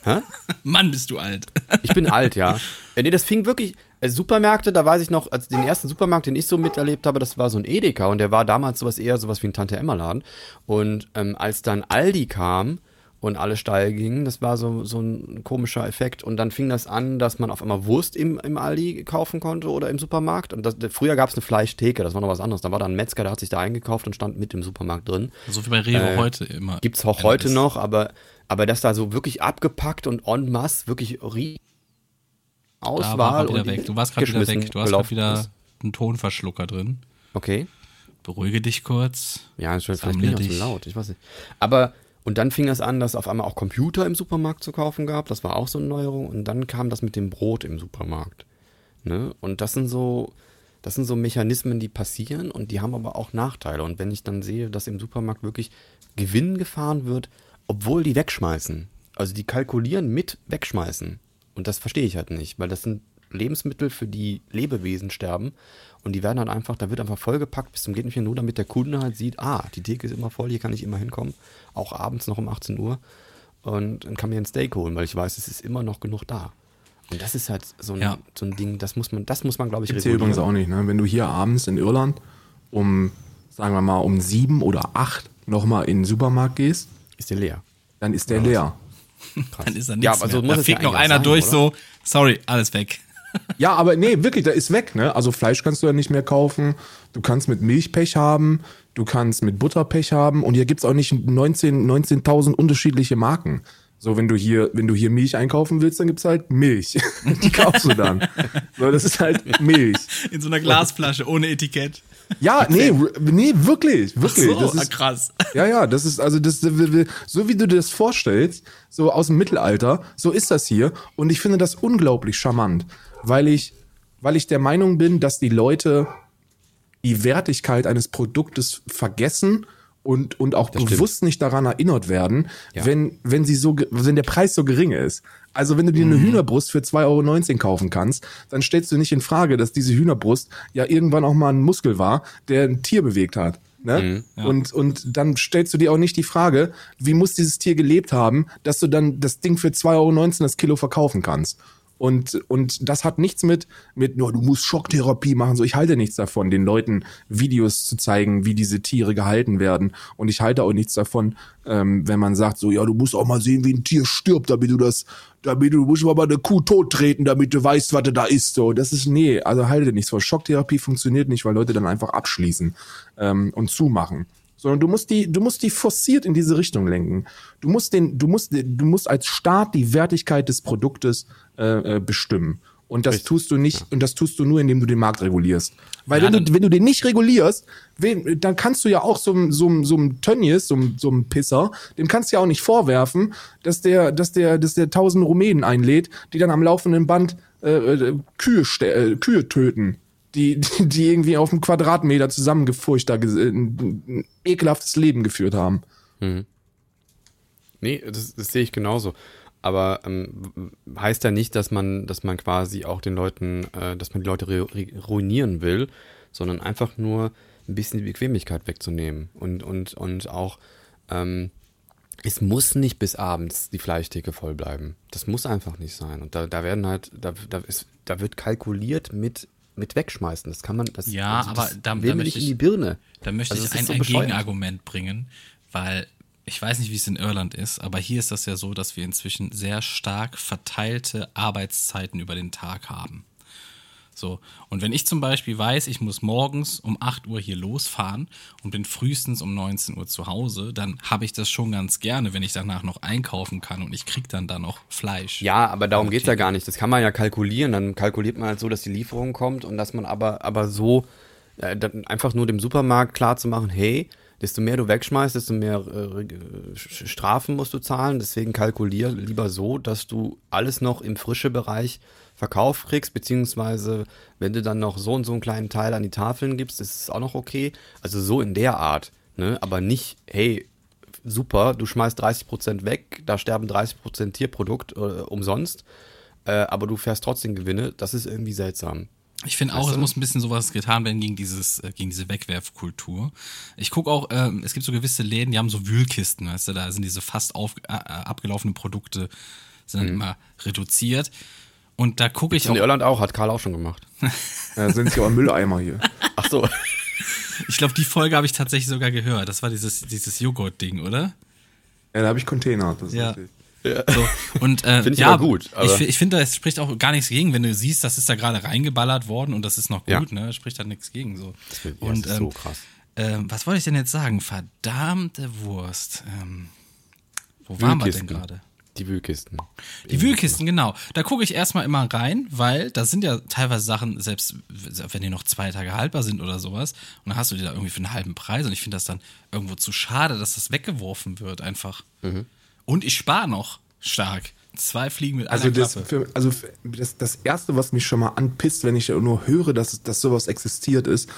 hä? Mann, bist du alt. Ich bin alt, ja. ja. Nee, das fing wirklich. äh, Supermärkte, da weiß ich noch, als den ersten Supermarkt, den ich so miterlebt habe, das war so ein Edeka und der war damals sowas eher sowas wie ein Tante-Emma-Laden. Und ähm, als dann Aldi kam und alle steil gingen, das war so, so ein komischer Effekt. Und dann fing das an, dass man auf einmal Wurst im, im Aldi kaufen konnte oder im Supermarkt. Und das, früher gab es eine Fleischtheke, das war noch was anderes. Da war dann ein Metzger, der hat sich da eingekauft und stand mit im Supermarkt drin. So wie bei Rewe Äh, heute immer. Gibt's auch Ja, heute das- noch, aber, aber das da so wirklich abgepackt und en masse, wirklich war Auswahl wieder und weg. Du warst gerade wieder weg. Du hast gerade wieder ist. einen Tonverschlucker drin. Okay. Beruhige dich kurz. Ja, vielleicht bin ich auch dich. so laut, ich weiß nicht. Aber, und dann fing das an, dass auf einmal auch Computer im Supermarkt zu kaufen gab. Das war auch so eine Neuerung. Und dann kam das mit dem Brot im Supermarkt. Ne? Und das sind so, Das sind so Mechanismen, die passieren und die haben aber auch Nachteile. Und wenn ich dann sehe, dass im Supermarkt wirklich Gewinn gefahren wird, obwohl die wegschmeißen, also die kalkulieren mit wegschmeißen. Und das verstehe ich halt nicht, weil das sind Lebensmittel, für die Lebewesen sterben. Und die werden dann einfach, da wird einfach vollgepackt bis zum geht nicht mehr nur, damit der Kunde halt sieht, ah, die Theke ist immer voll, hier kann ich immer hinkommen. Auch abends noch um 18 Uhr. Und dann kann mir ein Steak holen, weil ich weiß, es ist immer noch genug da. Und das ist halt so ein, Ja. so ein Ding, das muss man, das muss man, glaube ich, Gibt's hier übrigens auch nicht, ne? Wenn du hier abends in Irland um, sagen wir mal, um sieben oder acht nochmal in den Supermarkt gehst, Ist der leer. dann ist der leer. Dann ist Ja, nichts aber so mehr. muss Da es ja fegt noch einer sein, durch, oder? so, sorry, alles weg. Ja, aber nee, wirklich, da ist weg, ne? Also Fleisch kannst du ja nicht mehr kaufen. Du kannst mit Milchpech haben, du kannst mit Butterpech haben und hier gibt's auch nicht 19 19.000 unterschiedliche Marken. So, wenn du hier, wenn du hier Milch einkaufen willst, dann gibt's halt Milch. Die kaufst du dann. So, das ist halt Milch. In so einer Glasflasche, ohne Etikett. Ja, nee, nee, wirklich, wirklich. so, das ah, ist, krass. Ja, ja, das ist also das so wie du dir das vorstellst, so aus dem Mittelalter, so ist das hier und ich finde das unglaublich charmant, weil ich weil ich der Meinung bin, dass die Leute die Wertigkeit eines Produktes vergessen und, und auch bewusst nicht daran erinnert werden, Ja. wenn, wenn sie so, wenn der Preis so gering ist. Also wenn du dir eine Hühnerbrust für 2,19 Euro kaufen kannst, dann stellst du nicht in Frage, dass diese Hühnerbrust ja irgendwann auch mal ein Muskel war, der ein Tier bewegt hat. Ne? und, und dann stellst du dir auch nicht die Frage, wie muss dieses Tier gelebt haben, dass du dann das Ding für 2,19 Euro das Kilo verkaufen kannst. Und, und das hat nichts mit, mit, nur du musst Schocktherapie machen. So, ich halte nichts davon, den Leuten Videos zu zeigen, wie diese Tiere gehalten werden. Und ich halte auch nichts davon, ähm, wenn man sagt, so, ja, du musst auch mal sehen, wie ein Tier stirbt, damit du das, damit du, du musst mal bei eine Kuh tot treten, damit du weißt, was da ist. So, das ist, nee, also halte nichts vor. Schocktherapie funktioniert nicht, weil Leute dann einfach abschließen ähm, und zumachen sondern du musst die, du musst die forciert in diese Richtung lenken. Du musst den, du musst, du musst als Staat die Wertigkeit des Produktes äh, äh, bestimmen. Und das tust du nicht, und das tust du nur, indem du den Markt regulierst. Weil Ja, wenn, du, wenn du den nicht regulierst, wen, dann kannst du ja auch so, einem- so, so Tönnies, so, einem- Pisser, dem kannst du ja auch nicht vorwerfen, dass der, dass der, dass der tausend Rumänen einlädt, die dann am laufenden Band äh, äh, Kühe, äh, Kühe töten die, die, die irgendwie auf einem Quadratmeter zusammengefurcht da ein, ein ekelhaftes Leben geführt haben. Nee, das, das sehe ich genauso. Aber ähm, heißt ja nicht, dass man, dass man quasi auch den Leuten, äh, dass man die Leute ru- ruinieren will, sondern einfach nur ein bisschen die Bequemlichkeit wegzunehmen. Und, und, und auch, ähm, es muss nicht bis abends die Fleischtheke voll bleiben. Das muss einfach nicht sein. Und da, da werden halt, da, da, ist, da wird kalkuliert mit, mit wegschmeißen. Das kann man, das, Ja, also aber das da- will da nicht möchte in die ich- Birne. Da möchte Also ich ein, so ein. Gegenargument bringen, weil ich weiß nicht, wie es in Irland ist, aber hier ist das ja so, dass wir inzwischen sehr stark verteilte Arbeitszeiten über den Tag haben. So. Und wenn ich zum Beispiel weiß, ich muss morgens um 8 Uhr hier losfahren und bin frühestens um 19 Uhr zu Hause, dann habe ich das schon ganz gerne, wenn ich danach noch einkaufen kann und ich krieg dann da noch Fleisch. Ja, aber darum geht's ja gar nicht. Das kann man ja kalkulieren. Dann kalkuliert man halt so, dass die Lieferung kommt und dass man aber, aber so äh, einfach nur dem Supermarkt klar zu machen, hey, desto mehr du wegschmeißt, desto mehr äh, Strafen musst du zahlen. Deswegen kalkulier lieber so, dass du alles noch im frische Bereich verkauft kriegst, beziehungsweise wenn du dann noch so und so einen kleinen Teil an die Tafeln gibst, ist es auch noch okay. Also so in der Art, ne? Aber nicht, hey, super, du schmeißt 30% weg, da sterben 30% Tierprodukt äh, umsonst, äh, aber du fährst trotzdem Gewinne, das ist irgendwie seltsam. Ich finde auch, es muss ein bisschen sowas getan werden gegen dieses, äh, gegen diese Wegwerfkultur. Ich gucke auch, ähm, es gibt so gewisse Läden, die haben so Wühlkisten, weißt du, da sind diese fast auf, äh, abgelaufenen Produkte sind dann immer reduziert. Und da gucke ich In auch, Irland auch, hat Karl auch schon gemacht. Da sind sie aber Mülleimer hier. Ach so. ich glaube, die Folge habe ich tatsächlich sogar gehört. Das war dieses, dieses Joghurt-Ding, oder? Ja, da habe ich Container. Das ist Ja. So, und äh, Find ich ja, gut, ich, ich finde, es spricht auch gar nichts gegen, wenn du siehst, das ist da gerade reingeballert worden und das ist noch Ja. gut, ne? Spricht da nichts gegen. So. Ja, und das ist so ähm, krass. ähm, was wollte ich denn jetzt sagen? Verdammte Wurst. Ähm, wo waren wir denn gerade? Die Wühlkisten. Die Wühlkisten, genau. Da gucke ich erstmal immer rein, weil da sind ja teilweise Sachen, selbst wenn die noch zwei Tage haltbar sind oder sowas, und dann hast du die da irgendwie für einen halben Preis und ich finde das dann irgendwo zu schade, dass das weggeworfen wird einfach. Und ich spare noch stark. Zwei Fliegen mit einer Also, das, Klappe. für, also das, das Erste, was mich schon mal anpisst, wenn ich nur höre, dass, dass sowas existiert ist,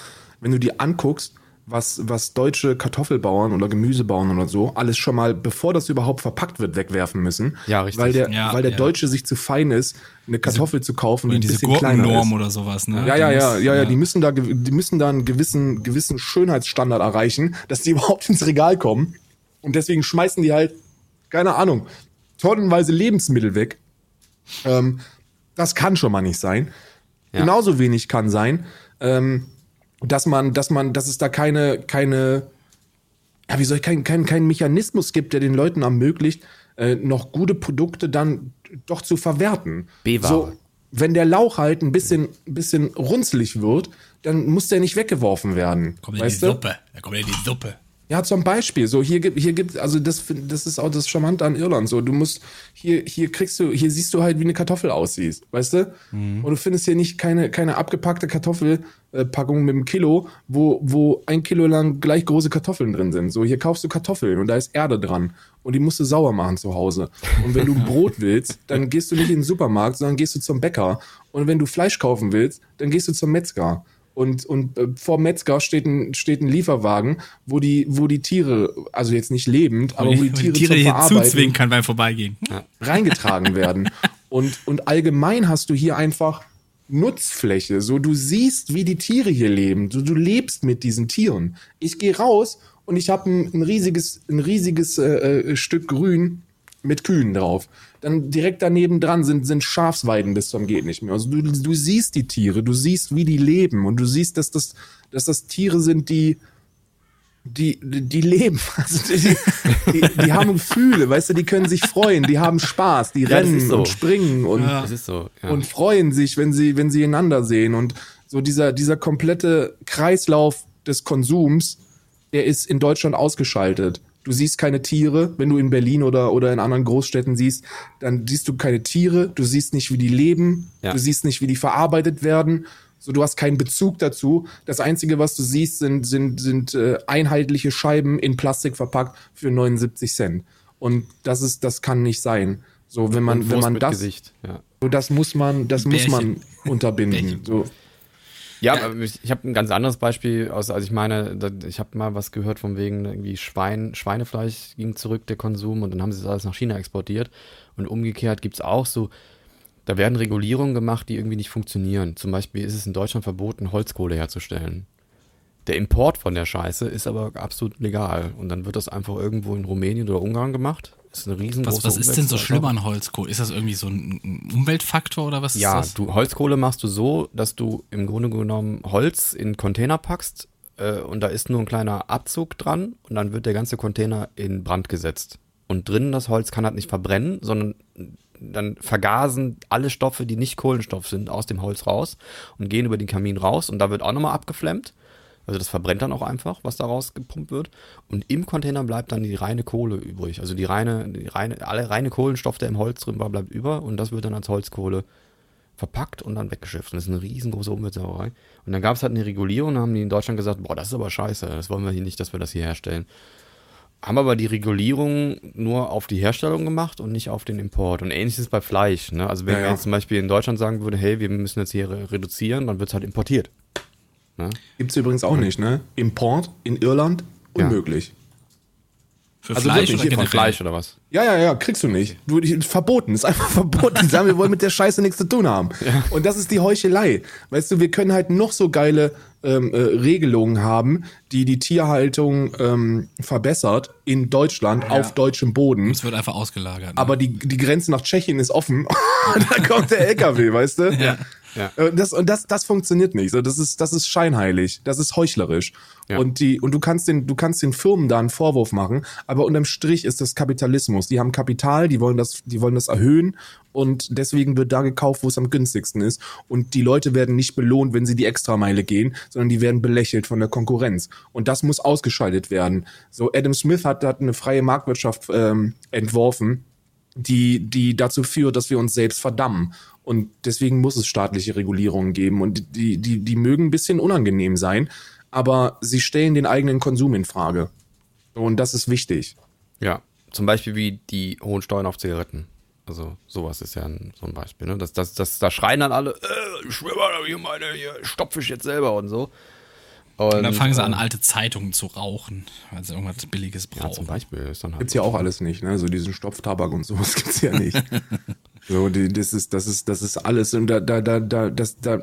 wenn du dir anguckst, was, was deutsche Kartoffelbauern oder Gemüsebauern oder so alles schon mal, bevor das überhaupt verpackt wird, wegwerfen müssen. Ja, richtig. Weil der, Ja, weil der ja. Deutsche sich zu fein ist, eine Kartoffel zu kaufen, die ein diese bisschen kleiner ist. Oder sowas, ne? Ja, ja, ja, muss- ja, ja, die müssen da, die müssen da einen gewissen, gewissen Schönheitsstandard erreichen, dass die überhaupt ins Regal kommen. Und deswegen schmeißen die halt, keine Ahnung, tonnenweise Lebensmittel weg. Ähm, das kann schon mal nicht sein. Genauso wenig kann sein, ähm, dass man, dass man, dass es da keine, keine, ja, wie soll ich, kein, kein, kein Mechanismus gibt, der den Leuten ermöglicht, äh, noch gute Produkte dann doch zu verwerten. B-Ware. So, wenn der Lauch halt ein bisschen, ein bisschen runzlig wird, dann muss der nicht weggeworfen werden. Kommt in die du? Suppe. Da kommt in die Suppe. Ja, zum Beispiel. So, hier gibt, hier gibt, also das, das ist auch das Charmante an Irland. So, du musst, hier, hier kriegst du, hier siehst du halt, wie eine Kartoffel aussieht, weißt du? Und du findest hier nicht keine, keine abgepackte Kartoffelpackung mit einem Kilo, wo, wo ein Kilo lang gleich große Kartoffeln drin sind. So, hier kaufst du Kartoffeln und da ist Erde dran. Und die musst du sauer machen zu Hause. Und wenn du Brot willst, dann gehst du nicht in den Supermarkt, sondern gehst du zum Bäcker. Und wenn du Fleisch kaufen willst, dann gehst du zum Metzger. Und, und äh, vor Metzger steht ein, steht ein Lieferwagen, wo die, wo die Tiere, also jetzt nicht lebend, aber wo die Tiere, Tiere zum zuzwingen kann beim Vorbeigehen. reingetragen werden. Und, und allgemein hast du hier einfach Nutzfläche. So, du siehst, wie die Tiere hier leben. Du, du lebst mit diesen Tieren. Ich gehe raus und ich habe ein, ein riesiges, ein riesiges äh, äh, Stück Grün mit Kühen drauf. Dann direkt daneben dran sind, sind Schafsweiden bis zum geht nicht mehr. Also du, du siehst die Tiere, du siehst, wie die leben und du siehst, dass das, dass das Tiere sind, die, die, die, die leben. Also die, die, die haben Gefühle, weißt du, die können sich freuen, die haben Spaß, die Ja, rennen so. und springen und, ist so. Ja. und freuen sich, wenn sie, wenn sie einander sehen. Und so dieser, dieser komplette Kreislauf des Konsums, der ist in Deutschland ausgeschaltet. Du siehst keine Tiere, wenn du in Berlin oder, oder in anderen Großstädten siehst, dann siehst du keine Tiere, du siehst nicht, wie die leben, Ja. du siehst nicht, wie die verarbeitet werden. So, du hast keinen Bezug dazu. Das Einzige, was du siehst, sind, sind, sind äh, einheitliche Scheiben in Plastik verpackt für 79 Cent. Und das ist, das kann nicht sein. So, wenn man, wenn man das, Gesicht. Ja. so, das muss man, das muss Bärchen. man unterbinden. So, Ja, aber ich, ich habe ein ganz anderes Beispiel. Aus, also ich meine, ich habe mal was gehört von wegen irgendwie Schwein, Schweinefleisch ging zurück, der Konsum, und dann haben sie das alles nach China exportiert. Und umgekehrt gibt's auch so, da werden Regulierungen gemacht, die irgendwie nicht funktionieren. Zum Beispiel ist es in Deutschland verboten, Holzkohle herzustellen. Der Import von der Scheiße ist aber absolut legal. Und dann wird das einfach irgendwo in Rumänien oder Ungarn gemacht. Das ist eine riesengroße Was, was ist denn so schlimm an Holzkohle? Ist das irgendwie so ein ein Umweltfaktor oder was Ja, ist das? du Holzkohle machst du so, dass du im Grunde genommen Holz in Container packst äh, und da ist nur ein kleiner Abzug dran und dann wird der ganze Container in Brand gesetzt. Und drinnen das Holz kann halt nicht verbrennen, sondern dann vergasen alle Stoffe, die nicht Kohlenstoff sind, aus dem Holz raus und gehen über den Kamin raus und da wird auch nochmal abgeflemmt. Also das verbrennt dann auch einfach, was da rausgepumpt wird. Und im Container bleibt dann die reine Kohle übrig. Also die reine, die reine, alle reine Kohlenstoff, der im Holz drin war, bleibt über und das wird dann als Holzkohle verpackt und dann weggeschifft. Und das ist eine riesengroße Umweltsauerei. Und dann gab es halt eine Regulierung, da haben die in Deutschland gesagt, boah, das ist aber scheiße, das wollen wir hier nicht, dass wir das hier herstellen. Haben aber die Regulierung nur auf die Herstellung gemacht und nicht auf den Import. Und ähnliches bei Fleisch. Ne? Also wenn Ja, man jetzt zum Beispiel in Deutschland sagen würde, hey, wir müssen jetzt hier re- reduzieren, dann wird es halt importiert. Ne? gibt's übrigens auch nicht, ne? Import in Irland, Ja. unmöglich. Für also Fleisch wirklich oder Von? Fleisch oder was? Ja, ja, ja, kriegst du nicht. Du, verboten, ist einfach verboten. Die sagen, wir wollen mit der Scheiße nichts zu tun haben. Und das ist die Heuchelei. Weißt du, wir können halt noch so geile ähm, äh, Regelungen haben, die die Tierhaltung ähm, verbessert in Deutschland auf deutschem Boden. Es wird einfach ausgelagert. Ne? Aber die, die Grenze nach Tschechien ist offen. da kommt der LKW, weißt du? Ja. Ja. Äh, Das, und das, das funktioniert nicht. So, das ist, das ist scheinheilig. Das ist heuchlerisch. Ja. Und die, und du kannst den, du kannst den Firmen da einen Vorwurf machen. Aber unterm Strich ist das Kapitalismus. Die haben Kapital, die wollen das, die wollen das erhöhen. Und deswegen wird da gekauft, wo es am günstigsten ist. Und die Leute werden nicht belohnt, wenn sie die Extrameile gehen, sondern die werden belächelt von der Konkurrenz. Und das muss ausgeschaltet werden. So, Adam Smith hat, hat eine freie Marktwirtschaft ähm, entworfen die, die dazu führt, dass wir uns selbst verdammen. Und deswegen muss es staatliche Regulierungen geben. Und die, die, die mögen ein bisschen unangenehm sein, aber sie stellen den eigenen Konsum in Frage. Und das ist wichtig. Ja, zum Beispiel wie die hohen Steuern auf Zigaretten. Also sowas ist ja ein, so ein Beispiel. Ne? Das, das, das, da schreien dann alle, äh, ich schwöre mal, hier meine, hier stopfe ich jetzt selber und so. Und dann fangen sie an, ähm, alte Zeitungen zu rauchen, weil sie irgendwas Billiges Ja, zum brauchen. Beispiel ist dann halt. Gibt's ja auch alles nicht, ne? So diesen Stopftabak und sowas gibt's ja nicht. so, die, das ist, das ist, das ist alles. Und da, da, da, da, das, da,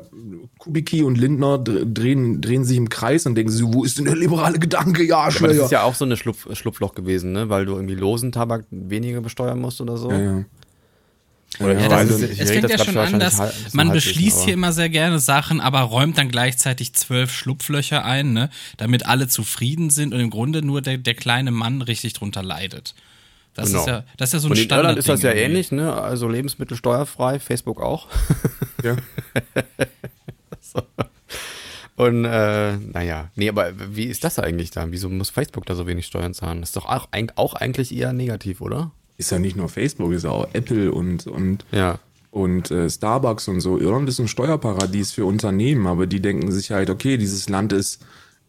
Kubicki und Lindner dr- drehen, drehen sich im Kreis und denken so, wo ist denn der liberale Gedanke? Ja, aber das Schleier. ist ja auch so eine Schlupf, Schlupfloch gewesen, ne? Weil du irgendwie losen Tabak weniger besteuern musst oder so. ja, ja. Oder Ja, ich Ja, weiß das es ist, nicht. es fängt ja das schon an, dass so man beschließt hier immer sehr gerne Sachen, aber räumt dann gleichzeitig zwölf Schlupflöcher ein, ne, damit alle zufrieden sind und im Grunde nur der, der kleine Mann richtig drunter leidet. Das Genau. ist ja, das ist ja so ein Und in Standard. Irland ist das ja ähnlich, ne? Also Lebensmittel steuerfrei, Facebook auch. ja. Und äh, naja, nee, aber wie ist das eigentlich da? Wieso muss Facebook da so wenig Steuern zahlen? Das ist doch auch, auch eigentlich eher negativ, oder? Ist ja nicht nur Facebook, ist ja auch Apple und, und, Ja. und äh, Starbucks und so. Irland ist ein Steuerparadies für Unternehmen, aber die denken sich halt, okay, dieses Land ist,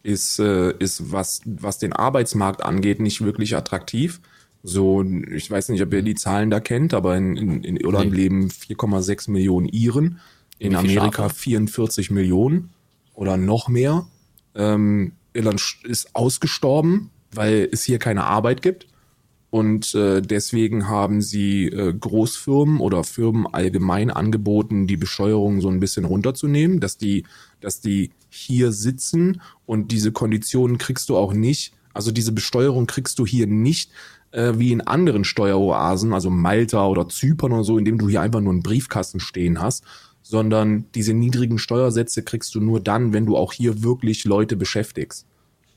ist, äh, ist was, was den Arbeitsmarkt angeht, nicht wirklich attraktiv. So, ich weiß nicht, ob ihr die Zahlen da kennt, aber in, in, in Irland Nee. leben 4,6 Millionen Iren, in Amerika Schafe? 44 Millionen oder noch mehr. Ähm, Irland ist ausgestorben, weil es hier keine Arbeit gibt. Und äh, deswegen haben sie äh, Großfirmen oder Firmen allgemein angeboten, die Besteuerung so ein bisschen runterzunehmen, dass die, dass die hier sitzen und diese Konditionen kriegst du auch nicht. Also diese Besteuerung kriegst du hier nicht äh, wie in anderen Steueroasen, also Malta oder Zypern oder so, indem du hier einfach nur einen Briefkasten stehen hast, sondern diese niedrigen Steuersätze kriegst du nur dann, wenn du auch hier wirklich Leute beschäftigst.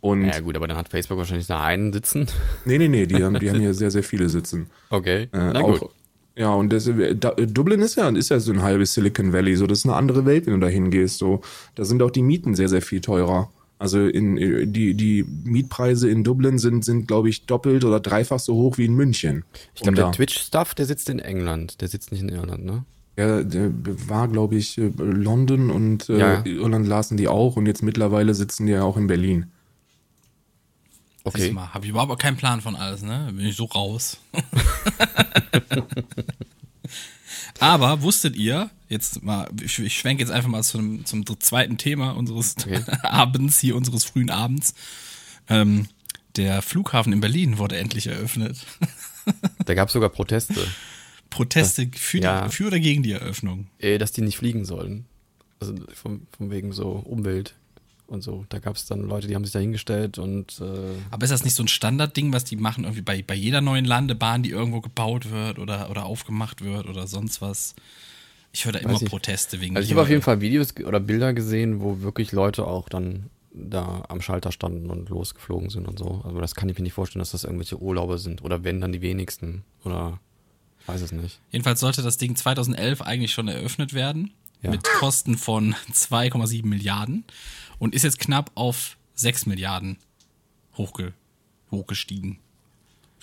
Und Ja gut, aber dann hat Facebook wahrscheinlich da einen sitzen. nee, nee, nee, die haben, die haben hier sehr, sehr viele sitzen. Okay. Äh, Na gut. auch, ja, und das, da, Dublin ist ja, ist ja so ein halbes Silicon Valley, so das ist eine andere Welt, wenn du da hingehst. So, da sind auch die Mieten sehr, sehr viel teurer. Also in, die, die Mietpreise in Dublin sind, sind glaube ich, doppelt oder dreifach so hoch wie in München. Ich glaube, der Twitch-Stuff, der sitzt in England. Der sitzt nicht in Irland, ne? Ja, der war, glaube ich, äh, London und äh, Ja. Irland lasen die auch und jetzt mittlerweile sitzen die ja auch in Berlin. Okay. Habe ich überhaupt keinen Plan von alles, ne? Bin ich so raus. Aber wusstet ihr, jetzt mal, ich, ich schwenke jetzt einfach mal zum, zum zweiten Thema unseres Okay. Abends, hier unseres frühen Abends. Ähm, der Flughafen in Berlin wurde endlich eröffnet. Da gab es sogar Proteste, Proteste für, ja. die, für oder gegen die Eröffnung. äh, dass die nicht fliegen sollen. Also von, von wegen so Umwelt und so. Da gab es dann Leute, die haben sich da hingestellt und äh, Aber ist das nicht so ein Standardding, was die machen, irgendwie bei, bei jeder neuen Landebahn, die irgendwo gebaut wird oder, oder aufgemacht wird oder sonst was? Ich höre da immer. Proteste wegen Also ich habe auf jeden Fall Videos oder Bilder gesehen, wo wirklich Leute auch dann da am Schalter standen und losgeflogen sind und so. Aber das kann ich mir nicht vorstellen, dass das irgendwelche Urlauber sind. Oder wenn dann die wenigsten. Oder weiß es nicht. Jedenfalls sollte das Ding 2011 eigentlich schon eröffnet werden. Ja. Mit Kosten von 2,7 Milliarden. Und ist jetzt knapp auf 6 Milliarden hochge hochgestiegen.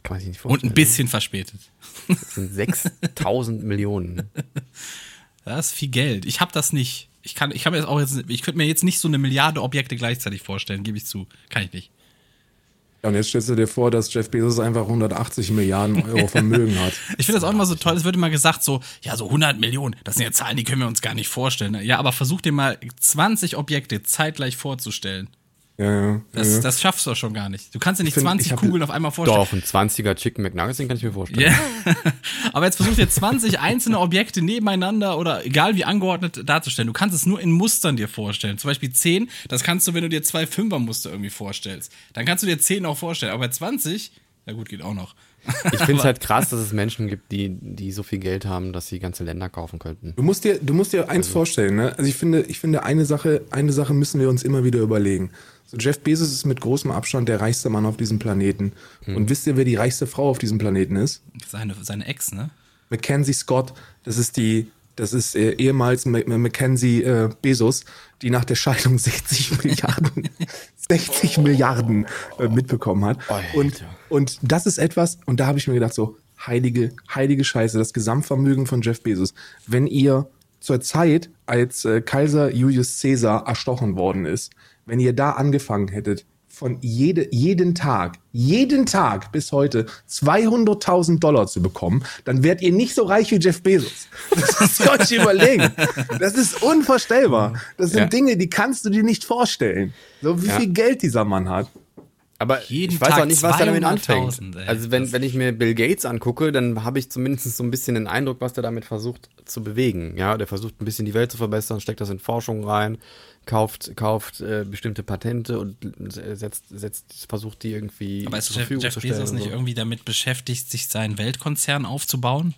Kann man sich nicht Und vorstellen. ein bisschen verspätet. Das sind 6000 Millionen. Das ist viel Geld. Ich habe das nicht. Ich kann, ich kann mir das auch jetzt, ich könnte mir jetzt nicht so eine Milliarde Objekte gleichzeitig vorstellen, gebe ich zu. Kann ich nicht. Ja, und jetzt stellst du dir vor, dass Jeff Bezos einfach 180 Milliarden Euro Vermögen hat. Ich finde das auch immer so toll. Es wird immer gesagt so, ja, so 100 Millionen, das sind ja Zahlen, die können wir uns gar nicht vorstellen. Ja, aber versuch dir mal 20 Objekte zeitgleich vorzustellen. Ja, ja. Das, ja. das schaffst du doch schon gar nicht. Du kannst dir nicht find, 20 ich hab- Kugeln auf einmal vorstellen. Doch, ein 20er Chicken McNuggets, den kann ich mir vorstellen. Ja. Aber jetzt versuch dir 20 einzelne Objekte nebeneinander oder egal wie angeordnet darzustellen. Du kannst es nur in Mustern dir vorstellen. Zum Beispiel 10, das kannst du, wenn du dir zwei Fünfermuster irgendwie vorstellst. Dann kannst du dir 10 auch vorstellen. Aber bei 20, ja gut, geht auch noch. Ich finde es halt krass, dass es Menschen gibt, die, die so viel Geld haben, dass sie ganze Länder kaufen könnten. Du musst dir, du musst dir eins vorstellen, ne? Also ich finde, ich finde eine Sache, eine Sache müssen wir uns immer wieder überlegen. So Jeff Bezos ist mit großem Abstand der reichste Mann auf diesem Planeten. Und wisst ihr, wer die reichste Frau auf diesem Planeten ist? Seine, seine Ex, ne? Mackenzie Scott. Das ist die, das ist äh, ehemals Ma- Ma- Mackenzie äh, Bezos, die nach der Scheidung 60 Milliarden, 60 Milliarden äh, mitbekommen hat. Alter. Und, und das ist etwas, und da habe ich mir gedacht, so, heilige, heilige Scheiße, das Gesamtvermögen von Jeff Bezos. Wenn ihr zur Zeit, als äh, Kaiser Julius Caesar erstochen worden ist, wenn ihr da angefangen hättet, von jede, jeden Tag, jeden Tag bis heute 200.000 Dollar zu bekommen, dann werdet ihr nicht so reich wie Jeff Bezos. Das müsst ihr euch überlegen. Das ist unvorstellbar. Das sind Ja. Dinge, die kannst du dir nicht vorstellen. So wie Ja. viel Geld dieser Mann hat. Aber Jeden ich weiß Tag auch nicht, was er damit 200.000, anfängt. ey. Also wenn, wenn ich mir Bill Gates angucke, dann habe ich zumindest so ein bisschen den Eindruck, was der damit versucht zu bewegen. Ja, der versucht ein bisschen die Welt zu verbessern, steckt das in Forschung rein, kauft, kauft äh, bestimmte Patente und setzt, setzt, versucht die irgendwie Aber ist zur Jeff, Verfügung Jeff zu stellen. Bezos nicht so. irgendwie damit beschäftigt, sich seinen Weltkonzern aufzubauen?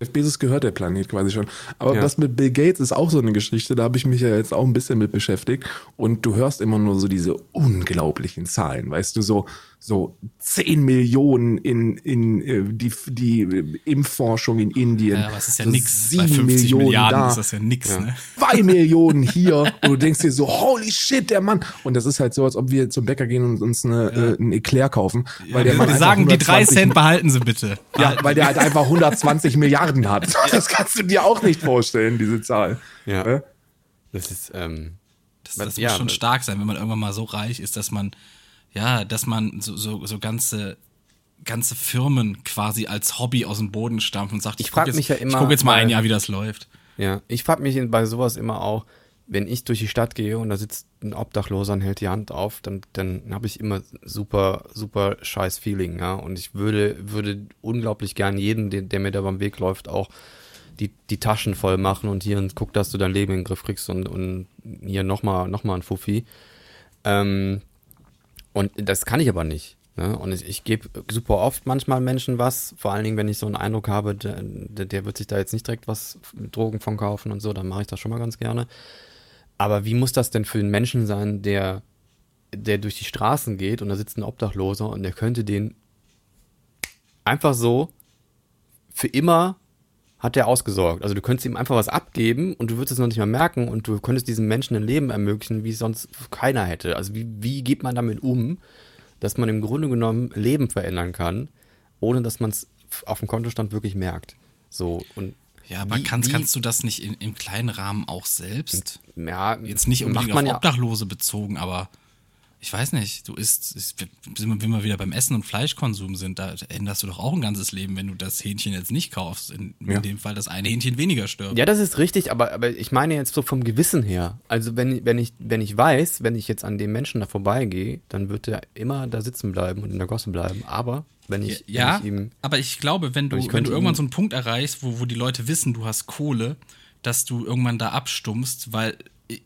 Jeff Bezos gehört der Planet quasi schon. Aber Ja. das mit Bill Gates ist auch so eine Geschichte, da habe ich mich ja jetzt auch ein bisschen mit beschäftigt. Und du hörst immer nur so diese unglaublichen Zahlen, weißt du, so, so 10 Millionen in, in äh, die, die Impfforschung in Indien. Ja, aber es ist ja so nix. Bei 7 50 Millionen Milliarden da. ist das ja nix, ne? zwei Millionen hier und du denkst dir so, holy shit, der Mann. Und das ist halt so, als ob wir zum Bäcker gehen und uns eine, äh, ein Eclair kaufen. Weil der wir Mann wir sagen, die drei 120 Cent behalten sie bitte. Ja, weil der halt einfach 120 Milliarden hat. Das kannst du dir auch nicht vorstellen, diese Zahl. Ja. Das ist, ähm, Das, das Ja, muss schon stark sein, wenn man irgendwann mal so reich ist, dass man, ja, dass man so, so, so ganze, ganze Firmen quasi als Hobby aus dem Boden stampfen und sagt, Ich guck frag jetzt- mich ja ich immer, gucke jetzt mal ein Jahr, wie das läuft. Ja, ich frage mich bei sowas immer auch, wenn ich durch die Stadt gehe und da sitzt ein Obdachloser und hält die Hand auf, dann, dann habe ich immer super, super scheiß Feeling, ja. Und ich würde, würde unglaublich gern jeden, der, der mir da beim Weg läuft, auch die, die Taschen voll machen und hier und guck, dass du dein Leben in den Griff kriegst und, und hier nochmal noch mal ein Fuffi. Ähm, und das kann ich aber nicht. Ne? Und ich, ich gebe super oft manchmal Menschen was, vor allen Dingen, wenn ich so einen Eindruck habe, der, der, wird sich da jetzt nicht direkt was Drogen von kaufen und so, dann mache ich das schon mal ganz gerne. Aber wie muss das denn für einen Menschen sein, der, der durch die Straßen geht und da sitzt ein Obdachloser und der könnte den einfach so für immer hat der ausgesorgt. Also du könntest ihm einfach was abgeben und du würdest es noch nicht mal merken und du könntest diesem Menschen ein Leben ermöglichen, wie es sonst keiner hätte. Also wie, wie geht man damit um, dass man im Grunde genommen Leben verändern kann, ohne dass man es auf dem Kontostand wirklich merkt. So und Ja, aber wie- kannst, wie- kannst du das nicht in, im kleinen Rahmen auch selbst? ja, Jetzt nicht unbedingt macht man auf ja, Obdachlose bezogen, aber ich weiß nicht, du isst, ist, wenn wir wieder beim Essen und Fleischkonsum sind, da änderst du doch auch ein ganzes Leben, wenn du das Hähnchen jetzt nicht kaufst. In, in Ja. dem Fall das eine Hähnchen weniger stirbt. Ja, das ist richtig, aber, aber ich meine jetzt so vom Gewissen her. Also wenn, wenn, ich, wenn ich weiß, wenn ich jetzt an dem Menschen da vorbeigehe, dann wird er immer da sitzen bleiben und in der Gosse bleiben. Aber wenn ich, Ja, wenn ich ihm. aber ich glaube, wenn du, ich wenn du irgendwann so einen Punkt erreichst, wo, wo die Leute wissen, du hast Kohle, dass du irgendwann da abstummst, weil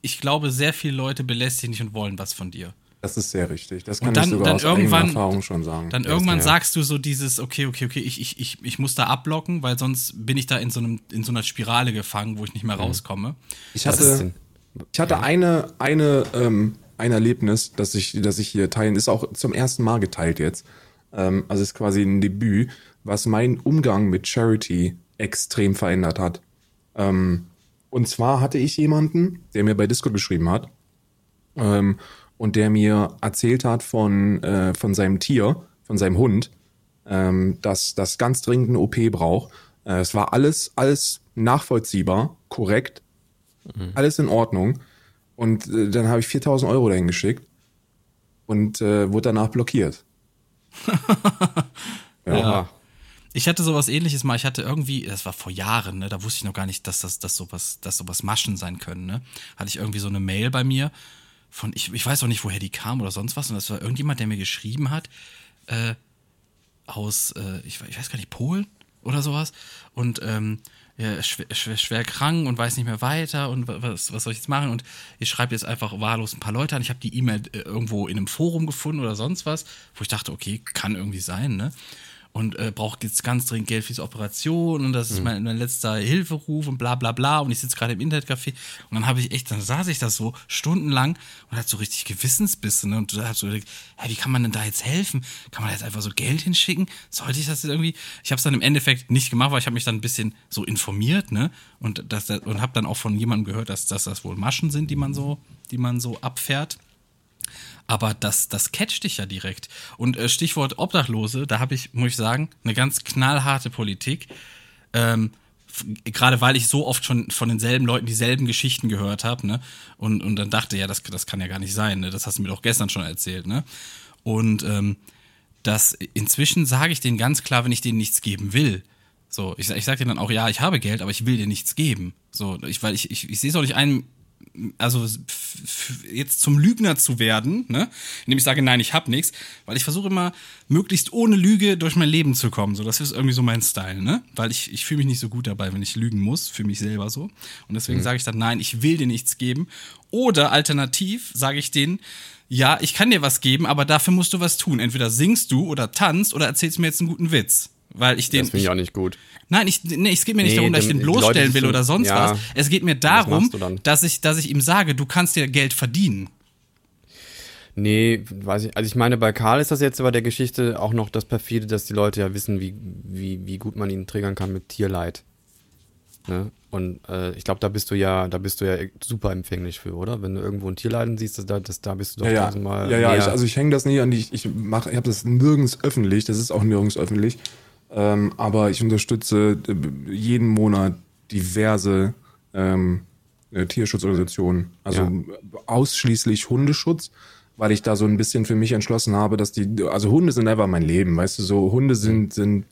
ich glaube, sehr viele Leute belästigen dich und wollen was von dir. Das ist sehr richtig. Das kann dann- ich sogar dann aus irgendwann- Erfahrung schon sagen. Dann irgendwann sagst du so dieses, okay, okay, okay, ich, ich, ich, ich muss da abblocken, weil sonst bin ich da in so, einem, in so einer Spirale gefangen, wo ich nicht mehr Mhm. rauskomme. ich hatte, ich hatte eine, eine, ähm, ein Erlebnis, das ich, das ich hier teilen, ist auch zum ersten Mal geteilt jetzt. Ähm, also ist quasi ein Debüt, was meinen Umgang mit Charity extrem verändert hat. Ähm, und zwar hatte ich jemanden, der mir bei Discord geschrieben hat, ähm, und der mir erzählt hat von, äh, von seinem Tier, von seinem Hund, ähm, dass das ganz dringend eine OP braucht. Äh, es war alles, alles nachvollziehbar, korrekt, alles in Ordnung. Und äh, dann habe ich 4000 Euro dahin geschickt und äh, wurde danach blockiert. Ja. Ich hatte sowas ähnliches mal, ich hatte irgendwie, das war vor Jahren, ne, da wusste ich noch gar nicht, dass das, dass sowas, dass sowas Maschen sein können, ne. Hatte ich irgendwie so eine Mail bei mir von, ich, ich weiß auch nicht, woher die kam oder sonst was, und das war irgendjemand, der mir geschrieben hat, äh, aus, äh, ich, ich weiß gar nicht, Polen oder sowas. Und ähm, ja, schwer, schwer, schwer krank und weiß nicht mehr weiter und wa- was, was soll ich jetzt machen? Und ich schreibe jetzt einfach wahllos ein paar Leute an. Ich habe die E-Mail äh, irgendwo in einem Forum gefunden oder sonst was, wo ich dachte, okay, kann irgendwie sein, ne? Und äh, braucht jetzt ganz dringend Geld für diese Operation und das ist mein, mein letzter Hilferuf und bla bla bla und ich sitze gerade im Internetcafé und dann habe ich echt, dann saß ich da so stundenlang und hatte so richtig Gewissensbisse ne? und da hab so überlegt, hey, wie kann man denn da jetzt helfen? Kann man da jetzt einfach so Geld hinschicken? Sollte ich das jetzt irgendwie? Ich habe es dann im Endeffekt nicht gemacht, weil ich habe mich dann ein bisschen so informiert, ne? Und das und habe dann auch von jemandem gehört, dass, dass das wohl Maschen sind, die man so, die man so abfährt. Aber das, das catcht dich ja direkt. Und äh, Stichwort Obdachlose, da habe ich, muss ich sagen, eine ganz knallharte Politik. Ähm, Gerade weil ich so oft schon von denselben Leuten dieselben Geschichten gehört habe, ne? Und, und dann dachte, ja, das, das kann ja gar nicht sein, ne? Das hast du mir doch gestern schon erzählt, ne? Und ähm, das inzwischen sage ich denen ganz klar, wenn ich denen nichts geben will. So, ich, ich sage denen dann auch, ja, ich habe Geld, aber ich will dir nichts geben. So, ich, weil ich, ich, ich sehe es auch nicht ein, also jetzt zum Lügner zu werden, ne? indem ich sage, nein, ich habe nichts, weil ich versuche immer möglichst ohne Lüge durch mein Leben zu kommen. So, das ist irgendwie so mein Style, ne? Weil ich, ich fühle mich nicht so gut dabei, wenn ich lügen muss, für mich selber so. Und deswegen sage ich dann, nein, ich will dir nichts geben. Oder alternativ sage ich denen, ja, ich kann dir was geben, aber dafür musst du was tun. Entweder singst du oder tanzt oder erzählst mir jetzt einen guten Witz. Weil ich den. Das finde ich auch nicht gut. Nein, ich, nee, es geht mir nicht Nee, darum, dass ich den bloßstellen will oder sonst ja. was. Es geht mir darum, dass ich, dass ich ihm sage, du kannst dir Geld verdienen. Nee, weiß ich. Also ich meine, bei Karl ist das jetzt bei der Geschichte auch noch das perfide, dass die Leute ja wissen, wie, wie, wie gut man ihn triggern kann mit Tierleid. Ne? Und äh, ich glaube, da bist du ja, da bist du ja super empfänglich für, oder? Wenn du irgendwo ein Tierleiden siehst, das, da, das, da bist du doch Ja, ja, tausendmal ja, ja mehr. ich, also ich hänge das nie an die, ich, ich mache, ich habe das nirgends öffentlich, das ist auch nirgends öffentlich, ähm, aber ich unterstütze äh, jeden Monat diverse ähm, äh, Tierschutzorganisationen, also Ja. ausschließlich Hundeschutz, weil ich da so ein bisschen für mich entschlossen habe, dass die, also Hunde sind einfach mein Leben, weißt du, so Hunde sind, sind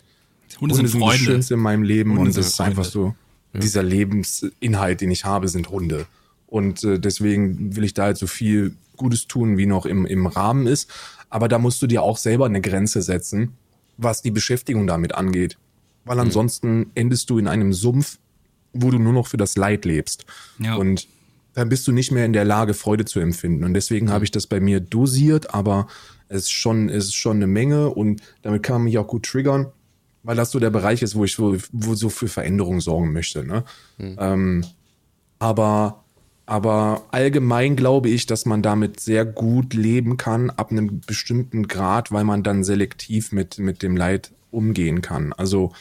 Hunde sind das Freunde. Schönste in meinem Leben Hunde und sind das ist Freunde. einfach so, dieser Lebensinhalt, den ich habe, sind Hunde. Und äh, deswegen will ich da halt so viel Gutes tun, wie noch im, im Rahmen ist. Aber da musst du dir auch selber eine Grenze setzen, was die Beschäftigung damit angeht. Mhm. Weil ansonsten endest du in einem Sumpf, wo du nur noch für das Leid lebst. Ja. Und dann bist du nicht mehr in der Lage, Freude zu empfinden. Und deswegen habe ich das bei mir dosiert, aber es ist schon, es ist schon eine Menge und damit kann man mich auch gut triggern, weil das so der Bereich ist, wo ich wo, wo so für Veränderung sorgen möchte. Ne? Ähm, aber, aber allgemein glaube ich, dass man damit sehr gut leben kann, ab einem bestimmten Grad, weil man dann selektiv mit, mit dem Leid umgehen kann. Also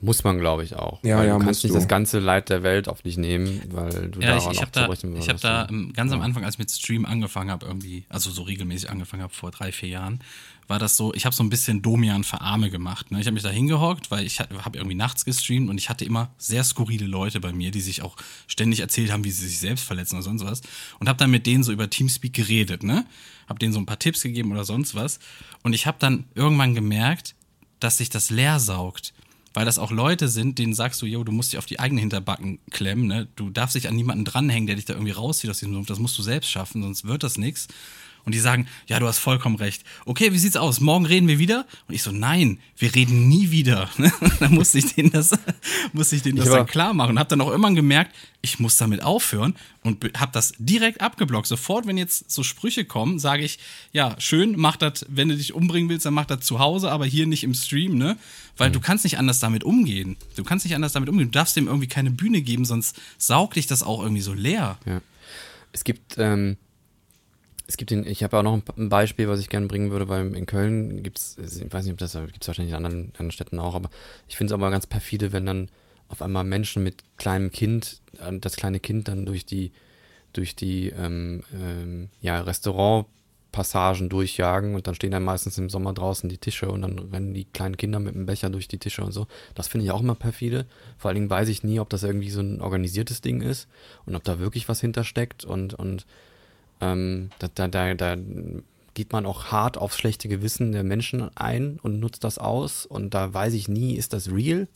Muss man, glaube ich, auch. Ja, Weil ja, du kannst nicht du. das ganze Leid der Welt auf dich nehmen, weil du Ja, ich, daran ich auch habe da, ich hab würdest, da ganz am Anfang, als ich mit Stream angefangen habe, irgendwie, also so regelmäßig angefangen habe, vor drei, vier Jahren, war das so, ich habe so ein bisschen Domian verarme gemacht. Ne? Ich habe mich da hingehockt, weil ich habe irgendwie nachts gestreamt und ich hatte immer sehr skurrile Leute bei mir, die sich auch ständig erzählt haben, wie sie sich selbst verletzen oder sonst was. Und habe dann mit denen so über Teamspeak geredet, ne? Hab denen so ein paar Tipps gegeben oder sonst was. Und ich habe dann irgendwann gemerkt, dass sich das leer saugt. Weil das auch Leute sind, denen sagst du, yo, du musst dich auf die eigenen Hinterbacken klemmen, ne? Du darfst dich an niemanden dranhängen, der dich da irgendwie rauszieht aus diesem Sumpf. Das musst du selbst schaffen, sonst wird das nix. Und die sagen, ja, du hast vollkommen recht. Okay, wie sieht's aus? Morgen reden wir wieder? Und ich so, nein, wir reden nie wieder. Dann musste ich denen das, musste ich denen das Ich dann klar machen. Und hab dann auch irgendwann gemerkt, ich muss damit aufhören und hab das direkt abgeblockt. Sofort, wenn jetzt so Sprüche kommen, sage ich, ja, schön, mach das, wenn du dich umbringen willst, dann mach das zu Hause, aber hier nicht im Stream, ne? Weil du kannst nicht anders damit umgehen. Du kannst nicht anders damit umgehen. Du darfst dem irgendwie keine Bühne geben, sonst saugt dich das auch irgendwie so leer. Ja. Es gibt, ähm, es gibt den, ich habe auch noch ein, Beispiel, was ich gerne bringen würde, weil in Köln gibt's, ich weiß nicht, ob das gibt es wahrscheinlich in anderen, anderen Städten auch, aber ich finde es aber ganz perfide, wenn dann auf einmal Menschen mit kleinem Kind, äh, das kleine Kind dann durch die, durch die ähm, ähm, ja, Restaurantpassagen durchjagen und dann stehen dann meistens im Sommer draußen die Tische und dann rennen die kleinen Kinder mit dem Becher durch die Tische und so. Das finde ich auch immer perfide. Vor allen Dingen weiß ich nie, ob das irgendwie so ein organisiertes Ding ist und ob da wirklich was hintersteckt und, und ähm, da, da, da, da geht man auch hart aufs schlechte Gewissen der Menschen ein und nutzt das aus und da weiß ich nie, ist das real?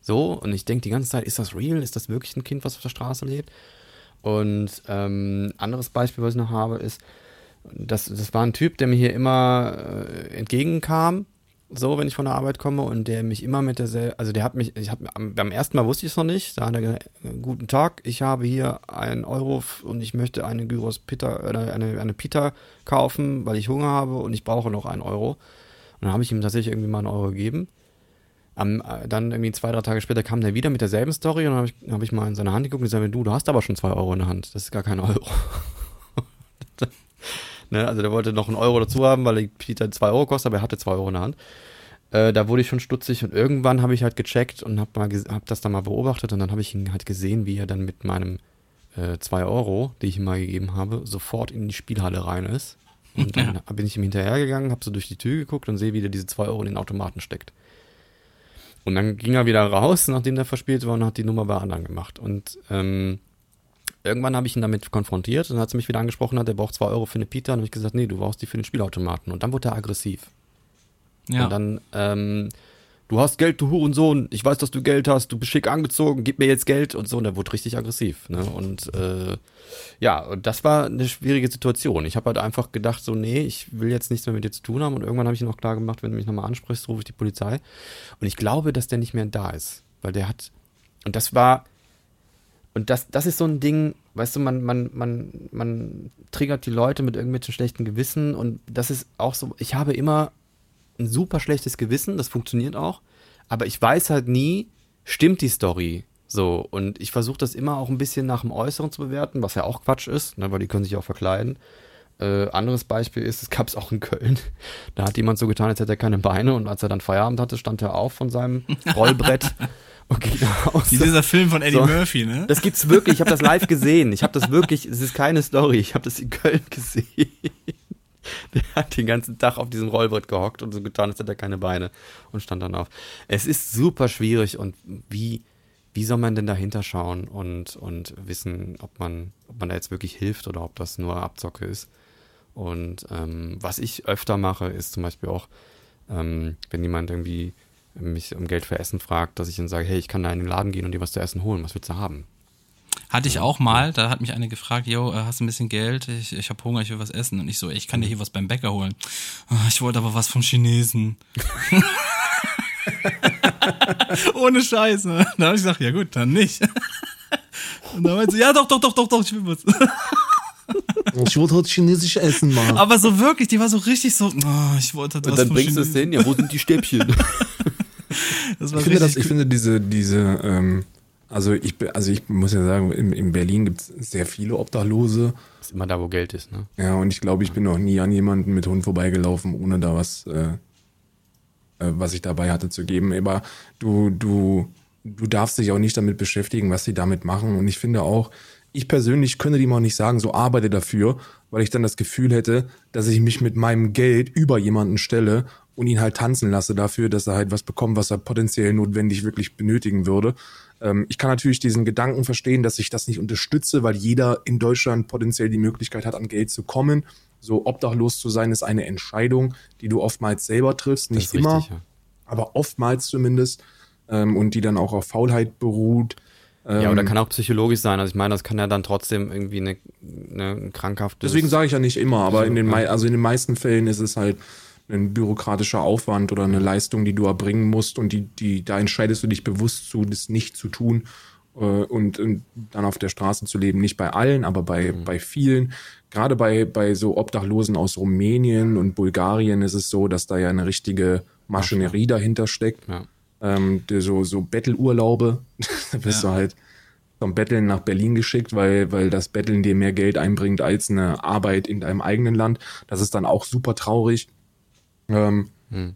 So, und ich denke die ganze Zeit, ist das real? Ist das wirklich ein Kind, was auf der Straße lebt? Und ähm, anderes Beispiel, was ich noch habe, ist, das, das war ein Typ, der mir hier immer äh, entgegenkam, so, wenn ich von der Arbeit komme und der mich immer mit derselben, also der hat mich, ich hab, am, beim ersten Mal wusste ich es noch nicht, da hat er gesagt, guten Tag, ich habe hier einen Euro und ich möchte eine Gyros Pita, äh, eine, eine Pita kaufen, weil ich Hunger habe und ich brauche noch einen Euro. Und dann habe ich ihm tatsächlich irgendwie mal einen Euro gegeben. Am, äh, dann irgendwie zwei, drei Tage später kam der wieder mit derselben Story und dann habe ich, hab ich mal in seine Hand geguckt und gesagt, du, du hast aber schon zwei Euro in der Hand. Das ist gar kein Euro. ne? Also der wollte noch einen Euro dazu haben, weil die Pita zwei Euro kostet, aber er hatte zwei Euro in der Hand. Äh, da wurde ich schon stutzig und irgendwann habe ich halt gecheckt und habe hab das dann mal beobachtet und dann habe ich ihn halt gesehen, wie er dann mit meinem äh, zwei Euro, die ich ihm mal gegeben habe, sofort in die Spielhalle rein ist. Und dann bin ich ihm hinterhergegangen, habe so durch die Tür geguckt und sehe, wie der diese zwei Euro in den Automaten steckt. Und dann ging er wieder raus, nachdem der verspielt war und hat die Nummer bei anderen gemacht. Und ähm, irgendwann habe ich ihn damit konfrontiert und dann hat sie mich wieder angesprochen, hat, er braucht zwei Euro für eine Pita und habe ich gesagt, nee, du brauchst die für den Spielautomaten. Und dann wurde er aggressiv. Ja. Und dann, ähm, du hast Geld, du Hurensohn, ich weiß, dass du Geld hast, du bist schick angezogen, gib mir jetzt Geld und so. Und er wurde richtig aggressiv. Ne? Und äh, ja, und das war eine schwierige Situation. Ich habe halt einfach gedacht, so, nee, ich will jetzt nichts mehr mit dir zu tun haben. Und irgendwann habe ich ihm auch klar gemacht, wenn du mich nochmal ansprichst, rufe ich die Polizei. Und ich glaube, dass der nicht mehr da ist. Weil der hat, und das war, und das, das ist so ein Ding, weißt du, man, man, man, man triggert die Leute mit irgendwelchen schlechten Gewissen und das ist auch so, ich habe immer ein super schlechtes Gewissen, das funktioniert auch, aber ich weiß halt nie, stimmt die Story so und ich versuche das immer auch ein bisschen nach dem Äußeren zu bewerten, was ja auch Quatsch ist, ne, weil die können sich auch verkleiden. Äh, anderes Beispiel ist, es gab es auch in Köln. Da hat jemand so getan, als hätte er keine Beine und als er dann Feierabend hatte, stand er auf von seinem Rollbrett und ging nach Hause. Wie dieser Film von Eddie So. Murphy, ne? Das gibt's wirklich. Ich habe das live gesehen. Ich habe das wirklich. Es ist keine Story. Ich habe das in Köln gesehen. Der hat den ganzen Tag auf diesem Rollbrett gehockt und so getan, als hätte er keine Beine und stand dann auf. Es ist super schwierig und wie wie soll man denn dahinter schauen und und wissen, ob man ob man da jetzt wirklich hilft oder ob das nur Abzocke ist. Und ähm, was ich öfter mache, ist zum Beispiel auch, ähm, wenn jemand irgendwie mich um Geld für Essen fragt, dass ich dann sage, hey, ich kann da in den Laden gehen und dir was zu essen holen. Was willst du haben? Hatte ich auch mal, da hat mich eine gefragt, yo, äh, hast du ein bisschen Geld? Ich, ich habe Hunger, ich will was essen. Und ich so, ey, ich kann dir hier was beim Bäcker holen. Ah, Ich wollte aber was vom Chinesen. Ohne Scheiß. Ne? Da habe ich gesagt, ja gut, dann nicht. Und dann meinte sie, ja doch, doch, doch, doch, doch, ich will was. Ich wollte heute chinesisch essen, Mann. Aber so wirklich, die war so richtig so, oh, ich wollte was Und dann vom bringst du es hin, ja, wo sind die Stäbchen? Das war Ich finde, das, ich finde diese, diese, ähm, also ich, also ich muss ja sagen, in, in Berlin gibt es sehr viele Obdachlose. ist immer da, wo Geld ist, ne? Ja, und ich glaube, ich bin noch nie an jemanden mit Hund vorbeigelaufen, ohne da was, äh, äh, was ich dabei hatte zu geben. Aber du, du, du darfst dich auch nicht damit beschäftigen, was sie damit machen. Und ich finde auch, ich persönlich könnte dem auch nicht sagen, so arbeite dafür, weil ich dann das Gefühl hätte, dass ich mich mit meinem Geld über jemanden stelle und ihn halt tanzen lasse dafür, dass er halt was bekommt, was er potenziell notwendig wirklich benötigen würde. Ähm, ich kann natürlich diesen Gedanken verstehen, dass ich das nicht unterstütze, weil jeder in Deutschland potenziell die Möglichkeit hat, an Geld zu kommen. So obdachlos zu sein ist eine Entscheidung, die du oftmals selber triffst, nicht ist immer, richtig, ja. aber oftmals zumindest ähm, und die dann auch auf Faulheit beruht. Ja, oder Ähm, kann auch psychologisch sein. Also ich meine, das kann ja dann trotzdem irgendwie eine, eine krankhafte. Deswegen sage ich ja nicht immer, aber in den, ja. also in den meisten Fällen ist es halt ein bürokratischer Aufwand oder eine Leistung, die du erbringen musst und die, die, da entscheidest du dich bewusst zu, das nicht zu tun äh, und, und dann auf der Straße zu leben. Nicht bei allen, aber bei, Mhm. bei vielen. Gerade bei, bei so Obdachlosen aus Rumänien und Bulgarien ist es so, dass da ja eine richtige Maschinerie dahinter steckt. Ja. Ähm, so, so Bettelurlaube, da bist Ja. du halt vom Betteln nach Berlin geschickt, weil, weil das Betteln dir mehr Geld einbringt als eine Arbeit in deinem eigenen Land. Das ist dann auch super traurig. Ähm,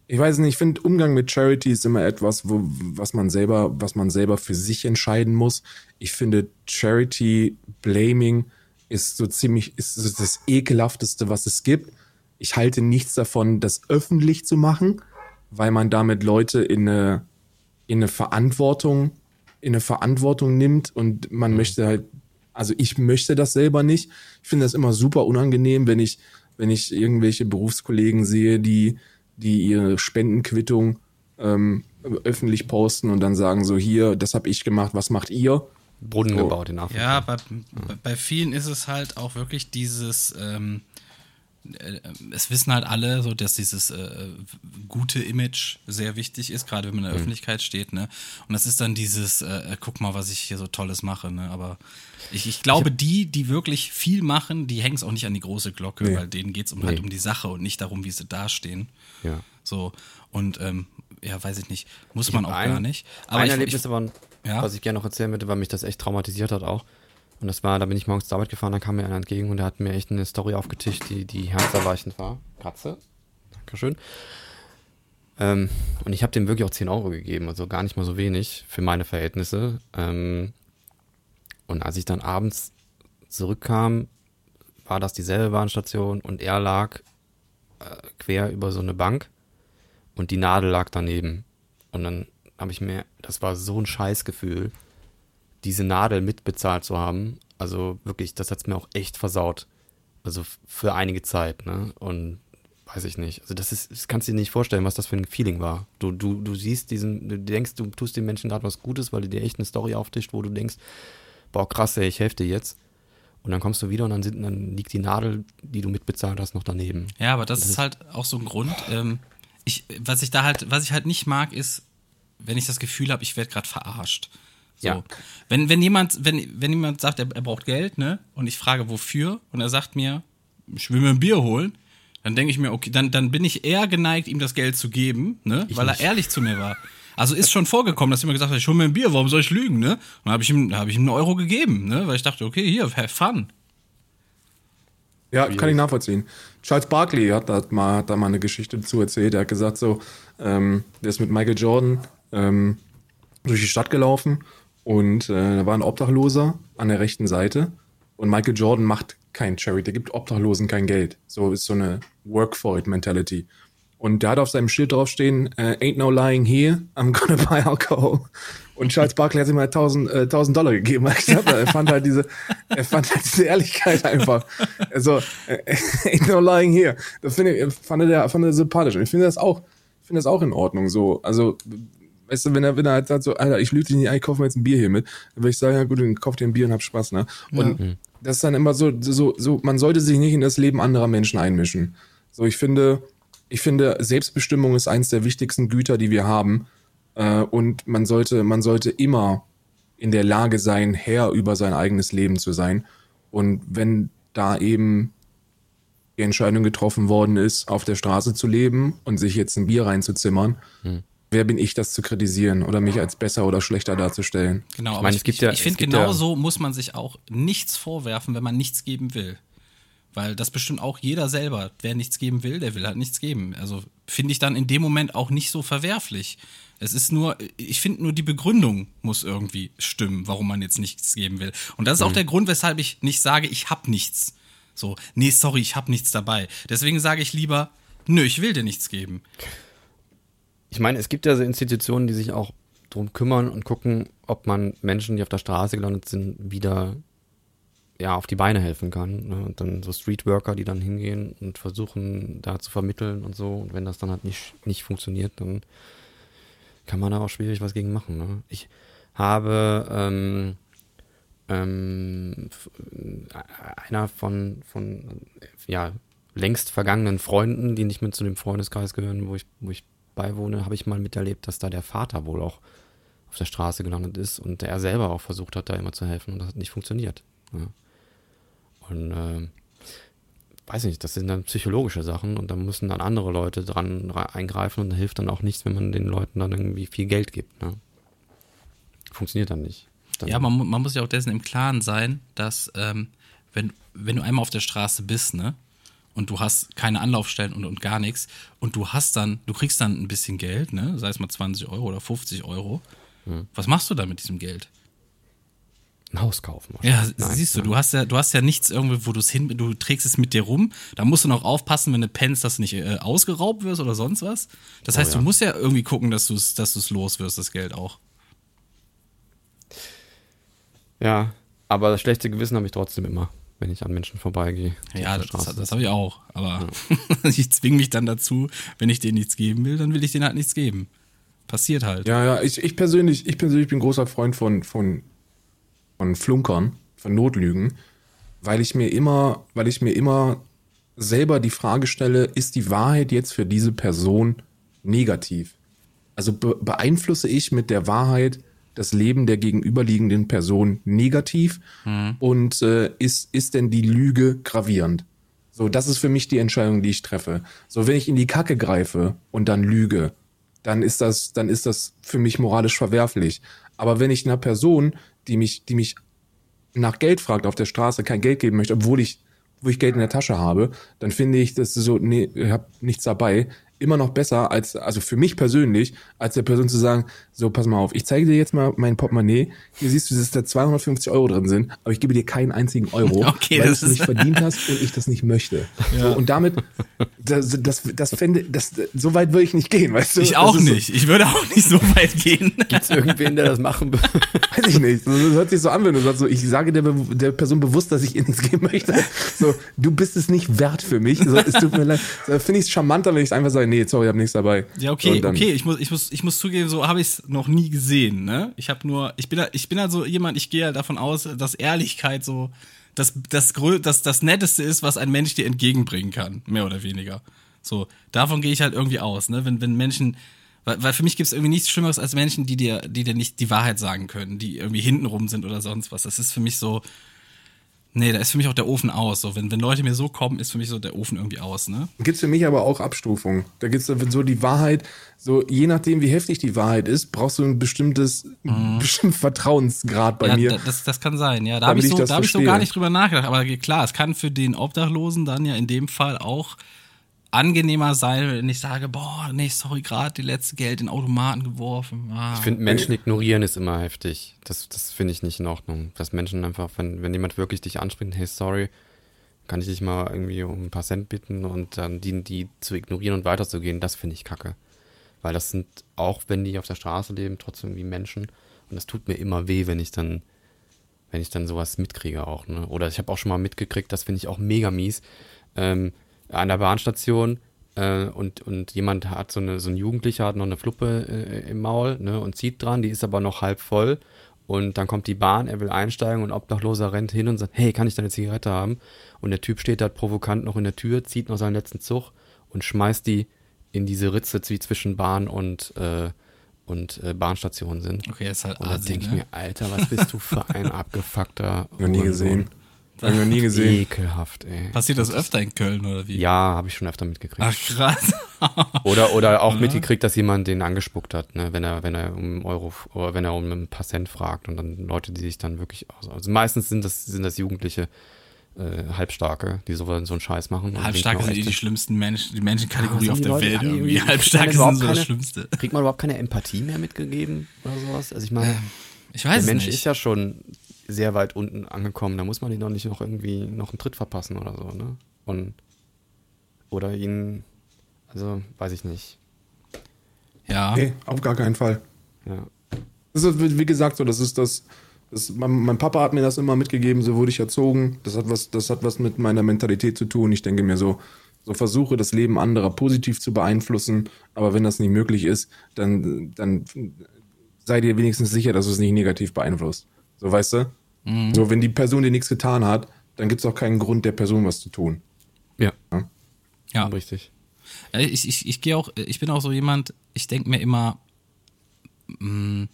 Ich weiß nicht, ich finde Umgang mit Charity ist immer etwas, wo, was man selber, was man selber für sich entscheiden muss. Ich finde Charity Blaming ist so ziemlich, ist so das ekelhafteste, was es gibt. Ich halte nichts davon, das öffentlich zu machen, weil man damit Leute in eine, in eine Verantwortung, in eine Verantwortung nimmt und man möchte halt, also ich möchte das selber nicht. Ich finde das immer super unangenehm, wenn ich, wenn ich irgendwelche Berufskollegen sehe, die, die ihre Spendenquittung ähm, öffentlich posten und dann sagen so hier, das habe ich gemacht, was macht ihr? Brunnen So. gebaut in Afrika. Ja, bei, bei- bei vielen ist es halt auch wirklich dieses, ähm, äh, es wissen halt alle, so dass dieses äh, gute Image sehr wichtig ist, gerade wenn man in der Öffentlichkeit steht, ne? Und das ist dann dieses, äh, guck mal, was ich hier so Tolles mache, ne? Aber ich, ich glaube, die, die wirklich viel machen, die hängen es auch nicht an die große Glocke, Nee. weil denen geht es um, halt Nee. um die Sache und nicht darum, wie sie dastehen. Ja. So, und ähm, ja, weiß ich nicht, muss man auch ein- gar nicht. Aber ein ich, Erlebnis ich, aber, Ja? was ich gerne noch erzählen möchte, weil mich das echt traumatisiert hat auch. Und das war, da bin ich morgens zur Arbeit gefahren, da kam mir einer entgegen und der hat mir echt eine Story aufgetischt, die, die herzerweichend war. Katze. Dankeschön. Ähm, und ich habe dem wirklich auch 10 Euro gegeben, also gar nicht mal so wenig für meine Verhältnisse. Ähm, und als ich dann abends zurückkam, war das dieselbe Bahnstation und er lag äh, quer über so eine Bank und die Nadel lag daneben. Und dann habe ich mir, das war so ein Scheißgefühl, diese Nadel mitbezahlt zu haben. Also wirklich, das hat's mir auch echt versaut. Also für einige Zeit, ne? Und weiß ich nicht. Also das ist, das kannst du dir nicht vorstellen, was das für ein Feeling war. Du, du, du siehst diesen, du denkst, du tust den Menschen gerade was Gutes, weil die dir echt eine Story auftischt, wo du denkst, boah, krass, ey, ich helfe dir jetzt. Und dann kommst du wieder und dann, sind, dann liegt die Nadel, die du mitbezahlt hast, noch daneben. Ja, aber das ist halt auch so ein Grund. Ähm, ich, was ich da halt, was ich halt nicht mag, ist, wenn ich das Gefühl habe, ich werde gerade verarscht. So. Ja. Wenn, wenn jemand, wenn, wenn jemand sagt, er, er braucht Geld, ne, und ich frage wofür, und er sagt mir, ich will mir ein Bier holen, dann denke ich mir, okay, dann, dann bin ich eher geneigt, ihm das Geld zu geben, ne, weil er ehrlich zu mir war. Also ist schon vorgekommen, dass jemand gesagt hat, ich hol mir ein Bier, warum soll ich lügen, ne? Und dann habe ich ihm, habe ich ihm einen Euro gegeben, ne, weil ich dachte, okay, hier, have fun. Ja, kann ich nachvollziehen. Charles Barkley hat da mal, hat da mal eine Geschichte dazu erzählt. Er hat gesagt, so, ähm, der ist mit Michael Jordan ähm, durch die Stadt gelaufen und äh, da war ein Obdachloser an der rechten Seite und Michael Jordan macht kein Charity, der gibt Obdachlosen kein Geld. So ist so eine Work for it Mentality. Und der hat auf seinem Schild draufstehen, äh, ain't no lying here, I'm gonna buy alcohol. Und Charles Barkley hat ihm mal 1000, äh, 1000 Dollar gegeben. Er fand halt diese, er fand halt diese Ehrlichkeit einfach. Also, äh, ain't no lying here. Das finde ich, fand er, fand er sympathisch. Und ich finde das auch, finde das auch in Ordnung so. Also, weißt du, wenn er, wenn er halt sagt so, Alter, ich lüge dich nicht ein, ich kaufe mir jetzt ein Bier hier mit, dann würde ich sagen, ja gut, dann kauf dir ein Bier und hab Spaß, ne? Und das ist dann immer so, so, so, man sollte sich nicht in das Leben anderer Menschen einmischen. So, ich finde, ich finde, Selbstbestimmung ist eins der wichtigsten Güter, die wir haben. Äh, und man sollte, man sollte immer in der Lage sein, Herr über sein eigenes Leben zu sein. Und wenn da eben die Entscheidung getroffen worden ist, auf der Straße zu leben und sich jetzt ein Bier reinzuzimmern, wer bin ich, das zu kritisieren oder mich als besser oder schlechter darzustellen? Genau, aber meine, ich, es gibt ich, ja- ich finde, genau ja- so muss man sich auch nichts vorwerfen, wenn man nichts geben will. Weil das bestimmt auch jeder selber. Wer nichts geben will, der will halt nichts geben. Also finde ich dann in dem Moment auch nicht so verwerflich. Es ist nur, ich finde nur die Begründung muss irgendwie stimmen, warum man jetzt nichts geben will. Und das ist auch der Grund, weshalb ich nicht sage, ich hab nichts. So, nee, sorry, ich hab nichts dabei. Deswegen sage ich lieber, nö, ich will dir nichts geben. Ich meine, es gibt ja so Institutionen, die sich auch drum kümmern und gucken, ob man Menschen, die auf der Straße gelandet sind, wieder ja, auf die Beine helfen kann. Ne? Und dann so Streetworker, die dann hingehen und versuchen, da zu vermitteln und so. Und wenn das dann halt nicht, nicht funktioniert, dann kann man da auch schwierig was gegen machen. Ne? Ich habe ähm, ähm, äh, einer von, von ja, längst vergangenen Freunden, die nicht mehr zu dem Freundeskreis gehören, wo ich, wo ich beiwohne, habe ich mal miterlebt, dass da der Vater wohl auch auf der Straße gelandet ist und er selber auch versucht hat, da immer zu helfen und das hat nicht funktioniert. Ja. Und ähm, weiß nicht, das sind dann psychologische Sachen und da müssen dann andere Leute dran re- eingreifen und da hilft dann auch nichts, wenn man den Leuten dann irgendwie viel Geld gibt. Ne? Funktioniert dann nicht. Dann, Ja, man, man muss ja auch dessen im Klaren sein, dass ähm, wenn, wenn du einmal auf der Straße bist, ne, und du hast keine Anlaufstellen und, und gar nichts, und du hast dann, du kriegst dann ein bisschen Geld, ne, sei es mal 20 Euro oder 50 Euro, was machst du dann mit diesem Geld? ein Haus kaufen. Ja. Nein, siehst du, nein. du hast ja, du hast ja nichts irgendwie, wo du es hin, du trägst es mit dir rum. Da musst du noch aufpassen, wenn du pennst, dass du nicht äh, ausgeraubt wirst oder sonst was. Das heißt, ja. du musst ja irgendwie gucken, dass du es, dass du es los wirst, das Geld auch. Ja, aber das schlechte Gewissen habe ich trotzdem immer, wenn ich an Menschen vorbeigehe. Ja, das, das habe ich auch. Aber ich zwinge mich dann dazu, wenn ich denen nichts geben will, dann will ich denen halt nichts geben. Passiert halt. Ja, ja, ich, ich persönlich, ich persönlich bin großer Freund von, von, von Flunkern, von Notlügen, weil ich mir immer, weil ich mir immer selber die Frage stelle, ist die Wahrheit jetzt für diese Person negativ? Also be beeinflusse ich mit der Wahrheit das Leben der gegenüberliegenden Person negativ und äh, ist, ist denn die Lüge gravierend? So, das ist für mich die Entscheidung, die ich treffe. So, wenn ich in die Kacke greife und dann lüge, dann ist das, dann ist das für mich moralisch verwerflich. Aber wenn ich einer Person, die mich, die mich nach Geld fragt auf der Straße, kein Geld geben möchte, obwohl ich, wo ich Geld in der Tasche habe, dann finde ich, das ist so, nee, ich hab nichts dabei. immer noch besser als, also für mich persönlich, als der Person zu sagen, so, pass mal auf, ich zeige dir jetzt mal mein Portemonnaie. Hier siehst du, dass da 250 Euro drin sind, aber ich gebe dir keinen einzigen Euro, Okay, weil du es nicht verdient hast und ich das nicht möchte. So, und damit, das, das, das fände, das, so weit würde ich nicht gehen, weißt du? Ich auch ist so- nicht. Ich würde auch nicht so weit gehen. Gibt's irgendwen, der das machen will? Weiß ich nicht. Das hört sich so an, wenn du sagst, so, ich sage der, der Person bewusst, dass ich ihr nichts geben möchte. So, du bist es nicht wert für mich. So, es tut mir leid. So, Finde ich es charmanter, wenn ich einfach sage, nee, sorry, ich habe nichts dabei. Ja, okay, okay, ich muss, ich muss, ich muss zugeben, so habe ich es noch nie gesehen, ne? Ich habe nur, ich bin, ich bin halt so jemand, ich gehe davon aus, dass Ehrlichkeit so das, das, das, das Netteste ist, was ein Mensch dir entgegenbringen kann, mehr oder weniger. So, davon gehe ich halt irgendwie aus, ne? Wenn, wenn Menschen, weil, weil für mich gibt es irgendwie nichts Schlimmeres als Menschen, die dir, die dir nicht die Wahrheit sagen können, die irgendwie hintenrum sind oder sonst was. Das ist für mich so, nee, da ist für mich auch der Ofen aus. So, wenn, wenn Leute mir so kommen, ist für mich so der Ofen irgendwie aus, ne? gibt's für mich aber auch Abstufungen. Da gibt's so die Wahrheit, so je nachdem, wie heftig die Wahrheit ist, brauchst du ein bestimmtes, bestimmten Vertrauensgrad bei ja, mir. da- Das, das kann sein, ja. Da habe ich, ich so, da hab ich so gar nicht drüber nachgedacht. Aber klar, es kann für den Obdachlosen dann ja in dem Fall auch angenehmer sein, wenn ich sage, boah, nee, sorry, gerade die letzte Geld in Automaten geworfen. Ah. Ich finde, Menschen ignorieren ist immer heftig. Das, das finde ich nicht in Ordnung. Dass Menschen einfach, wenn, wenn jemand wirklich dich anspricht, hey, sorry, kann ich dich mal irgendwie um ein paar Cent bitten und dann die, die zu ignorieren und weiterzugehen, das finde ich kacke. Weil das sind, auch wenn die auf der Straße leben, trotzdem wie Menschen. Und das tut mir immer weh, wenn ich dann, wenn ich dann sowas mitkriege auch, ne? Oder ich habe auch schon mal mitgekriegt, das finde ich auch mega mies. Ähm, an der Bahnstation äh, und, und jemand hat so eine, so ein Jugendlicher hat noch eine Fluppe äh, im Maul, ne, und zieht dran, die ist aber noch halb voll. Und dann kommt die Bahn, er will einsteigen und Obdachloser rennt hin und sagt, hey, kann ich deine Zigarette haben? Und der Typ steht da provokant noch in der Tür, zieht noch seinen letzten Zug und schmeißt die in diese Ritze, die zwischen Bahn und, äh, und äh, Bahnstation sind. Okay, ist halt Und da denke ich ne? mir, Alter, was bist du für ein abgefuckter noch nie gesehen. Hab ich noch nie gesehen. Ekelhaft, ey. Passiert das öfter in Köln oder wie? Ja, habe ich schon öfter mitgekriegt. Ach, krass. Oder, oder auch mitgekriegt, dass jemand den angespuckt hat, ne, wenn er, wenn er um einen Euro oder wenn er um ein paar Cent fragt und dann Leute, die sich dann wirklich aus. Also meistens sind das, sind das Jugendliche äh, Halbstarke, die so, so einen Scheiß machen. Halbstarke denken sind eh die echt, schlimmsten Menschen, die Menschenkategorie Ja, auf die der Leute- Welt die irgendwie. irgendwie- Halbstarke sind so das keine- Schlimmste. Kriegt man überhaupt keine Empathie mehr mitgegeben oder sowas? Also ich meine, Ich der weiß Mensch nicht. ist ja schon sehr weit unten angekommen, da muss man ihn doch nicht noch irgendwie noch einen Tritt verpassen oder so, ne? Und oder ihn, also weiß ich nicht. ja. Nee, auf gar keinen Fall. Ja. Das ist, wie wie gesagt, so, das ist das. das mein, mein Papa hat mir das immer mitgegeben, so wurde ich erzogen. Das hat was, das hat was mit meiner Mentalität zu tun. Ich denke mir so, so versuche das Leben anderer positiv zu beeinflussen, aber wenn das nicht möglich ist, dann, dann sei dir wenigstens sicher, dass du es nicht negativ beeinflusst. So, weißt du? So, wenn die Person dir nichts getan hat, dann gibt es auch keinen Grund, der Person was zu tun. Ja, ja. richtig. Äh, Ich, ich, ich gehe auch, ich bin auch so jemand, ich denke mir immer, mh,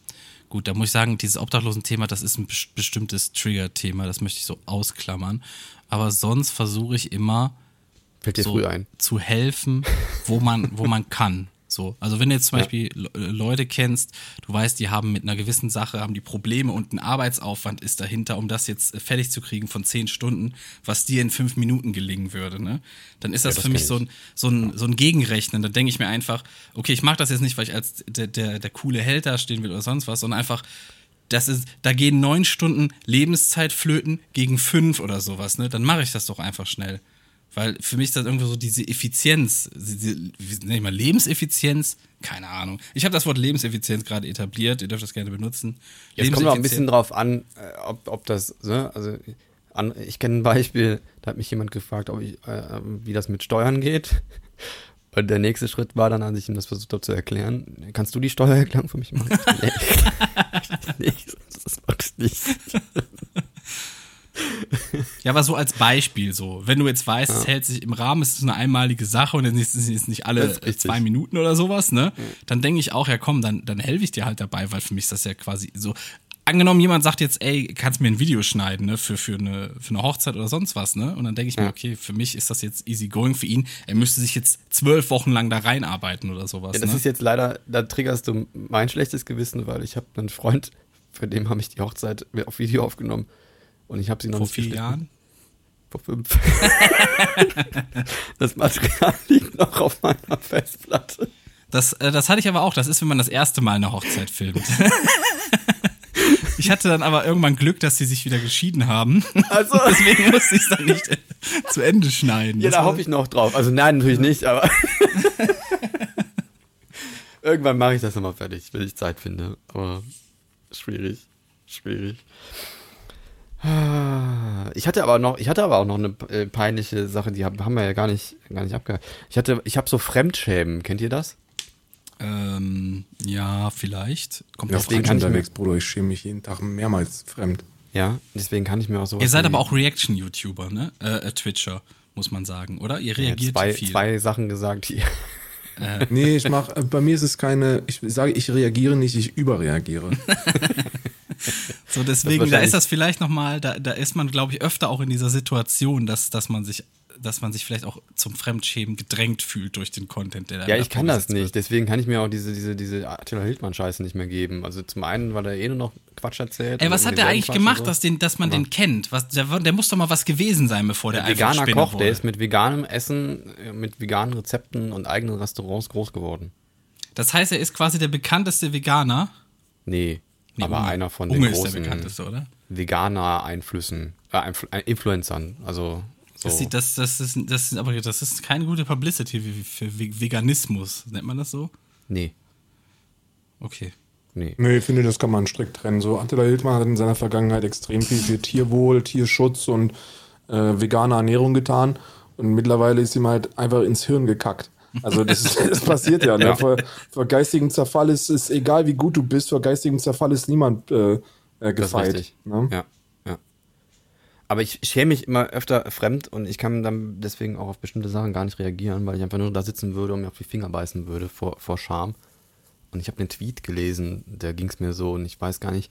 gut, da muss ich sagen, dieses Obdachlosen-Thema, das ist ein bes- bestimmtes Trigger-Thema, das möchte ich so ausklammern. Aber sonst versuche ich immer, Fällt dir so früh ein. zu helfen, wo man, wo man kann. So, also wenn du jetzt zum Beispiel Le- Leute kennst, du weißt, die haben mit einer gewissen Sache, haben die Probleme und ein Arbeitsaufwand ist dahinter, um das jetzt äh, fertig zu kriegen von zehn Stunden, was dir in fünf Minuten gelingen würde, ne? Dann ist das, das für mich so ein, so ein, so ein Gegenrechnen. Dann denke ich mir einfach, okay, ich mache das jetzt nicht, weil ich als der, der, der coole Held da stehen will oder sonst was, sondern einfach, das ist, da gehen neun Stunden Lebenszeit flöten gegen fünf oder sowas, ne? Dann mache ich das doch einfach schnell. Weil für mich ist das irgendwie so diese Effizienz, diese, wie nenne ich mal, Lebenseffizienz, keine Ahnung. Ich habe das Wort Lebenseffizienz gerade etabliert, ihr dürft das gerne benutzen. Jetzt kommt auch ein bisschen drauf an, äh, ob, ob das, ne, also an, ich kenne ein Beispiel, da hat mich jemand gefragt, ob ich, äh, wie das mit Steuern geht. Und der nächste Schritt war dann, als ich ihm das versucht habe zu erklären, kannst du die Steuererklärung für mich machen? nee, das magst nicht. Ja, aber so als Beispiel so. Wenn du jetzt weißt, es hält sich im Rahmen, es ist eine einmalige Sache und es ist nicht alle zwei Minuten oder sowas, ne? Dann denke ich auch, ja komm, dann, dann helfe ich dir halt dabei, weil für mich ist das ja quasi so. Angenommen, jemand sagt jetzt, ey, kannst mir ein Video schneiden, ne, für, für, eine, für eine Hochzeit oder sonst was, ne? Und dann denke ich mir, Ja. okay, für mich ist das jetzt easy going für ihn. Er müsste sich jetzt zwölf Wochen lang da reinarbeiten oder sowas. Ja, das ne? ist jetzt leider, da triggerst du mein schlechtes Gewissen, weil ich habe einen Freund, für den habe ich die Hochzeit auf Video aufgenommen und ich habe sie noch vor vier. Jahren. Tempo 5. das Material liegt noch auf meiner Festplatte. Das, äh, das hatte ich aber auch. Das ist, wenn man das erste Mal eine Hochzeit filmt. ich hatte dann aber irgendwann Glück, dass sie sich wieder geschieden haben. Also, Deswegen musste ich es dann nicht zu Ende schneiden. ja, Das da hoffe ich noch drauf. Also nein, natürlich nicht, aber irgendwann mache ich das nochmal fertig, wenn ich Zeit finde. Aber schwierig, schwierig. Ah, Ich hatte aber noch, ich hatte aber auch noch eine äh, peinliche Sache, die haben, wir ja gar nicht, gar nicht abgehakt. Ich hatte, ich habe so Fremdschämen, kennt ihr das? Ähm, ja, vielleicht. Kommt Ja, Deswegen an. kann ich unterwegs, Bruder. Ich schäme mich jeden Tag mehrmals fremd. Ja, deswegen kann ich mir auch so. Ihr seid aber auch Reaction-YouTuber, ne? Äh, äh, Twitcher, muss man sagen, oder? Ihr reagiert zwei, viel. zwei Sachen gesagt, die. Nee, ich mach, äh, bei mir ist es keine, ich sage, ich reagiere nicht, ich überreagiere. So, deswegen, da ist das vielleicht nochmal, da, da ist man, glaube ich, öfter auch in dieser Situation, dass, dass man sich, dass man sich vielleicht auch zum Fremdschämen gedrängt fühlt durch den Content, der da Ja, ich kann das vorgesetzt wird. nicht. Deswegen kann ich mir auch diese, diese, diese Attila Hildmann-Scheiße nicht mehr geben. Also zum einen, weil er eh nur noch Quatsch erzählt. Ey, was hat der eigentlich Quatsch gemacht, so. dass, den, dass man den kennt? Was, der, der muss doch mal was gewesen sein, bevor der, Der einfach veganer Spinner Koch, wurde. der ist mit veganem Essen, äh, mit veganen Rezepten und eigenen Restaurants groß geworden. Das heißt, er ist quasi der bekannteste Veganer. Nee, Nee, aber Unge. einer von Unge den der großen? Veganer-Einflüssen, äh, äh, Influencern. Also so. Das, sieht, das, das, ist, das, ist, aber das ist keine gute Publicity für Ve- Veganismus. Nennt man das so? nee, Okay. nee. Nee, ich finde, das kann man strikt trennen. So, Attila Hildmann hat in seiner Vergangenheit extrem viel für Tierwohl, Tierschutz und äh, vegane Ernährung getan. Und mittlerweile ist ihm halt einfach ins Hirn gekackt. Also das, ist, das passiert ja. Ne? Ja. Vor, vor geistigem Zerfall ist es egal, wie gut du bist, vor geistigem Zerfall ist niemand äh, äh, gefeit. Ne? Ja, ja. Aber ich schäme mich immer öfter fremd und ich kann dann deswegen auch auf bestimmte Sachen gar nicht reagieren, weil ich einfach nur da sitzen würde und mir auf die Finger beißen würde vor, vor Scham. Und ich habe einen Tweet gelesen, da ging es mir so und ich weiß gar nicht,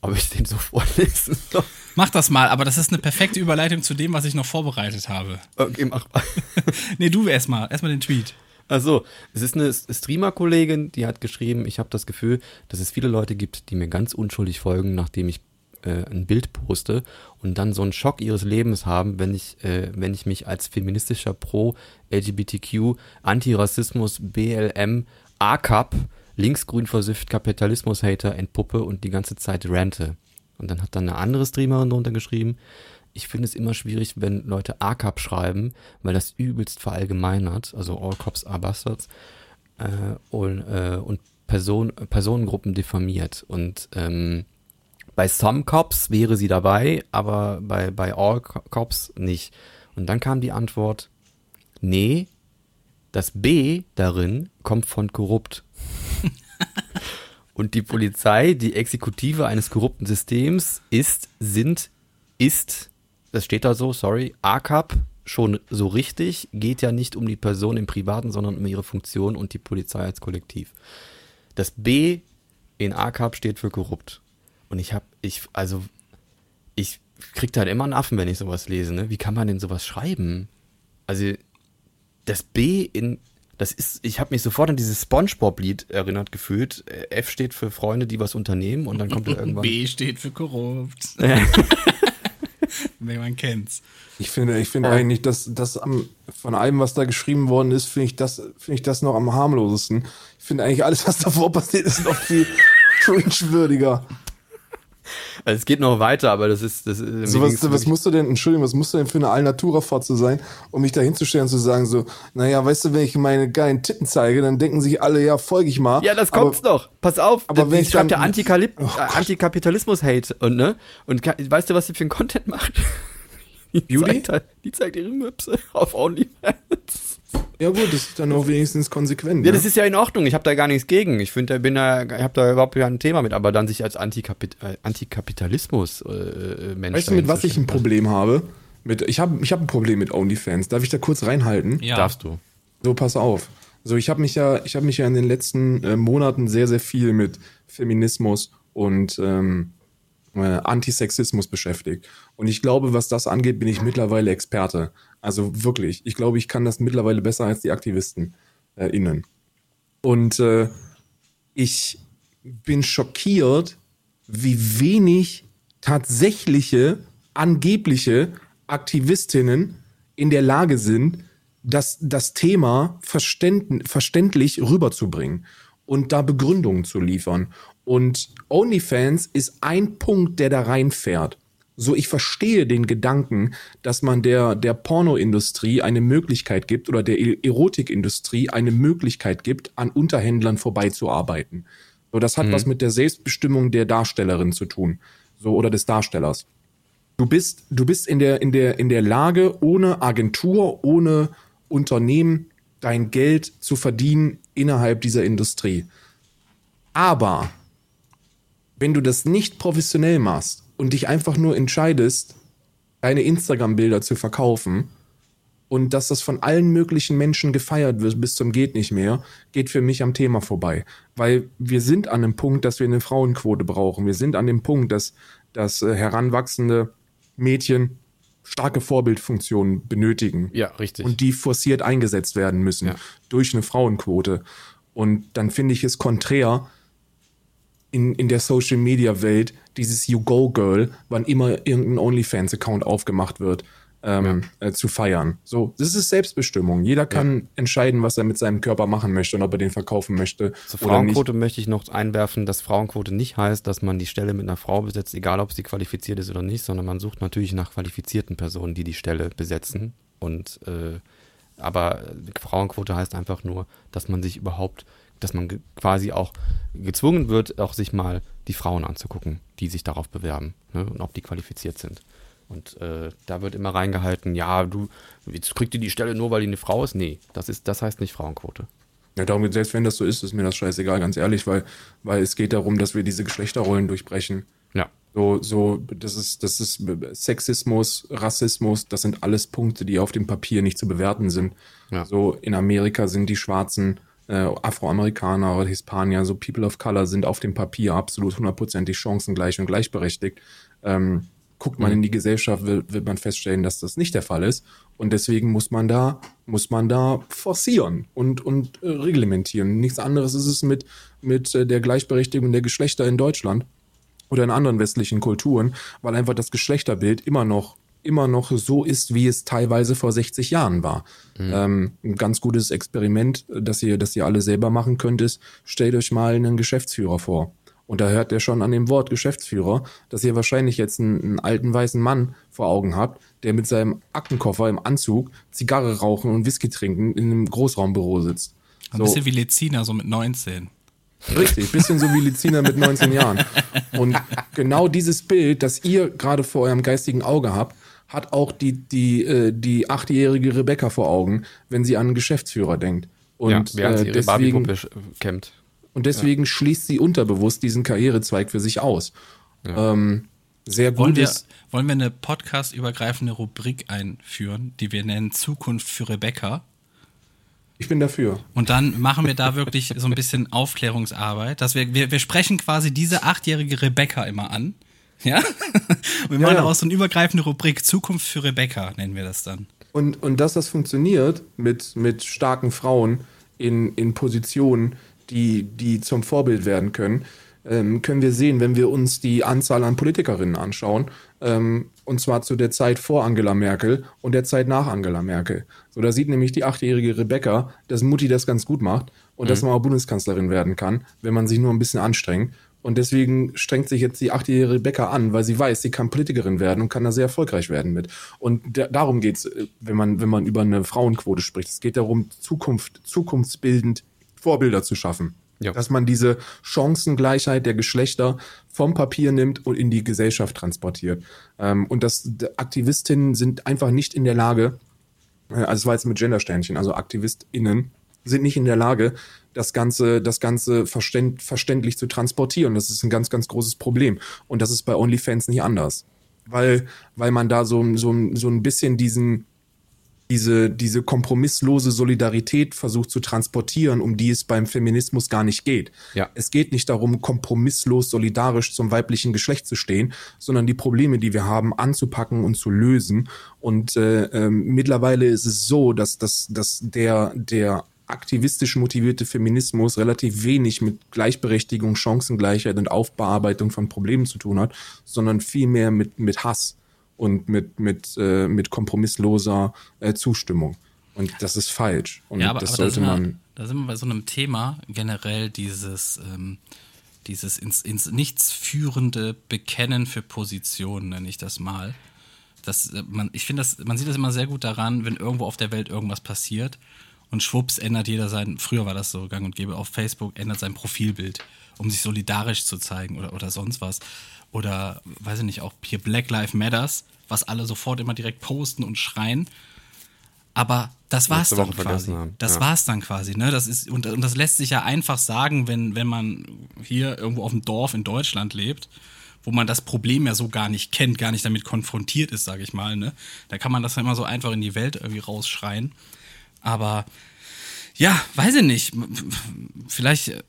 ob ich den so vorlesen soll. Mach das mal, aber das ist eine perfekte Überleitung zu dem, was ich noch vorbereitet habe. Okay, mach mal. Nee, du erstmal. Erstmal den Tweet. Also, es ist eine Streamer-Kollegin, die hat geschrieben, ich habe das Gefühl, dass es viele Leute gibt, die mir ganz unschuldig folgen, nachdem ich äh, ein Bild poste und dann so einen Schock ihres Lebens haben, wenn ich, äh, wenn ich mich als feministischer Pro-LGBTQ, Antirassismus, BLM, ACAP, linksgrün versifft Kapitalismus-Hater entpuppe und die ganze Zeit rante. Und dann hat dann eine andere Streamerin drunter geschrieben, ich finde es immer schwierig, wenn Leute ACAP schreiben, weil das übelst verallgemeinert, also All Cops are Bastards, äh, und, äh, und Person, Personengruppen diffamiert. Und ähm, bei Some Cops wäre sie dabei, aber bei, bei All Co- Cops nicht. Und dann kam die Antwort, nee, das B darin kommt von korrupt. Und die Polizei, die Exekutive eines korrupten Systems, ist, sind, ist, das steht da so, sorry, ACAP schon so richtig, geht ja nicht um die Person im Privaten, sondern um ihre Funktion und die Polizei als Kollektiv. Das B in ACAP steht für korrupt. Und ich hab, ich, also, ich krieg da halt immer einen Affen, wenn ich sowas lese, ne? Wie kann man denn sowas schreiben? Also, das B in, das ist, ich habe mich sofort an dieses Spongebob-Lied erinnert gefühlt. Äh, F steht für Freunde, die was unternehmen und dann kommt da irgendwann. B steht für korrupt. Nee, man kennt's. Ich finde, ich finde eigentlich, dass das am, von allem, was da geschrieben worden ist, finde ich das, finde ich das noch am harmlosesten. Ich finde eigentlich alles, was davor passiert, ist noch viel cringe-würdiger. Also es geht noch weiter, aber das ist, das So was, was musst du denn, Entschuldigung, was musst du denn für eine Allnatura-Fotze sein, um mich da hinzustellen und zu sagen so, naja, weißt du, wenn ich meine geilen Titten zeige, dann denken sich alle, ja, folge ich mal. Ja, das kommt's Aber- doch. Pass auf. aber wenn ich schreibt dann- der Antikalip Oh Antikapitalismus-Hate und ne? Und weißt du, was sie für einen Content macht? Die Beauty? Zeigt, halt, die zeigt ihre Möpse auf OnlyFans. Ja gut, das ist dann auch wenigstens konsequent. Ja, ne? das ist ja in Ordnung. Ich habe da gar nichts gegen. Ich finde, bin da, ich habe da überhaupt kein Thema mit. Aber dann sich als Antikapit äh, Antikapitalismus äh, äh, Mensch. Weißt du, mit was ich ein Problem habe? Mit, ich habe ich hab ein Problem mit OnlyFans. Darf ich da kurz reinhalten? Ja. Darfst du. So, pass auf. So, ich habe mich ja, ich habe mich ja in den letzten äh, Monaten sehr, sehr viel mit Feminismus und ähm, äh, Antisexismus beschäftigt. Und ich glaube, was das angeht, bin ich mittlerweile Experte. Also wirklich. Ich glaube, ich kann das mittlerweile besser als die Aktivisten äh, innen. Und äh, ich bin schockiert, wie wenig tatsächliche, angebliche Aktivistinnen in der Lage sind, das, das Thema verständ, verständlich rüberzubringen und da Begründungen zu liefern. Und OnlyFans ist ein Punkt, der da reinfährt. So, ich verstehe den Gedanken, dass man der, der Pornoindustrie eine Möglichkeit gibt oder der E- Erotikindustrie eine Möglichkeit gibt, an Unterhändlern vorbeizuarbeiten. So, das hat was mit der Selbstbestimmung der Darstellerin zu tun. So, oder des Darstellers. Du bist, du bist in der, in der, in der Lage, ohne Agentur, ohne Unternehmen dein Geld zu verdienen innerhalb dieser Industrie. Aber wenn du das nicht professionell machst und dich einfach nur entscheidest, deine Instagram-Bilder zu verkaufen und dass das von allen möglichen Menschen gefeiert wird bis zum geht nicht mehr, geht für mich am Thema vorbei. Weil wir sind an dem Punkt, dass wir eine Frauenquote brauchen. Wir sind an dem Punkt, dass, dass äh, heranwachsende Mädchen starke Vorbildfunktionen benötigen Ja, richtig. und die forciert eingesetzt werden müssen Ja. durch eine Frauenquote. Und dann finde ich es konträr in, in der Social Media Welt dieses You Go Girl, wann immer irgendein OnlyFans-Account aufgemacht wird, ähm, äh, zu feiern. So, das ist Selbstbestimmung. Jeder kann entscheiden, was er mit seinem Körper machen möchte und ob er den verkaufen möchte Zur. Frauenquote möchte ich noch einwerfen, dass Frauenquote nicht heißt, dass man die Stelle mit einer Frau besetzt, egal ob sie qualifiziert ist oder nicht, sondern man sucht natürlich nach qualifizierten Personen, die die Stelle besetzen. Und äh, aber Frauenquote heißt einfach nur, dass man sich überhaupt, dass man quasi auch gezwungen wird, auch sich mal die Frauen anzugucken, die sich darauf bewerben ne, und ob die qualifiziert sind. Und äh, da wird immer reingehalten, ja, du, jetzt kriegt die die Stelle nur, weil die eine Frau ist. Nee, das ist, das heißt nicht Frauenquote. Ja, darum, geht- selbst wenn das so ist, ist mir das scheißegal, ganz ehrlich, weil, weil es geht darum, dass wir diese Geschlechterrollen durchbrechen. Ja. So, so, das ist, das ist Sexismus, Rassismus, das sind alles Punkte, die auf dem Papier nicht zu bewerten sind. Ja. So, in Amerika sind die schwarzen äh, Afroamerikaner oder Hispanier, so People of Color sind auf dem Papier absolut hundertprozentig chancengleich und gleichberechtigt. Ähm, guckt man in die Gesellschaft, wird, wird man feststellen, dass das nicht der Fall ist. Und deswegen muss man da, muss man da forcieren und, und äh, reglementieren. Nichts anderes ist es mit, mit äh, der Gleichberechtigung der Geschlechter in Deutschland oder in anderen westlichen Kulturen, weil einfach das Geschlechterbild immer noch immer noch so ist, wie es teilweise vor 60 Jahren war. Ähm, ein ganz gutes Experiment, das ihr, das ihr alle selber machen könnt, ist, stellt euch mal einen Geschäftsführer vor. Und da hört ihr schon an dem Wort Geschäftsführer, dass ihr wahrscheinlich jetzt einen, einen alten weißen Mann vor Augen habt, der mit seinem Aktenkoffer im Anzug Zigarre rauchen und Whisky trinken in einem Großraumbüro sitzt. Ein bisschen wie Lezina, so mit 19. Richtig, bisschen so wie Lizina mit 19 Jahren. Und genau dieses Bild, das ihr gerade vor eurem geistigen Auge habt, hat auch die, die, äh, die achtjährige Rebecca vor Augen, wenn sie an einen Geschäftsführer denkt. Und, ja, während sie äh, ihre deswegen, kämmt. und deswegen schließt sie unterbewusst diesen Karrierezweig für sich aus. Ähm, sehr Wollen wir, gutes. wollen wir eine podcast-übergreifende Rubrik einführen, die wir nennen Zukunft für Rebecca? Ich bin dafür. Und dann machen wir da wirklich so ein bisschen Aufklärungsarbeit, dass wir, wir, wir sprechen quasi diese achtjährige Rebecca immer an. Ja? Wir machen ja. daraus so eine übergreifende Rubrik Zukunft für Rebecca, nennen wir das dann. Und, und dass das funktioniert mit, mit starken Frauen in, in Positionen, die, die zum Vorbild werden können, ähm, können wir sehen, wenn wir uns die Anzahl an Politikerinnen anschauen. Ähm, und zwar zu der Zeit vor Angela Merkel und der Zeit nach Angela Merkel. So, da sieht nämlich die achtjährige Rebecca, dass Mutti das ganz gut macht und dass man auch Bundeskanzlerin werden kann, wenn man sich nur ein bisschen anstrengt. Und deswegen strengt sich jetzt die achtjährige Rebecca an, weil sie weiß, sie kann Politikerin werden und kann da sehr erfolgreich werden mit. Und da, darum geht's, äh, wenn man, wenn man über eine Frauenquote spricht. Es geht darum, Zukunft, zukunftsbildend Vorbilder zu schaffen. Ja. Dass man diese Chancengleichheit der Geschlechter vom Papier nimmt und in die Gesellschaft transportiert. Ähm, und dass Aktivistinnen sind einfach nicht in der Lage, äh, also es war jetzt mit Gendersternchen, also AktivistInnen sind nicht in der Lage, das Ganze, das Ganze verständ, verständlich zu transportieren. Das ist ein ganz, ganz großes Problem. Und das ist bei OnlyFans nicht anders. Weil, weil man da so, so, so ein bisschen diesen, diese, diese kompromisslose Solidarität versucht zu transportieren, um die es beim Feminismus gar nicht geht. Ja. Es geht nicht darum, kompromisslos solidarisch zum weiblichen Geschlecht zu stehen, sondern die Probleme, die wir haben, anzupacken und zu lösen. Und äh, ähm, mittlerweile ist es so, dass, dass, dass der, der aktivistisch motivierte Feminismus relativ wenig mit Gleichberechtigung, Chancengleichheit und Aufbearbeitung von Problemen zu tun hat, sondern viel mehr mit, mit Hass und mit, mit, äh, mit kompromissloser äh, Zustimmung. Und das ist falsch. Und ja, aber, das aber da, sollte sind wir, man. da sind wir bei so einem Thema generell dieses, ähm, dieses ins, ins Nichts führende Bekennen für Positionen, nenne ich das mal. Das, äh, man, ich finde, das, man sieht das immer sehr gut daran, wenn irgendwo auf der Welt irgendwas passiert und schwupps ändert jeder sein, früher war das so gang und gäbe, auf Facebook ändert sein Profilbild, um sich solidarisch zu zeigen oder, oder sonst was. Oder, weiß ich nicht, auch hier Black Lives Matters, was alle sofort immer direkt posten und schreien. Aber das war's Letzte dann Woche quasi. haben. Das Ja. war's dann quasi, ne? Das ist, und, und das lässt sich ja einfach sagen, wenn, wenn man hier irgendwo auf dem Dorf in Deutschland lebt, wo man das Problem ja so gar nicht kennt, gar nicht damit konfrontiert ist, sage ich mal, ne? Da kann man das ja immer so einfach in die Welt irgendwie rausschreien. Aber ja, weiß ich nicht. Vielleicht äh,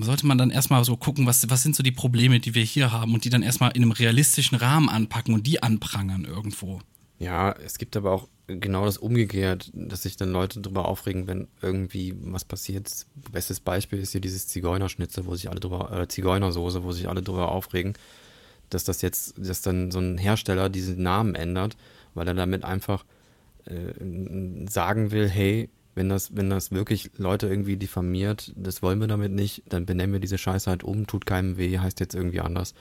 sollte man dann erstmal so gucken, was, was sind so die Probleme, die wir hier haben und die dann erstmal in einem realistischen Rahmen anpacken und die anprangern irgendwo. Ja, es gibt aber auch genau das umgekehrt, dass sich dann Leute darüber aufregen, wenn irgendwie was passiert. Bestes Beispiel ist hier dieses Zigeunerschnitzel, wo sich alle drüber, äh, Zigeunersoße, wo sich alle drüber aufregen, dass das jetzt, dass dann so ein Hersteller diesen Namen ändert, weil er damit einfach äh, sagen will, hey, wenn das, wenn das wirklich Leute irgendwie diffamiert, das wollen wir damit nicht, dann benennen wir diese Scheiße halt um, tut keinem weh, heißt jetzt irgendwie anders.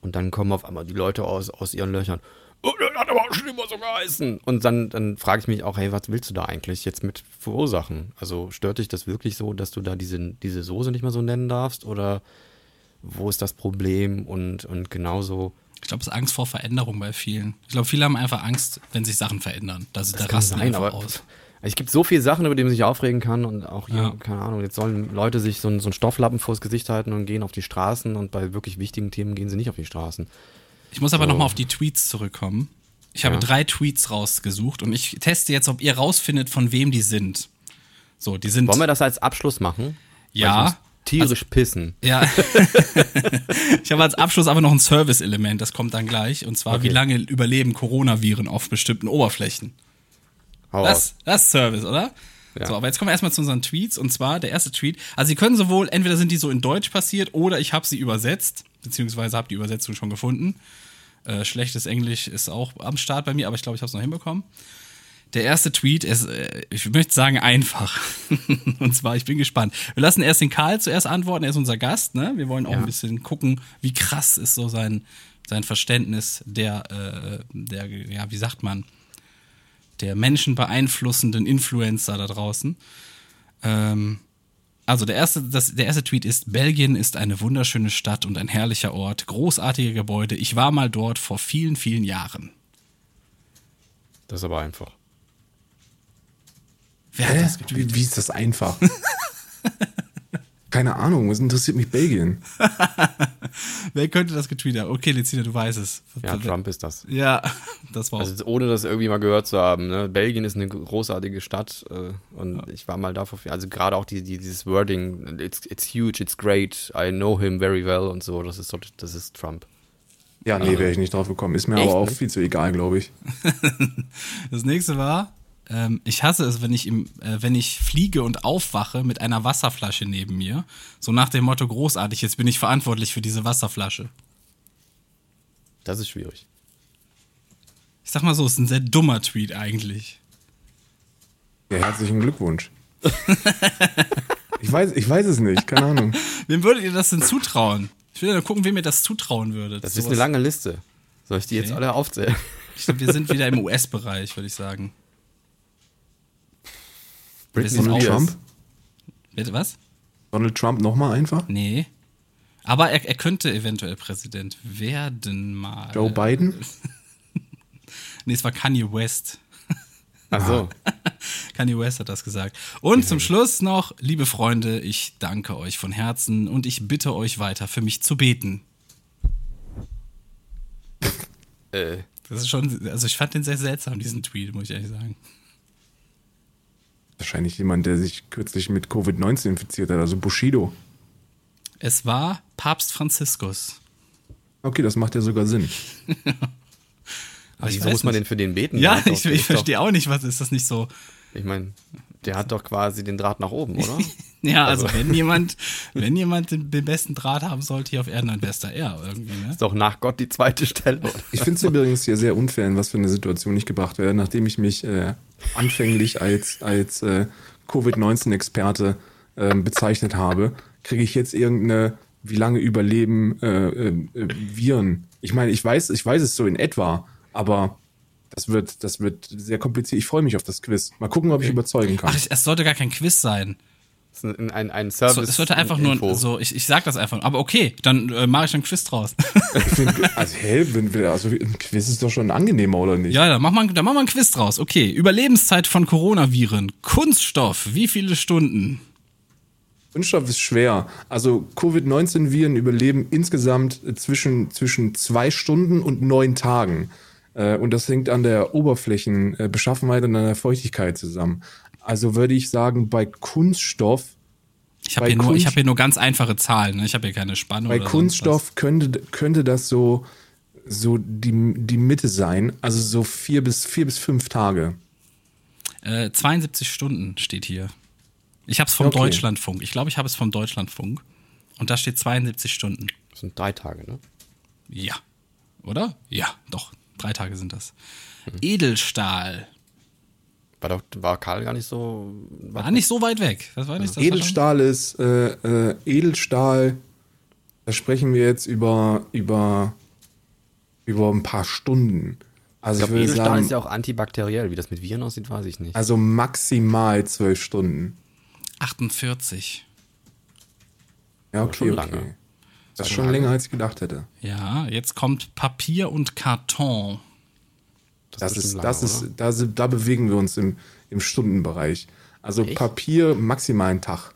Und dann kommen auf einmal die Leute aus, aus ihren Löchern. Oh, das hat aber auch schon immer so geheißen. Und dann, dann frage ich mich auch, hey, was willst du da eigentlich jetzt mit verursachen? Also stört dich das wirklich so, dass du da diese, diese Soße nicht mehr so nennen darfst? Oder wo ist das Problem? Und, und genauso, Ich glaube, es ist Angst vor Veränderung bei vielen. Ich glaube, viele haben einfach Angst, wenn sich Sachen verändern. Da, da kann rasten sein, einfach aber- aus. es gibt so viele Sachen, über die man sich aufregen kann. Und auch hier, Ja. keine Ahnung, jetzt sollen Leute sich so, einen- so einen Stofflappen vors Gesicht halten und gehen auf die Straßen. Und bei wirklich wichtigen Themen gehen sie nicht auf die Straßen. Ich muss aber So. nochmal auf die Tweets zurückkommen. Ich habe Ja. drei Tweets rausgesucht und ich teste jetzt, ob ihr rausfindet, von wem die sind. So, die sind. Wollen wir das als Abschluss machen? Ja. Tierisch pissen. Ja. ich habe als Abschluss aber noch ein Service-Element, das kommt dann gleich. Und zwar, wie Okay. lange überleben Coronaviren auf bestimmten Oberflächen? Hau. Das, das ist Service, oder? Ja. So, aber jetzt kommen wir erstmal zu unseren Tweets. Und zwar der erste Tweet. Also, sie können sowohl, entweder sind die so in Deutsch passiert oder ich habe sie übersetzt, beziehungsweise habe die Übersetzung schon gefunden. Äh, schlechtes Englisch ist auch am Start bei mir, aber ich glaube, ich habe es noch hinbekommen. Der erste Tweet ist, äh, ich möchte sagen, einfach. Und zwar, ich bin gespannt. Wir lassen erst den Karl zuerst antworten, er ist unser Gast, ne? Wir wollen auch Ja. ein bisschen gucken, wie krass ist so sein, sein Verständnis der, äh, der, ja, wie sagt man, der Menschen beeinflussenden Influencer da draußen. Ähm, also der erste, das, der erste Tweet ist, Belgien ist eine wunderschöne Stadt und ein herrlicher Ort, großartige Gebäude. Ich war mal dort vor vielen, vielen Jahren. Das ist aber einfach. Wer hat Hä? das getweetet? Wie, wie ist das einfach? Keine Ahnung, was interessiert mich Belgien? Wer könnte das getweetet haben? Okay, Lezina, du weißt es. Ja, Trump ist das. Ja, das war auch. Also ohne das irgendwie mal gehört zu haben. Ne? Belgien ist eine großartige Stadt äh, und ich war mal da vor, also gerade auch die, die, dieses Wording, it's, it's huge, it's great, I know him very well und so, das ist, so- das ist Trump. Ja, nee, wäre ich nicht drauf gekommen. Ist mir Echt aber auch viel zu egal, glaube ich. Das nächste war, ähm, ich hasse es, wenn ich, im, äh, wenn ich fliege und aufwache mit einer Wasserflasche neben mir. So nach dem Motto, großartig, jetzt bin ich verantwortlich für diese Wasserflasche. Das ist schwierig. Ich sag mal so, es ist ein sehr dummer Tweet eigentlich. Ja, herzlichen Glückwunsch. ich, weiß, ich weiß es nicht, keine Ahnung. Wem würdet ihr das denn zutrauen? Ich will ja nur gucken, wem ihr das zutrauen würdet. Das ist Sowas- eine lange Liste. Soll ich die jetzt Okay. alle aufzählen? Ich glaub, wir sind wieder im US-Bereich, würde ich sagen. Sind Donald Trump? Bitte was? Donald Trump nochmal einfach? Nee. Aber er, er könnte eventuell Präsident werden mal. Joe Biden? Nee, es war Kanye West. Ach so. Kanye West hat das gesagt. Und zum Schluss noch, liebe Freunde, ich danke euch von Herzen und ich bitte euch weiter für mich zu beten. äh, Das ist schon, also ich fand den sehr seltsam, diesen Tweet, muss ich ehrlich sagen. Wahrscheinlich jemand, der sich kürzlich mit Covid-19 infiziert hat, also Bushido. Es war Papst Franziskus. Okay, das macht ja sogar Sinn. Aber ich wieso muss man denn für den beten? Ja, ich, ich verstehe auch nicht, was ist das nicht so. Ich meine, der hat doch quasi den Draht nach oben, oder? Ja, also, wenn jemand, wenn jemand den, den besten Draht haben sollte hier auf Erden, dann da er irgendwie, ne? Ist doch nach Gott die zweite Stelle. oder? Ich finde es übrigens hier sehr unfair, in was für eine Situation ich gebracht werde, nachdem ich mich äh, anfänglich als, als äh, Covid-19-Experte äh, bezeichnet habe, kriege ich jetzt irgendeine, wie lange überleben äh, äh, äh, Viren. Ich meine, ich weiß, ich weiß es so in etwa, aber das wird, das wird sehr kompliziert. Ich freue mich auf das Quiz. Mal gucken, ob ich überzeugen kann. Ach, es- es sollte gar kein Quiz sein. Das ist ein, ein, ein So, Service. es sollte einfach nur Info. so, ich, ich sag das einfach. Aber okay, dann äh, mache ich ein Quiz draus. also, hä, wenn, wir- also ein Quiz ist doch schon angenehmer, oder nicht? ja, dann mach mal, dann mach mal ein Quiz draus. Okay, Überlebenszeit von Coronaviren. Kunststoff, wie viele Stunden? Kunststoff ist schwer. Also Covid-19-Viren überleben insgesamt äh, zwischen, zwischen zwei Stunden und neun Tagen. Äh, Und das hängt an der Oberflächenbeschaffenheit und an der Feuchtigkeit zusammen. Also würde ich sagen, bei Kunststoff, Ich habe hier, nur- ich hab hier nur ganz einfache Zahlen. Ne? Ich habe hier keine Spannung. bei oder sonst Kunststoff könnte, könnte das so, so die, die Mitte sein. Also so vier bis, vier bis fünf Tage. Äh, 72 Stunden steht hier. Ich habe es vom Okay. Deutschlandfunk. Ich glaube, ich habe es vom Deutschlandfunk. Und da steht 72 Stunden. Das sind drei Tage, ne? Ja. Oder? Ja, doch. Drei Tage sind das. Mhm. Edelstahl. War, doch, war Karl gar nicht so. War nicht so weit weg. Das war nicht das war Edelstahl ist äh, äh, Edelstahl. Da sprechen wir jetzt über über über ein paar Stunden. Also Ich ich, glaube, Edelstahl sagen, ist ja auch antibakteriell. Wie das mit Viren aussieht, weiß ich nicht. also maximal zwölf Stunden. 48. Ja, okay, schon okay. Das ist schon länger, als ich gedacht hätte. Ja, jetzt kommt Papier und Karton. Das bestimmt ist, lange, das ist, da, sind, da bewegen wir uns im, im Stundenbereich. Also Echt? Papier maximal einen Tag.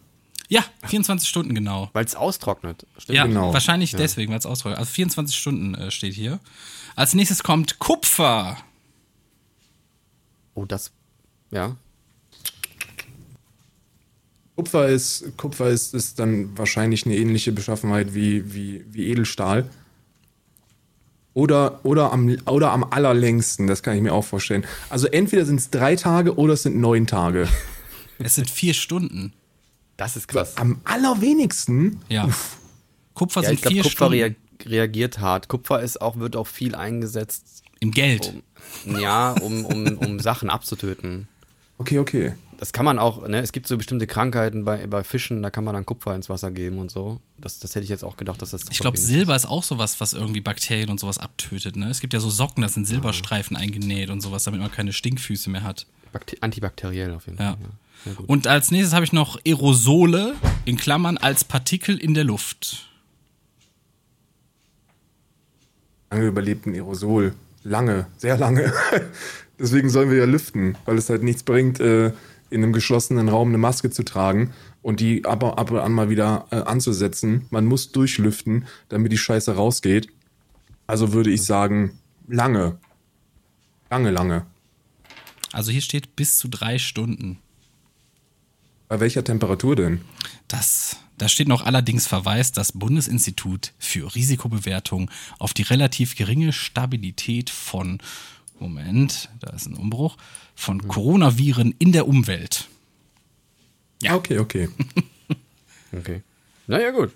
Ja, 24 Stunden genau. Weil es austrocknet. Stimmt. Ja, Genau. wahrscheinlich deswegen, weil es ausdrückt. Also 24 Stunden äh, steht hier. Als nächstes kommt Kupfer. Oh, das. Ja. Kupfer ist, Kupfer ist, ist dann wahrscheinlich eine ähnliche Beschaffenheit wie, wie, wie Edelstahl. Oder, oder, am, oder am allerlängsten, das kann ich mir auch vorstellen. Also entweder sind es drei Tage oder es sind neun Tage. Es sind vier Stunden. Das ist krass. Am allerwenigsten? Ja. Kupfer Ja, sind ich glaube, vier Kupfer Stunden rea reagiert hart. Kupfer ist auch, wird auch viel eingesetzt, im Geld. ja, um, um, um Sachen abzutöten. Okay, okay. Das kann man auch, ne, es gibt so bestimmte Krankheiten bei, bei Fischen, da kann man dann Kupfer ins Wasser geben und so. Das, das hätte ich jetzt auch gedacht, dass das. Ich glaube, Silber ist auch sowas, was irgendwie Bakterien und sowas abtötet. Ne? Es gibt ja so Socken, da sind Silberstreifen eingenäht und sowas, damit man keine Stinkfüße mehr hat. Bakte antibakteriell auf jeden Ja. Fall. Ja. Ja. Und als nächstes habe ich noch Aerosole, in Klammern, als Partikel in der Luft. Lange überlebt ein Aerosol. Lange, sehr lange. Deswegen sollen wir ja lüften, weil es halt nichts bringt, äh, in einem geschlossenen Raum eine Maske zu tragen und die ab, ab und an mal wieder äh, anzusetzen. Man muss durchlüften, damit die Scheiße rausgeht. Also würde ich sagen, lange. Lange, lange. Also hier steht bis zu drei Stunden. Bei welcher Temperatur denn? Das, da steht noch allerdings Verweis das Bundesinstitut für Risikobewertung auf die relativ geringe Stabilität von, Moment, da ist ein Umbruch, von Coronaviren in der Umwelt. Ja. Okay, okay. Okay. Naja, gut.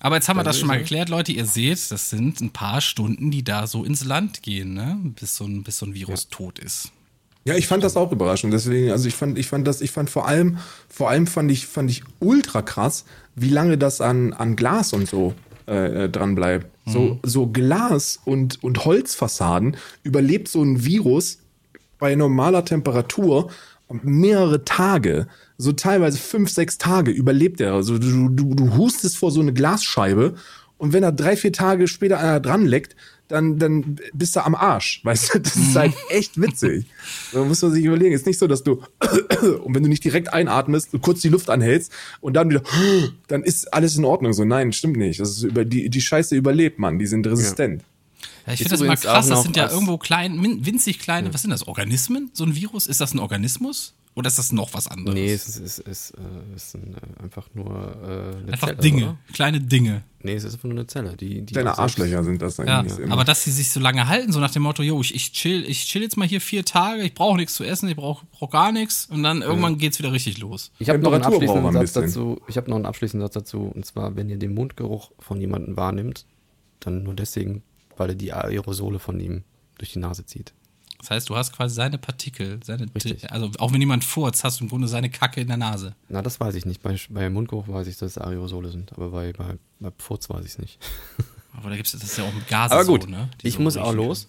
Aber jetzt haben wir das schon mal geklärt, Leute. Ihr seht, das sind ein paar Stunden, die da so ins Land gehen, ne? bis, so ein, bis so ein Virus tot ist. Ja, ich fand das auch überraschend. Deswegen, also ich fand, ich fand das, ich fand vor allem, vor allem fand ich, fand ich ultra krass, wie lange das an, an Glas und so äh, äh, dran bleibt. So, so Glas und, und Holzfassaden überlebt so ein Virus bei normaler Temperatur mehrere Tage. So teilweise fünf, sechs Tage überlebt er. Also du, du, du hustest vor so eine Glasscheibe und wenn er drei, vier Tage später einer dran leckt, dann, dann bist du am Arsch. Weißt du, das ist halt echt witzig. Da muss man sich überlegen. ist nicht so, dass du, und wenn du nicht direkt einatmest, du kurz die Luft anhältst und dann wieder, dann ist alles in Ordnung. So, nein, stimmt nicht. Das ist über, die, die Scheiße überlebt man. Die sind resistent. Ja, ich Ist finde das übrigens krass, das sind ja irgendwo klein, winzig kleine, was sind das, Organismen? So ein Virus? Ist das ein Organismus? Oder ist das noch was anderes? Nee, es ist, es ist, äh, es sind äh, einfach nur äh, eine Einfach Zelle, Dinge, Oder? kleine Dinge. Nee, es ist einfach nur eine Zelle. Die, die Deine Arschlöcher sind das Ja, eigentlich immer. aber dass sie sich so lange halten, so nach dem Motto, yo, ich, ich chill, ich chill jetzt mal hier vier Tage, ich brauche nichts zu essen, ich brauche brauch gar nichts und dann irgendwann geht's wieder richtig los. Ich habe noch einen abschließenden ein Satz dazu. Ich habe noch einen abschließenden Satz dazu. Und zwar, wenn ihr den Mundgeruch von jemandem wahrnimmt, dann nur deswegen, weil er die Aerosole von ihm durch die Nase zieht. Das heißt, du hast quasi seine Partikel, seine, Richtig. also auch wenn jemand furzt, hast du im Grunde seine Kacke in der Nase. Na, das weiß ich nicht. Bei, bei Mundgeruch weiß ich, dass es Aerosole sind. Aber bei, bei, bei Furz weiß ich es nicht. Aber da gibt's das ist ja auch mit Gase Aber gut, so, ne? Die ich so muss auch los.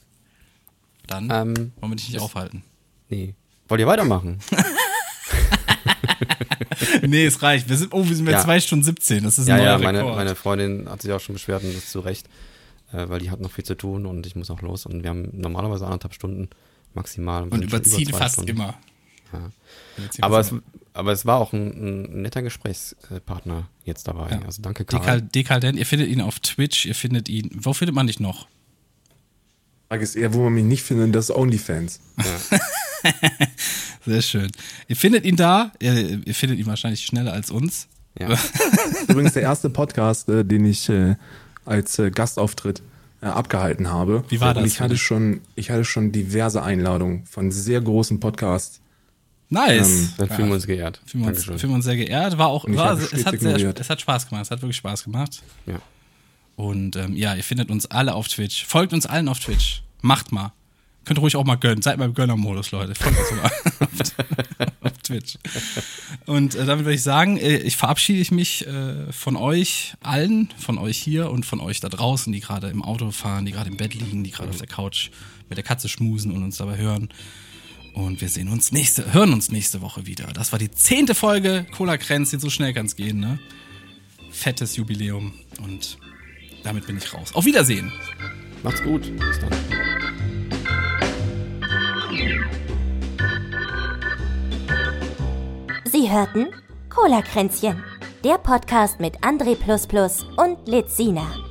können. Dann Ähm, wollen wir dich nicht aufhalten. nee. Wollt ihr weitermachen? nee, es reicht. Wir sind, oh, wir sind bei Ja. 2 Stunden 17. Das ist ja, ein neuer ja, meine, Rekord. meine Freundin hat sich auch schon beschwert und das ist zu Recht. Äh, weil die hat noch viel zu tun und ich muss auch los. Und wir haben normalerweise anderthalb Stunden maximal. Und überziehen über fast Stunden. immer. Ja. Überziehen Aber es, immer. aber es war auch ein, ein netter Gesprächspartner jetzt dabei. Ja. Also danke, Karl. Dekal Dekadent, ihr findet ihn auf Twitch, ihr findet ihn. Wo findet man dich noch? Frage ist eher, wo man mich nicht findet, das ist OnlyFans. Sehr schön. Ihr findet ihn da, ihr, ihr findet ihn wahrscheinlich schneller als uns. Ja. Übrigens der erste Podcast, äh, den ich äh, als äh, Gastauftritt äh, abgehalten habe. Wie war Und das ich hatte schon, ich hatte schon diverse Einladungen von sehr großen Podcasts. Nice. Ähm, Dann fühlen wir uns geehrt. Fühlen wir uns, fühlen wir uns sehr geehrt. War auch, war, es, stets hat sehr, es hat Spaß gemacht. Es hat wirklich Spaß gemacht. Ja. Und ähm, ja, ihr findet uns alle auf Twitch. Folgt uns allen auf Twitch. Macht mal. Könnt ruhig auch mal gönnen. Seid mal im Gönnermodus, Leute. Folgt uns mal auf Twitch. Und äh, damit würde ich sagen, äh, ich verabschiede mich äh, von euch allen, von euch hier und von euch da draußen, die gerade im Auto fahren, die gerade im Bett liegen, die gerade auf der Couch mit der Katze schmusen und uns dabei hören. Und wir sehen uns nächste, hören uns nächste Woche wieder. Das war die zehnte Folge Cola Krenz. So schnell kann es gehen, ne? Fettes Jubiläum. Und damit bin ich raus. Auf Wiedersehen. Macht's gut. Bis dann. Sie hörten Cola Kränzchen, der Podcast mit André und Lizina.